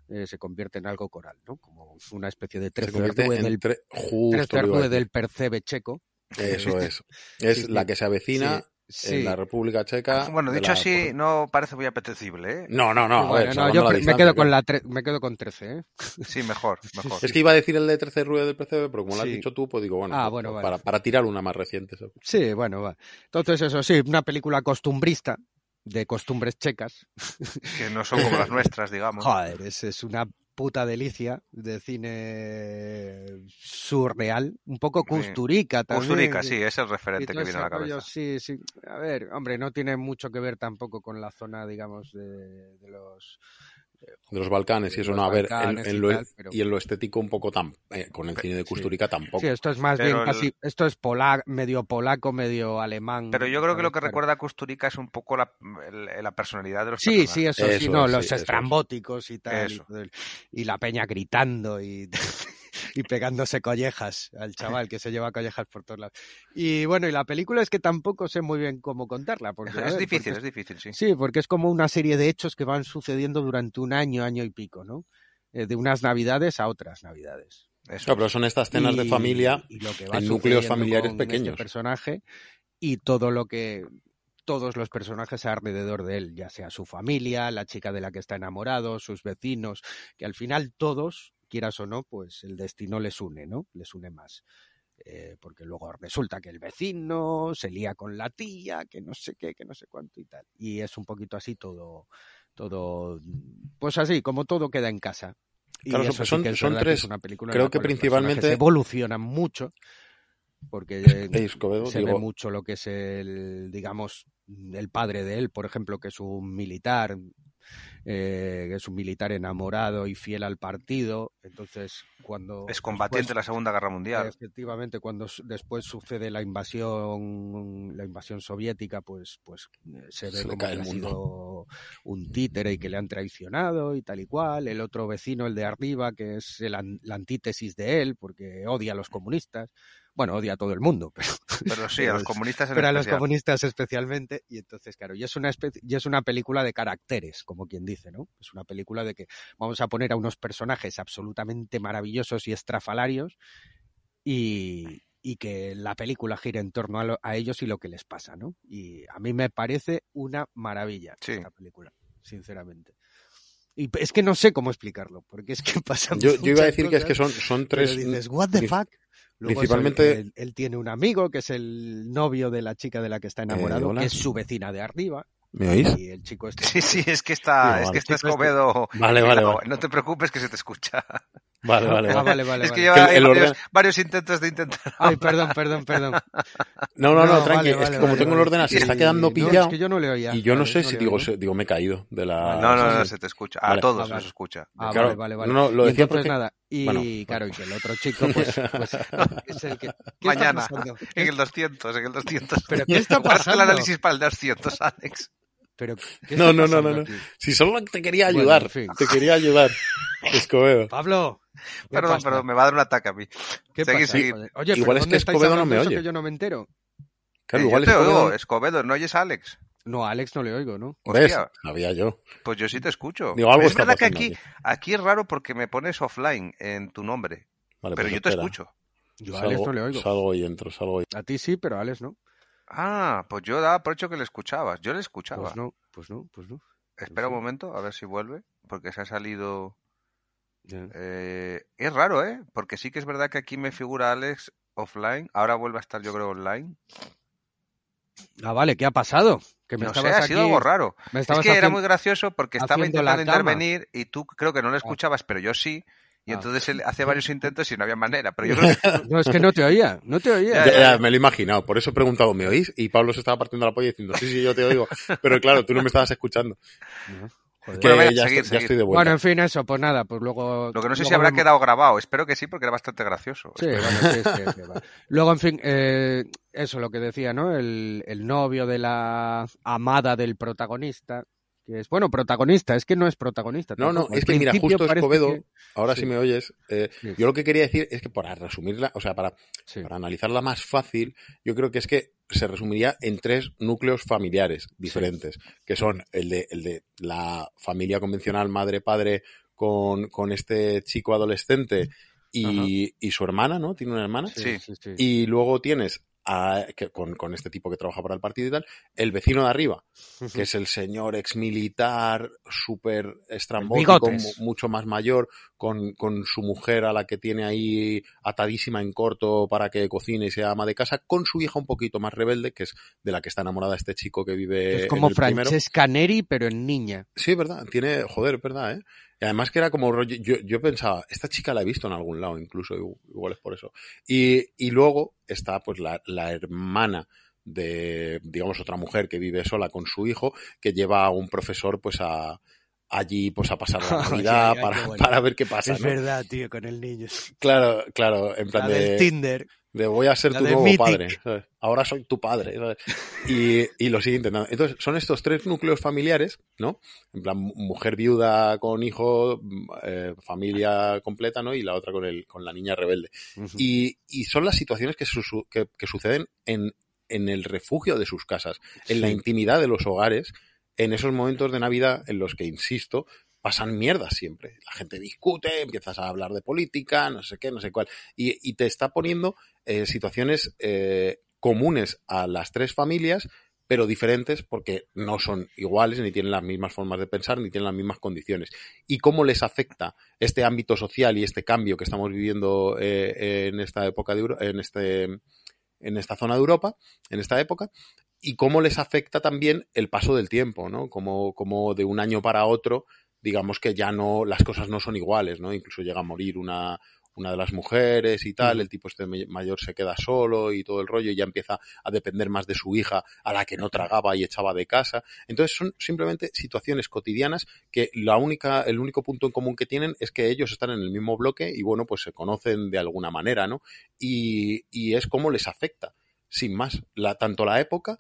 C: eh, se convierte en algo coral, ¿no? Como una especie de
D: en
C: del,
D: tre- justo
C: del percebe checo.
D: Eso es. Es
C: Sí,
D: la que se avecina
C: Sí,
D: en la República Checa.
B: Bueno,
D: de
B: dicho
D: la-
B: así, no parece muy apetecible, ¿eh?
D: No, no, no.
C: Bueno, yo me quedo con la tre- me quedo con 13, ¿eh?
B: Sí, mejor, mejor.
D: Es que iba a decir el de 13 ruedas del PCB, pero como lo has dicho tú, pues digo, bueno,
C: Ah,
D: pues,
C: bueno,
D: pues
C: vale.
D: para, para tirar una más reciente. ¿sabes?
C: Sí, bueno, va. Entonces, eso sí, una película costumbrista, de costumbres checas.
B: Que no son como las nuestras, digamos.
C: Joder, es, es una puta delicia de cine surreal, un poco. Custurica también.
B: Custurica, sí, es el referente que viene a la
C: ese rollo,
B: cabeza.
C: Sí, sí. A ver, hombre, no tiene mucho que ver tampoco con la zona, digamos, de, de los...
D: De los Balcanes y eso, no, a ver, en,
C: y
D: lo,
C: tal, pero-
D: y en lo estético un poco tan, eh, con el cine de Custurica tampoco.
C: Sí, esto es más
B: Pero
C: bien
B: el-
C: casi, esto es pola- medio polaco, medio alemán.
B: Pero yo creo que lo que recuerda a Custurica es un poco la, el- la personalidad de los
C: Sí,
B: personajes.
C: sí, eso, sí, no,
D: es,
C: los
D: sí, eso es.
C: estrambóticos y tal, y, y la peña gritando y, y pegándose collejas al chaval que se lleva collejas por todos lados. Y bueno, y la película es que tampoco sé muy bien cómo contarla. Porque,
B: Es
C: ver,
B: difícil,
C: porque
B: es difícil, sí.
C: Sí, porque es como una serie de hechos que van sucediendo durante un año, año y pico, ¿no? Eh, de unas navidades a otras navidades.
B: Eso
D: No, pero son estas escenas de
C: Y-
D: familia
C: y lo que va
D: en núcleos familiares
C: con este
D: pequeños.
C: personaje y todo lo que todos los personajes alrededor de él, ya sea su familia, la chica de la que está enamorado, sus vecinos, que al final todos, quieras o no, pues el destino les une, ¿no? Les une más. Eh, porque luego resulta que el vecino se lía con la tía, que no sé qué, que no sé cuánto y tal. Y es un poquito así todo, todo, pues así, como todo queda en casa. Y
D: Claro,
C: eso sí
D: son-
C: que es
D: son
C: verdad que
D: tres-
C: es una película en
D: creo que principalmente-
C: evolucionan mucho porque
D: Escobedo,
C: se ve mucho lo que es el digamos el padre de él por ejemplo que es un militar eh, que es un militar enamorado y fiel al partido. Entonces, cuando...
B: Es combatiente
C: después-
B: de la Segunda Guerra Mundial.
C: Efectivamente, cuando después sucede la invasión, la invasión soviética, pues, pues eh, se ve
D: Se le
C: como
D: cae
C: que
D: el
C: ha
D: mundo.
C: sido un títere y que le han traicionado y tal y cual. El otro vecino, el de arriba, que es el an- la antítesis de él, porque odia a los comunistas. Bueno, odia a todo el mundo, pero,
B: Pero sí, a los comunistas en
C: pero a los comunistas especialmente. Y entonces, claro, y es una especie, y es una película de caracteres, como quien dice, ¿no? Es una película de que vamos a poner a unos personajes absolutamente maravillosos y estrafalarios y, y que la película gira en torno a, lo- a ellos y lo que les pasa, ¿no? Y a mí me parece una maravilla esta película, sinceramente. Y es que no sé cómo explicarlo, porque es que pasan
D: Yo, yo iba a decir que es que son, son
C: pero
D: tres.
C: dices, what the fuck? Luego
D: Principalmente.
C: él, él tiene un amigo que es el novio de la chica de la que está enamorado,
D: hola.
C: que es su vecina de arriba.
D: ¿Me oís?
C: Y el chico este.
B: Sí, sí, es que está, es que está
C: este-
B: Escobedo.
D: Vale, vale,
B: No,
D: vale.
B: No te preocupes que se te escucha.
D: Vale, vale,
C: Ah,
D: vale.
C: vale, vale,
B: es que lleva
D: el- el
B: varios,
D: orden-
B: varios intentos de intentar.
C: Ay, perdón, perdón, perdón.
D: No, no, no,
C: No,
D: tranqui. es que como tengo el ordenador, se está quedando pillado.
C: es que yo no le oía.
D: Y yo no sé si digo, se- digo, me he caído de la.
B: No, no, no, se te escucha. A todos nos escucha.
C: Ah,
D: Claro,
C: vale, vale, vale.
D: no, lo
C: Y
D: decía
C: entonces
D: porque-
C: nada. Y
D: Bueno,
C: claro, y que el otro chico, pues, pues es el que. ¿qué está
B: Mañana, en el 200, en el 200.
C: ¿Pero qué está
B: el
C: pasando?
B: análisis para el 200, Alex.
C: Pero, ¿qué
D: No, no, no, no, no. Si solo te quería
C: Bueno,
D: ayudar.
C: en fin.
D: Te quería ayudar. Escobedo.
C: Pablo. ¿qué
B: Perdón,
C: pasa?
B: perdón, me va a dar un ataque a mí.
C: ¿Qué
B: Seguid,
C: pasa? Oye,
D: Igual
C: pero
D: es
C: ¿dónde
D: que Escobedo no me oye.
C: que yo no me entero?
D: Claro,
B: Eh,
D: igual
B: yo te
D: Escobedo-
B: oigo, Escobedo, ¿no oyes a Alex?
C: No, a Alex no le oigo, ¿no?
D: ¿Ves?
B: Hostia.
D: Sabía yo.
B: Pues yo sí te escucho.
D: Digo, algo
B: es
D: está
B: verdad que aquí,
D: aquí.
B: aquí es raro porque me pones offline en tu nombre.
D: Vale,
B: pero
D: pues
B: yo te
D: espera.
B: escucho.
C: Yo a Alex
D: Salgo,
C: no le oigo.
D: salgo y entro, salgo y
C: A ti sí, pero a Alex no.
B: Ah, pues yo daba por hecho que le escuchabas. Yo le escuchaba.
C: Pues no, pues no, pues no.
B: Espera un
C: sí.
B: momento, a ver si vuelve, porque se ha salido... Eh, es raro, ¿eh? Porque sí que es verdad que aquí me figura Alex offline. Ahora vuelve a estar, yo creo, online.
C: Ah, vale, ¿qué ha pasado? Que me
B: No sé, ha sido
C: aquí-
B: algo raro.
C: me
B: Es que era muy gracioso porque estaba intentando intervenir y tú creo que no le escuchabas, pero yo sí. Y
C: Ah.
B: entonces él hace varios intentos y no había manera. Pero yo creo que...
C: No, es que no te oía, no te oía.
D: Ya, ya, me lo he imaginado, por eso he preguntado, ¿me oís? Y Pablo se estaba partiendo la polla diciendo, sí, sí, yo te oigo. Pero claro, tú no me estabas escuchando.
C: Joder.
D: Que
B: Bueno, venga,
D: ya, estoy, ya
B: seguid.
D: estoy de vuelta.
C: Bueno, en fin, eso, pues nada, pues luego...
B: Lo que no sé si habrá
C: vemos-
B: quedado grabado. Espero que sí, porque era bastante gracioso.
C: Sí, bueno, sí, sí, sí, va. Luego, en fin, eh, eso lo que decía, ¿no? El, el novio de la amada del protagonista, que es, bueno, protagonista, es que no es protagonista.
D: No, no,
C: tampoco.
D: Es que mira, justo Escobedo,
C: que-
D: ahora
C: sí.
D: sí me oyes, eh,
C: Sí.
D: yo lo que quería decir es que para resumirla, o sea, para,
C: Sí.
D: para analizarla más fácil, yo creo que es que se resumiría en tres núcleos familiares diferentes, que son el de, el de la familia convencional, madre, padre, con, con este chico adolescente y, y su hermana, ¿no? Tiene una hermana.
B: Sí.
C: sí, sí.
D: Y luego tienes a- que, con, con este tipo que trabaja para el partido y tal, el vecino de arriba, que es el señor exmilitar, súper estrambótico, mucho más mayor, con, con su mujer a la que tiene ahí atadísima en corto para que cocine y sea ama de casa, con su hija un poquito más rebelde, que es de la que está enamorada este chico que vive
C: es como
D: en el primero.
C: Francesca Neri, pero en niña.
D: Sí, verdad, tiene, joder, verdad, ¿eh? Y además que era como rollo, yo, yo pensaba, esta chica la he visto en algún lado, incluso, igu- igual es por eso. Y, y luego está pues la, la hermana de, digamos, otra mujer que vive sola con su hijo, que lleva a un profesor pues a allí pues a pasar la Navidad para,
C: bueno.
D: para ver qué pasa,
C: es
D: ¿no?
C: verdad, tío, con el niño.
D: Claro, claro, en plan
C: La
D: de...
C: del Tinder.
D: De voy a ser
C: La
D: tu nuevo
C: Mythic.
D: padre. ¿sabes? Ahora soy tu padre. ¿sabes? Y, y lo sigue intentando. Entonces, son estos tres núcleos familiares, ¿no? En plan, mu- mujer viuda con hijo, eh, familia completa, ¿no? Y la otra con, el, con la niña rebelde. Y, y son las situaciones que, su- que, que suceden en, en el refugio de sus casas, en la intimidad de los hogares, en esos momentos de Navidad en los que, insisto, pasan mierdas siempre. La gente discute, empiezas a hablar de política, no sé qué, no sé cuál. Y, te está poniendo eh, situaciones eh, comunes a las tres familias, pero diferentes porque no son iguales, ni tienen las mismas formas de pensar, ni tienen las mismas condiciones. Y cómo les afecta este ámbito social y este cambio que estamos viviendo eh, en esta época de Euro- en este en esta zona de Europa, en esta época, y cómo les afecta también el paso del tiempo, ¿no? Como, como de un año para otro, digamos que ya no, las cosas no son iguales, ¿no? Incluso llega a morir una, una de las mujeres y tal, el tipo este mayor se queda solo y todo el rollo y ya empieza a depender más de su hija a la que no tragaba y echaba de casa. Entonces son simplemente situaciones cotidianas que la única, el único punto en común que tienen es que ellos están en el mismo bloque y bueno, pues se conocen de alguna manera, ¿no? Y, y es como les afecta, sin más, la, tanto la época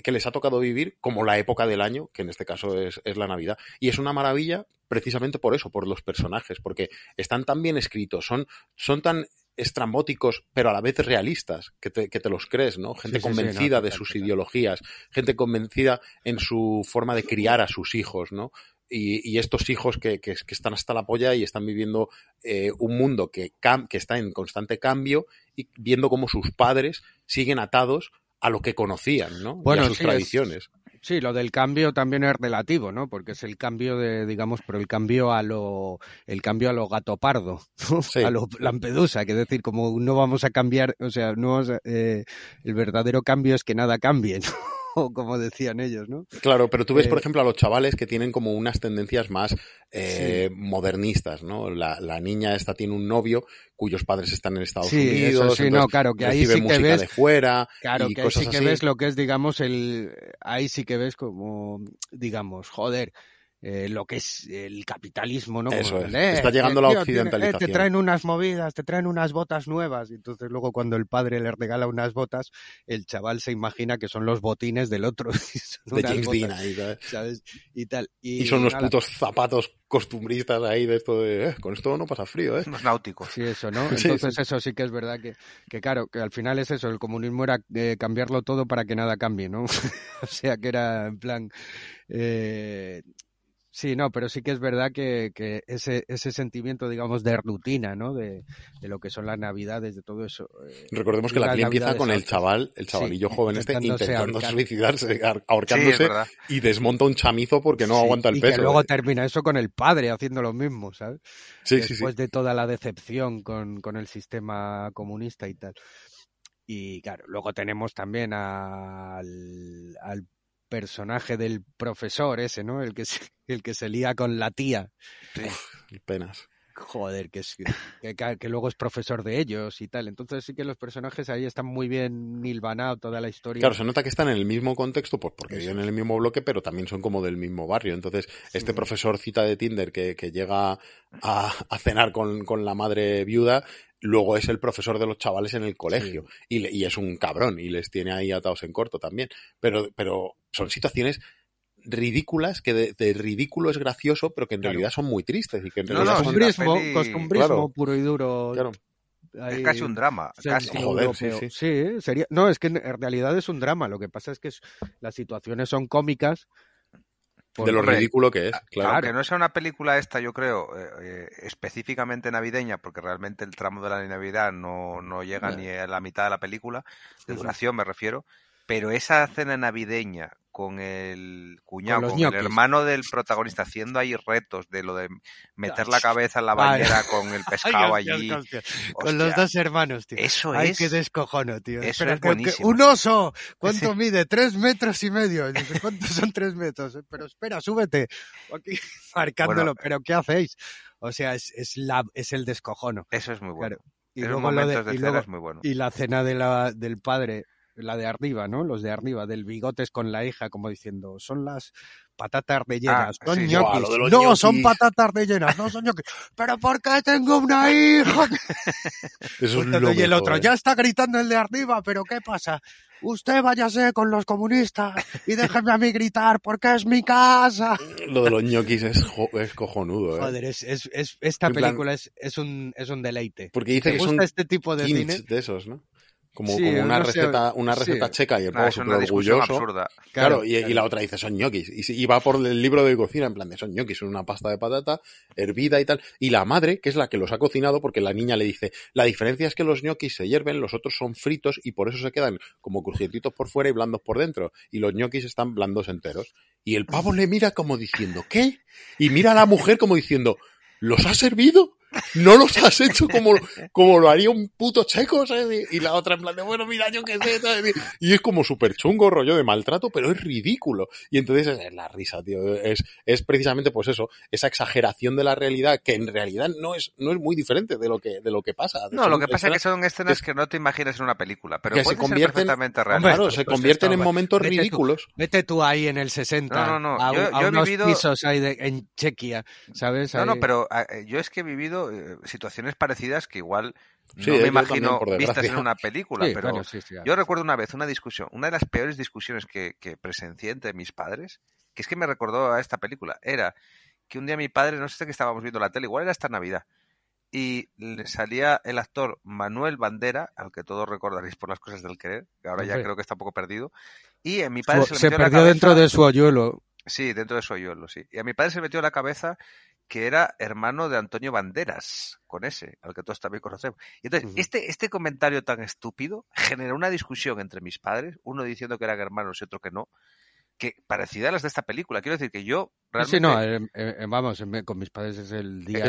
D: que les ha tocado vivir como la época del año, que en este caso es, es, la Navidad. Y es una maravilla precisamente por eso, por los personajes, porque están tan bien escritos, son, son tan estrambóticos, pero a la vez realistas, que te, que te los crees, ¿no? Gente
C: Sí, sí, sí,
D: convencida
C: no,
D: de sus ideologías, gente convencida en su forma de criar a sus hijos, ¿no? Y, y estos hijos que, que, que están hasta la polla y están viviendo eh, un mundo que, que está en constante cambio y viendo cómo sus padres siguen atados a lo que conocían, ¿no?
C: Bueno,
D: y a sus
C: sí, es-
D: tradiciones.
C: Sí, lo del cambio también es relativo, ¿no? Porque es el cambio de, digamos, pero el cambio a lo, el cambio a lo gato pardo, ¿no?
D: Sí.
C: a lo Lampedusa, que es decir, como no vamos a cambiar, o sea, no eh, el verdadero cambio es que nada cambie, ¿no? Como decían ellos, ¿no?
D: Claro, pero tú ves, por
C: Eh,
D: ejemplo, a los chavales que tienen como unas tendencias más eh, modernistas, ¿no? La, la niña esta tiene un novio cuyos padres están en Estados
C: Sí, eso
D: Unidos,
C: sí, no, claro, que ahí sí que ves-
D: de fuera
C: Claro,
D: y
C: que ahí sí que
D: así.
C: ves lo que es, digamos, el, ahí sí que ves como, digamos, joder, eh, lo que es el capitalismo, ¿no?
D: Eso es.
C: eh,
D: Está
C: que,
D: llegando la
C: tío, tiene- eh,
D: occidentalización.
C: te traen unas movidas, te traen unas botas nuevas, y entonces luego cuando el padre le regala unas botas, el chaval se imagina que son los botines del otro.
D: De
C: unas
D: James
C: botas,
D: Dean ahí, ¿sabes?
C: ¿sabes? Y tal.
D: Y son unos
C: nada,
D: putos zapatos costumbristas ahí de esto de, eh, con esto no pasa frío, ¿eh?
B: Unos náuticos.
C: Sí, eso, ¿no?
D: Sí,
C: Entonces
D: sí.
C: eso sí que es verdad que, que claro, que al final es eso, el comunismo era eh, cambiarlo todo para que nada cambie, ¿no? o sea que era en plan... eh, Sí, no, pero sí que es verdad que, que ese, ese sentimiento, digamos, de rutina, ¿no? De, de lo que son las navidades, de todo eso. eh,
D: Recordemos que
C: y
D: la peli empieza con el chaval, el
C: Sí,
D: chavalillo joven este, intentando
C: ahorcar.
D: suicidarse,
B: Sí,
D: ahorcándose
B: verdad.
D: y desmonta un chamizo porque no
C: Sí,
D: aguanta el
C: y
D: peso.
C: que luego
D: ¿eh?
C: termina eso con el padre haciendo lo mismo, ¿sabes?
D: Sí, sí, sí.
C: Después de toda la decepción con, con el sistema comunista y tal. Y claro, luego tenemos también al, al personaje del profesor ese, ¿no? El que se, el que se lía con la tía.
D: Penas.
C: Joder, que, es, que, que- luego es profesor de ellos y tal. Entonces sí que los personajes ahí están muy bien nilvanados toda la historia.
D: Claro, se nota que están en el mismo contexto, pues porque viven en el mismo bloque, pero también son como del mismo barrio. Entonces, este profesor cita de Tinder que, que llega a, a cenar con, con la madre viuda, luego es el profesor de los chavales en el colegio. Y, le- y es un cabrón, y les tiene ahí atados en corto también. Pero, pero son situaciones ridículas, que de, de ridículo es gracioso, pero que en realidad son muy tristes y que en
B: No,
D: realidad
B: no,
D: son-
B: sí, la
C: costumbrismo,
B: peli-
C: costumbrismo
D: Claro.
C: puro y duro.
D: Claro.
B: Es
C: ahí,
B: casi un drama, casi.
D: Joder, sí,
C: sería. No, es que en en realidad es un drama. Lo que pasa es que es- las situaciones son cómicas.
D: De lo ridículo que es, claro.
B: Aunque no sea una película esta, yo creo, eh, eh, específicamente navideña, porque realmente el tramo de la Navidad no, no llega ni a la mitad de la película, de duración me refiero, pero esa cena navideña con el cuñado,
C: Con
B: el hermano del protagonista haciendo ahí retos de lo de meter la
C: Ay.
B: cabeza en la
C: Ay.
B: bañera con el pescado
C: Ay,
B: allí.
C: Con los dos hermanos, tío.
B: Eso
C: Ay,
B: es-
C: qué descojono, tío.
B: eso
C: Espera,
B: es
C: que-
B: buenísimo.
C: ¡Un oso! ¿Cuánto mide? Tres metros y medio. Dice, ¿Cuántos son tres metros? Pero espera, súbete. Aquí marcándolo.
B: Bueno,
C: ¿Pero qué hacéis? O sea, es, es, la, es el descojono.
B: Eso es muy bueno.
C: Claro. Y luego lo de,
B: de
C: y luego-
B: es muy bueno.
C: y la cena de la, del padre, la de arriba, ¿no? Los de arriba, del bigotes con la hija, como diciendo, son las patatas rellenas,
B: Ah,
C: son
B: sí,
C: ñoquis. No, son patatas rellenas, no son ñoquis. Pero ¿por qué tengo una hija?
D: Eso es lo
C: y el otro,
D: ¿eh?
C: ya está gritando el de arriba, pero ¿qué pasa? Usted váyase con los comunistas y déjeme a mí gritar porque es mi casa.
D: Lo de los ñoquis es, es cojonudo, ¿eh?
C: Joder, es, es, es- esta
D: En
C: película es, es, un, es un deleite.
D: Porque dice
C: ¿Te
D: que
C: gusta
D: son
C: este tipo de cine?
D: de esos, ¿no? Como,
C: Sí,
D: como una
C: no
D: receta, una
C: sí.
D: receta checa y el
B: Nah,
D: pavo
B: es una
D: orgulloso.
B: absurda.
D: Claro,
C: Claro,
D: y, la otra dice, son ñoquis. Y va por el libro de cocina en plan de son ñoquis, son una pasta de patata hervida y tal. Y la madre, que es la que los ha cocinado, porque la niña le dice, la diferencia es que los ñoquis se hierven, los otros son fritos y por eso se quedan como crujientitos por fuera y blandos por dentro. Y los ñoquis están blandos enteros. Y el pavo le mira como diciendo, ¿qué? Y mira a la mujer como diciendo, ¿los ha servido? No los has hecho como, como lo haría un puto checo, ¿sabes? Y la otra en plan de, bueno, mira, yo qué sé, ¿sabes? Y es como súper chungo, rollo de maltrato, pero es ridículo. Y entonces es la risa, tío. Es, es precisamente, pues eso, esa exageración de la realidad, que en realidad no es, no es muy diferente de lo que, de lo que pasa.
B: No, lo que pasa es que son escenas que, no te imaginas en una película, pero
D: que se convierten,
B: ser perfectamente reales.
D: Claro, se convierten en momentos
C: vete
D: ridículos.
C: Tú, vete tú ahí en el 60
B: No, no, no.
C: a,
B: Yo-
C: a
B: yo he
C: unos
B: vivido-
C: pisos ahí de- en Chequia, ¿sabes?
B: No, no, pero eh, yo es que he vivido eh, situaciones parecidas que igual
D: Sí,
B: no me imagino vistas en una película,
C: Sí,
B: pero
C: bueno, sí, sí,
B: yo recuerdo una vez una discusión, una de las peores discusiones que, que presencié entre mis padres, que es que me recordó a esta película, era que un día mi padre, no sé qué estábamos viendo la tele, igual era esta Navidad, y le salía el actor Manuel Bandera, al que todos recordaréis por las cosas del querer, que ahora ya creo que está un poco perdido, y en mi padre se, le
C: se
B: metió en la
C: perdió dentro
B: cabeza-
C: de su hoyuelo.
B: Sí, dentro de su hoyuelo, sí. Y a mi padre se le metió en la cabeza que era hermano de Antonio Banderas, con ese, al que todos también conocemos. Y entonces, este, este comentario tan estúpido generó una discusión entre mis padres, uno diciendo que eran hermanos y otro que no, que parecida a las de esta película. Quiero decir que yo realmente...
C: Sí, no, eh, eh, vamos, eh, con mis padres es el día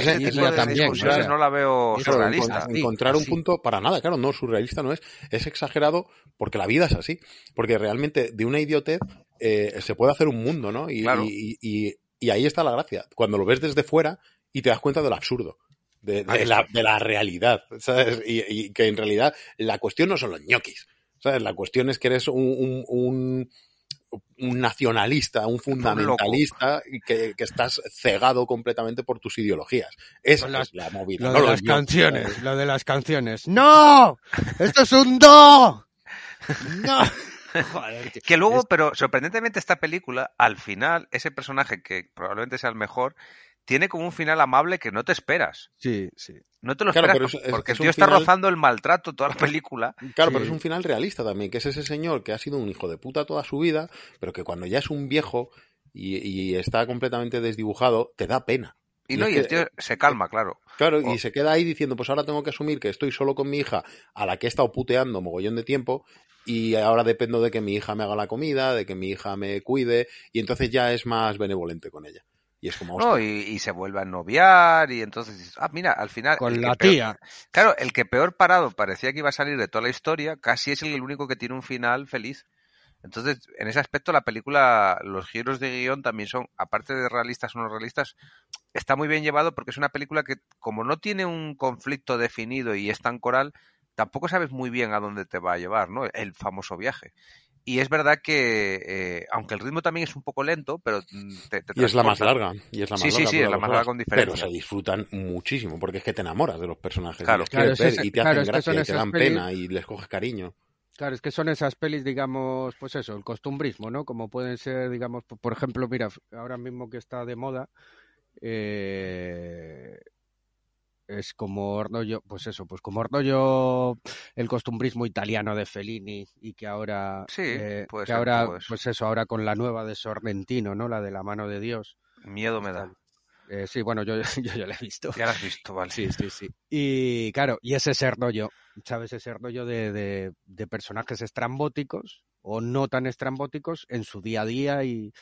C: también.
B: discusiones
C: claro.
B: no la veo surrealista.
D: encontrar un punto para nada, claro, no, surrealista no es, es exagerado porque la vida es así, porque realmente de una idiotez eh, se puede hacer un mundo, ¿no? Y,
B: Claro.
D: y, y- y ahí está la gracia, cuando lo ves desde fuera y te das cuenta del absurdo. De, de la,
B: está.
D: de la realidad, ¿sabes? Y, y que en realidad la cuestión no son los ñoquis, ¿sabes? La cuestión es que eres un, un, un- un nacionalista, un fundamentalista y que, que estás cegado completamente por tus ideologías. Esa
C: las-
D: es la movida.
C: Lo
D: no
C: de las canciones,
D: ¿sabes?
C: lo de las canciones. ¡No! ¡Esto es un do! ¡No! Joder.
B: Que luego,
C: Es-
B: pero sorprendentemente esta película, al final, ese personaje que probablemente sea el mejor, tiene como un final amable que no te esperas.
C: Sí, sí.
B: No te lo
D: Claro,
B: esperas
D: es-
B: porque
D: es
B: el tío está rozando el maltrato toda la película.
D: Claro,
C: Sí.
D: pero es un final realista también, que es ese señor que ha sido un hijo de puta toda su vida, pero que cuando ya es un viejo y, y está completamente desdibujado, te da pena.
B: Y no,
D: es
B: y el
D: que-
B: tío se calma, claro.
D: Claro, y se queda ahí diciendo, pues ahora tengo que asumir que estoy solo con mi hija, a la que he estado puteando mogollón de tiempo, y ahora dependo de que mi hija me haga la comida, de que mi hija me cuide, y entonces ya es más benevolente con ella. Y es como,
B: No, y, y se vuelve a noviar y entonces ah, mira, al final...
C: Con
B: el que
C: la
B: peor-
C: tía.
B: claro, el que peor parado parecía que iba a salir de toda la historia, casi es el único que tiene un final feliz. Entonces, en ese aspecto, la película, los giros de guion también son, aparte de realistas o no realistas, está muy bien llevado porque es una película que, como no tiene un conflicto definido y es tan coral, tampoco sabes muy bien a dónde te va a llevar, ¿no? El famoso viaje. Y es verdad que, eh, aunque el ritmo también es un poco lento, pero mm, te, te
D: y es la más larga. Y es la más
B: sí, sí,
D: larga,
B: sí,
D: dura
B: es la más
D: horas.
B: larga con
D: Pero
B: diferencia.
D: se disfrutan muchísimo, porque es que te enamoras de los personajes.
B: Claro.
D: y les
C: Claro,
D: quieres
C: es
D: ver,
C: ese-
D: y te
C: claro,
D: hacen gracia, y te dan
C: pelis-
D: pena, y les coges cariño.
C: Claro, es que son esas pelis, digamos, pues eso, el costumbrismo, ¿no? Como pueden ser, digamos, por ejemplo, mira, ahora mismo que está de moda, eh, es como rollo, pues eso, pues como rollo el costumbrismo italiano de Fellini y que ahora,
B: Sí,
C: eh, que
B: ser
C: ahora, pues eso, ahora con la nueva de Sorrentino, ¿no? La de la mano de Dios.
B: Miedo me da.
C: Eh, sí, bueno, yo, yo ya la he visto.
B: Ya la has visto, vale.
C: Sí, sí, sí. Y claro, y ese ser rollo, ¿sabes? Ese rollo de, de, de personajes estrambóticos o no tan estrambóticos en su día a día y,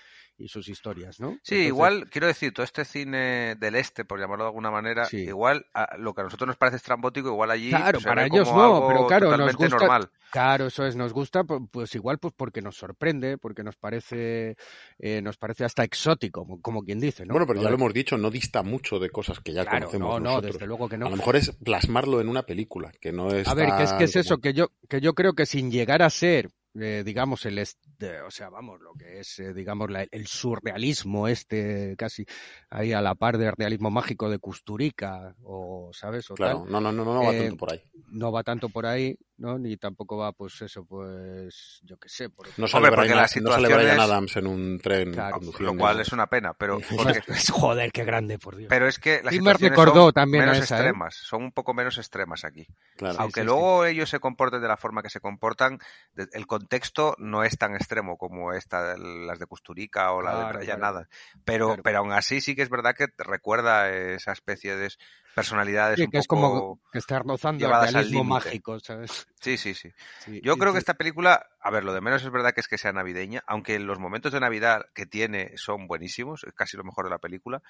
C: y sus historias, ¿no?
B: Sí,
C: Entonces,
B: igual, quiero decir, todo este cine del este, por llamarlo de alguna manera,
C: Sí.
B: igual a lo que a nosotros nos parece estrambótico, igual allí
C: Claro, para ellos no, pero claro, nos
B: totalmente
C: gusta,
B: normal.
C: claro, eso es, nos gusta, pu- pues igual, pues porque nos sorprende, porque nos parece, eh, nos parece hasta exótico, como, como quien dice, ¿no?
D: Bueno, pero ya lo hemos dicho, no dista mucho de cosas que ya
C: Claro,
D: conocemos
C: no, no,
D: nosotros.
C: desde luego que no.
D: A lo mejor es plasmarlo en una película, que no es
C: A ver, que es que es eso,
D: como-
C: que yo, que yo creo que sin llegar a ser, eh, digamos, el, est- de- o sea, vamos, lo que es, eh, digamos, la- el surrealismo este, casi ahí a la par del realismo mágico de Custurica, o, ¿sabes? O
D: Claro,
C: tal.
D: no, no, no, no va
C: Eh,
D: tanto por ahí.
C: No va tanto por ahí, ¿no? Ni tampoco va, pues eso, pues, yo qué sé. Por
D: No
B: Hombre, porque las
D: no sale Brian
B: situaciones-
D: Adams en un tren
C: Claro,
D: conduciendo.
B: Lo cual es una pena, pero porque-
C: Joder, qué grande, por Dios.
B: pero es que las
C: me
B: situaciones
C: recordó
B: son
C: también
B: menos
C: esa, ¿eh?
B: extremas, son un poco menos extremas aquí.
D: Claro.
B: Aunque
C: sí,
B: luego ellos se comporten de la forma que se comportan, el contexto no es tan extremo como esta, de las de Custurica o la
C: Claro,
B: de Brian
C: claro.
B: Adams. Pero,
C: Claro.
B: pero aún así sí que es verdad que recuerda esa especie de personalidades
C: Sí,
B: un
C: que es
B: poco
C: como que está rozando
B: al
C: realismo mágico, ¿sabes?
B: Sí, sí, sí.
C: Sí,
B: Yo creo que esta película, a ver, lo de menos es verdad que es que sea navideña, aunque los momentos de Navidad que tiene son buenísimos, es casi lo mejor de la película,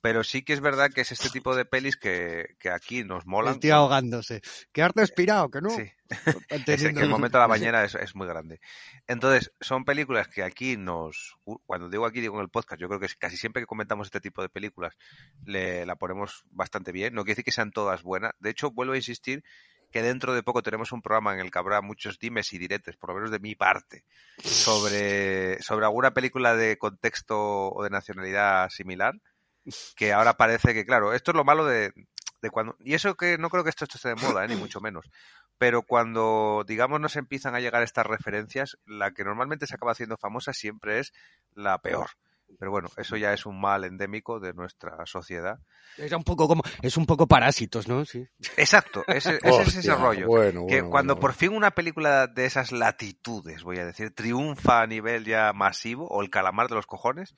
B: Pero sí que es verdad que es este tipo de pelis que, que aquí nos molan.
C: Estoy ahogándose. Quedarte expirado, que no.
B: Sí. Es que el momento de la bañera es, es, muy grande. Entonces, son películas que aquí nos. Cuando digo aquí, digo en el podcast, yo creo que casi siempre que comentamos este tipo de películas, le, la ponemos bastante bien. No quiere decir que sean todas buenas. De hecho, vuelvo a insistir que dentro de poco tenemos un programa en el que habrá muchos dimes y diretes, por lo menos de mi parte, sobre, sobre alguna película de contexto o de nacionalidad similar que ahora parece que, claro, esto es lo malo de, de cuando... Y eso que no creo que esto, esto esté de moda, ¿eh? ni mucho menos. Pero cuando, digamos, nos empiezan a llegar estas referencias, la que normalmente se acaba haciendo famosa siempre es la peor. Pero bueno, eso ya es un mal endémico de nuestra sociedad.
C: Era un poco como, es un poco parásitos, ¿no? Sí.
B: Exacto, ese, ese
D: Hostia,
B: es ese rollo.
D: bueno,
B: que
D: bueno,
B: cuando
D: bueno.
B: por fin una película de esas latitudes, voy a decir, triunfa a nivel ya masivo, o el calamar de los cojones,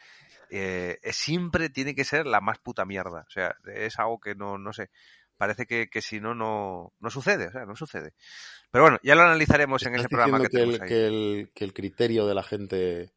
B: eh, siempre tiene que ser la más puta mierda. O sea, es algo que no, no sé. Parece que, que si no, no, no sucede, o sea, no sucede. Pero bueno, ya lo analizaremos en ese
D: ¿Estás
B: programa que
D: que
B: ahí.
D: el, que, el, que el criterio de la gente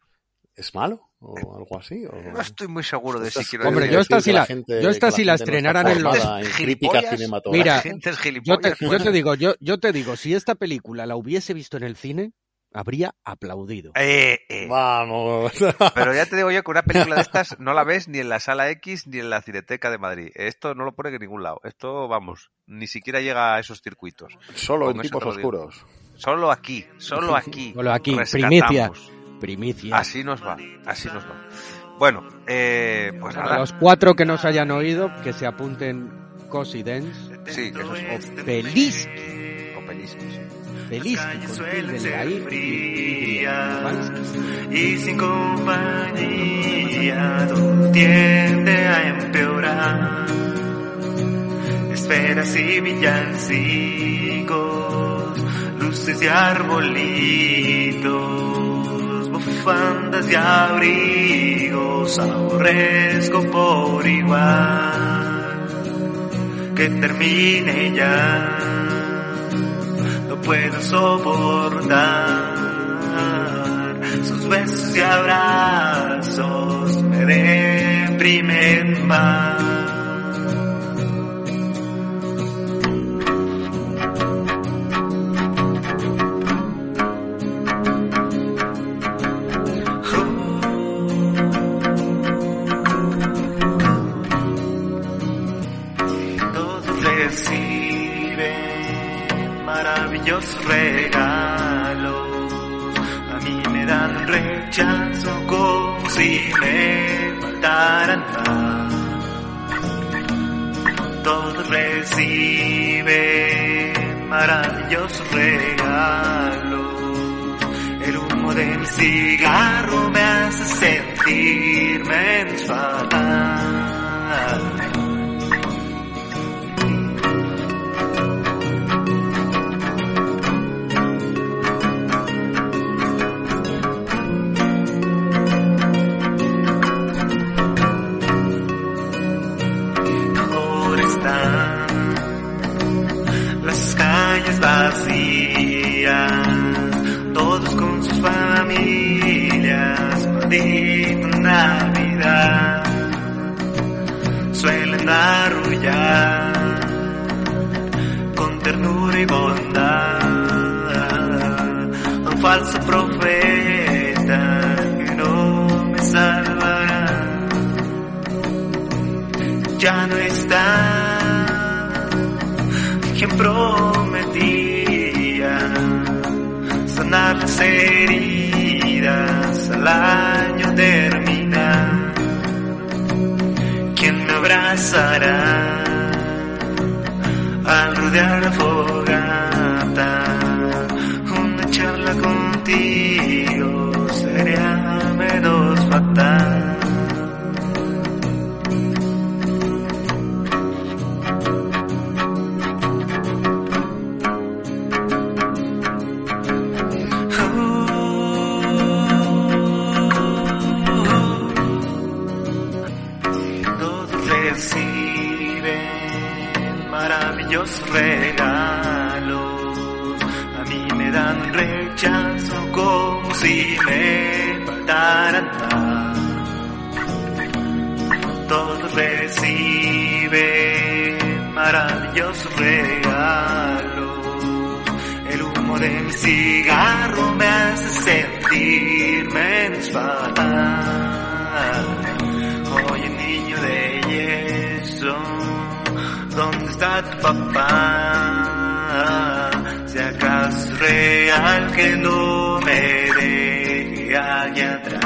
D: es malo o algo así? ¿O...
B: No estoy muy seguro de si
D: Estás-
B: quiero
C: Hombre,
B: decir-
C: yo esta
D: que la
C: la,
D: gente-
C: yo esta si la
D: no
C: estrenaran en los...
D: en crítica
B: ¿Gilipollas?
D: cinematográfica.
C: Mira,
B: La gente es
C: Yo te,
B: gilipollas.
C: yo te digo, yo, yo te digo, si esta película la hubiese visto en el cine, habría aplaudido.
B: Eh, eh.
D: Vamos.
B: Pero ya te digo yo que una película de estas no la ves ni en la sala X ni en la Cineteca de Madrid. Esto no lo pone en ningún lado. Esto, vamos, ni siquiera llega a esos circuitos.
D: Solo en
B: Con
D: tipos oscuros.
B: Solo aquí, solo aquí.
C: Solo aquí,
B: rescatamos.
C: primicia. Primicia.
B: Así nos va, así nos va. Bueno, eh, pues
C: A
B: nada.
C: los cuatro que nos hayan oído, que se apunten Cosi Dance
B: Sí, eso es.
C: o Peliski.
B: O Pelisky, sí.
C: Peliski con tilde en la I y Y.
N: y sin compañía todo tiende a empeorar. Esferas y villancicos, luces y arbolitos, bufandas y abrigos, aborrezco por igual. Que termine ya, no puedo soportar sus besos y abrazos me deprimen más. Regalos. A mí me dan rechazo como si me faltaran más. Todos reciben maravillosos regalos. El humo de mi cigarro me hace sentir menos arrullar con ternura y bondad un falso profeta que no me salvará ya no está quien prometía sanar las heridas al año terminar. Abrazará al rodear la fogata? Maravillosos regalos. A mí me dan rechazo como si me faltaran más. todos reciben maravillosos regalos. El humo del cigarro me hace sentir menos papá? Si acaso es real que no me deje allá atrás.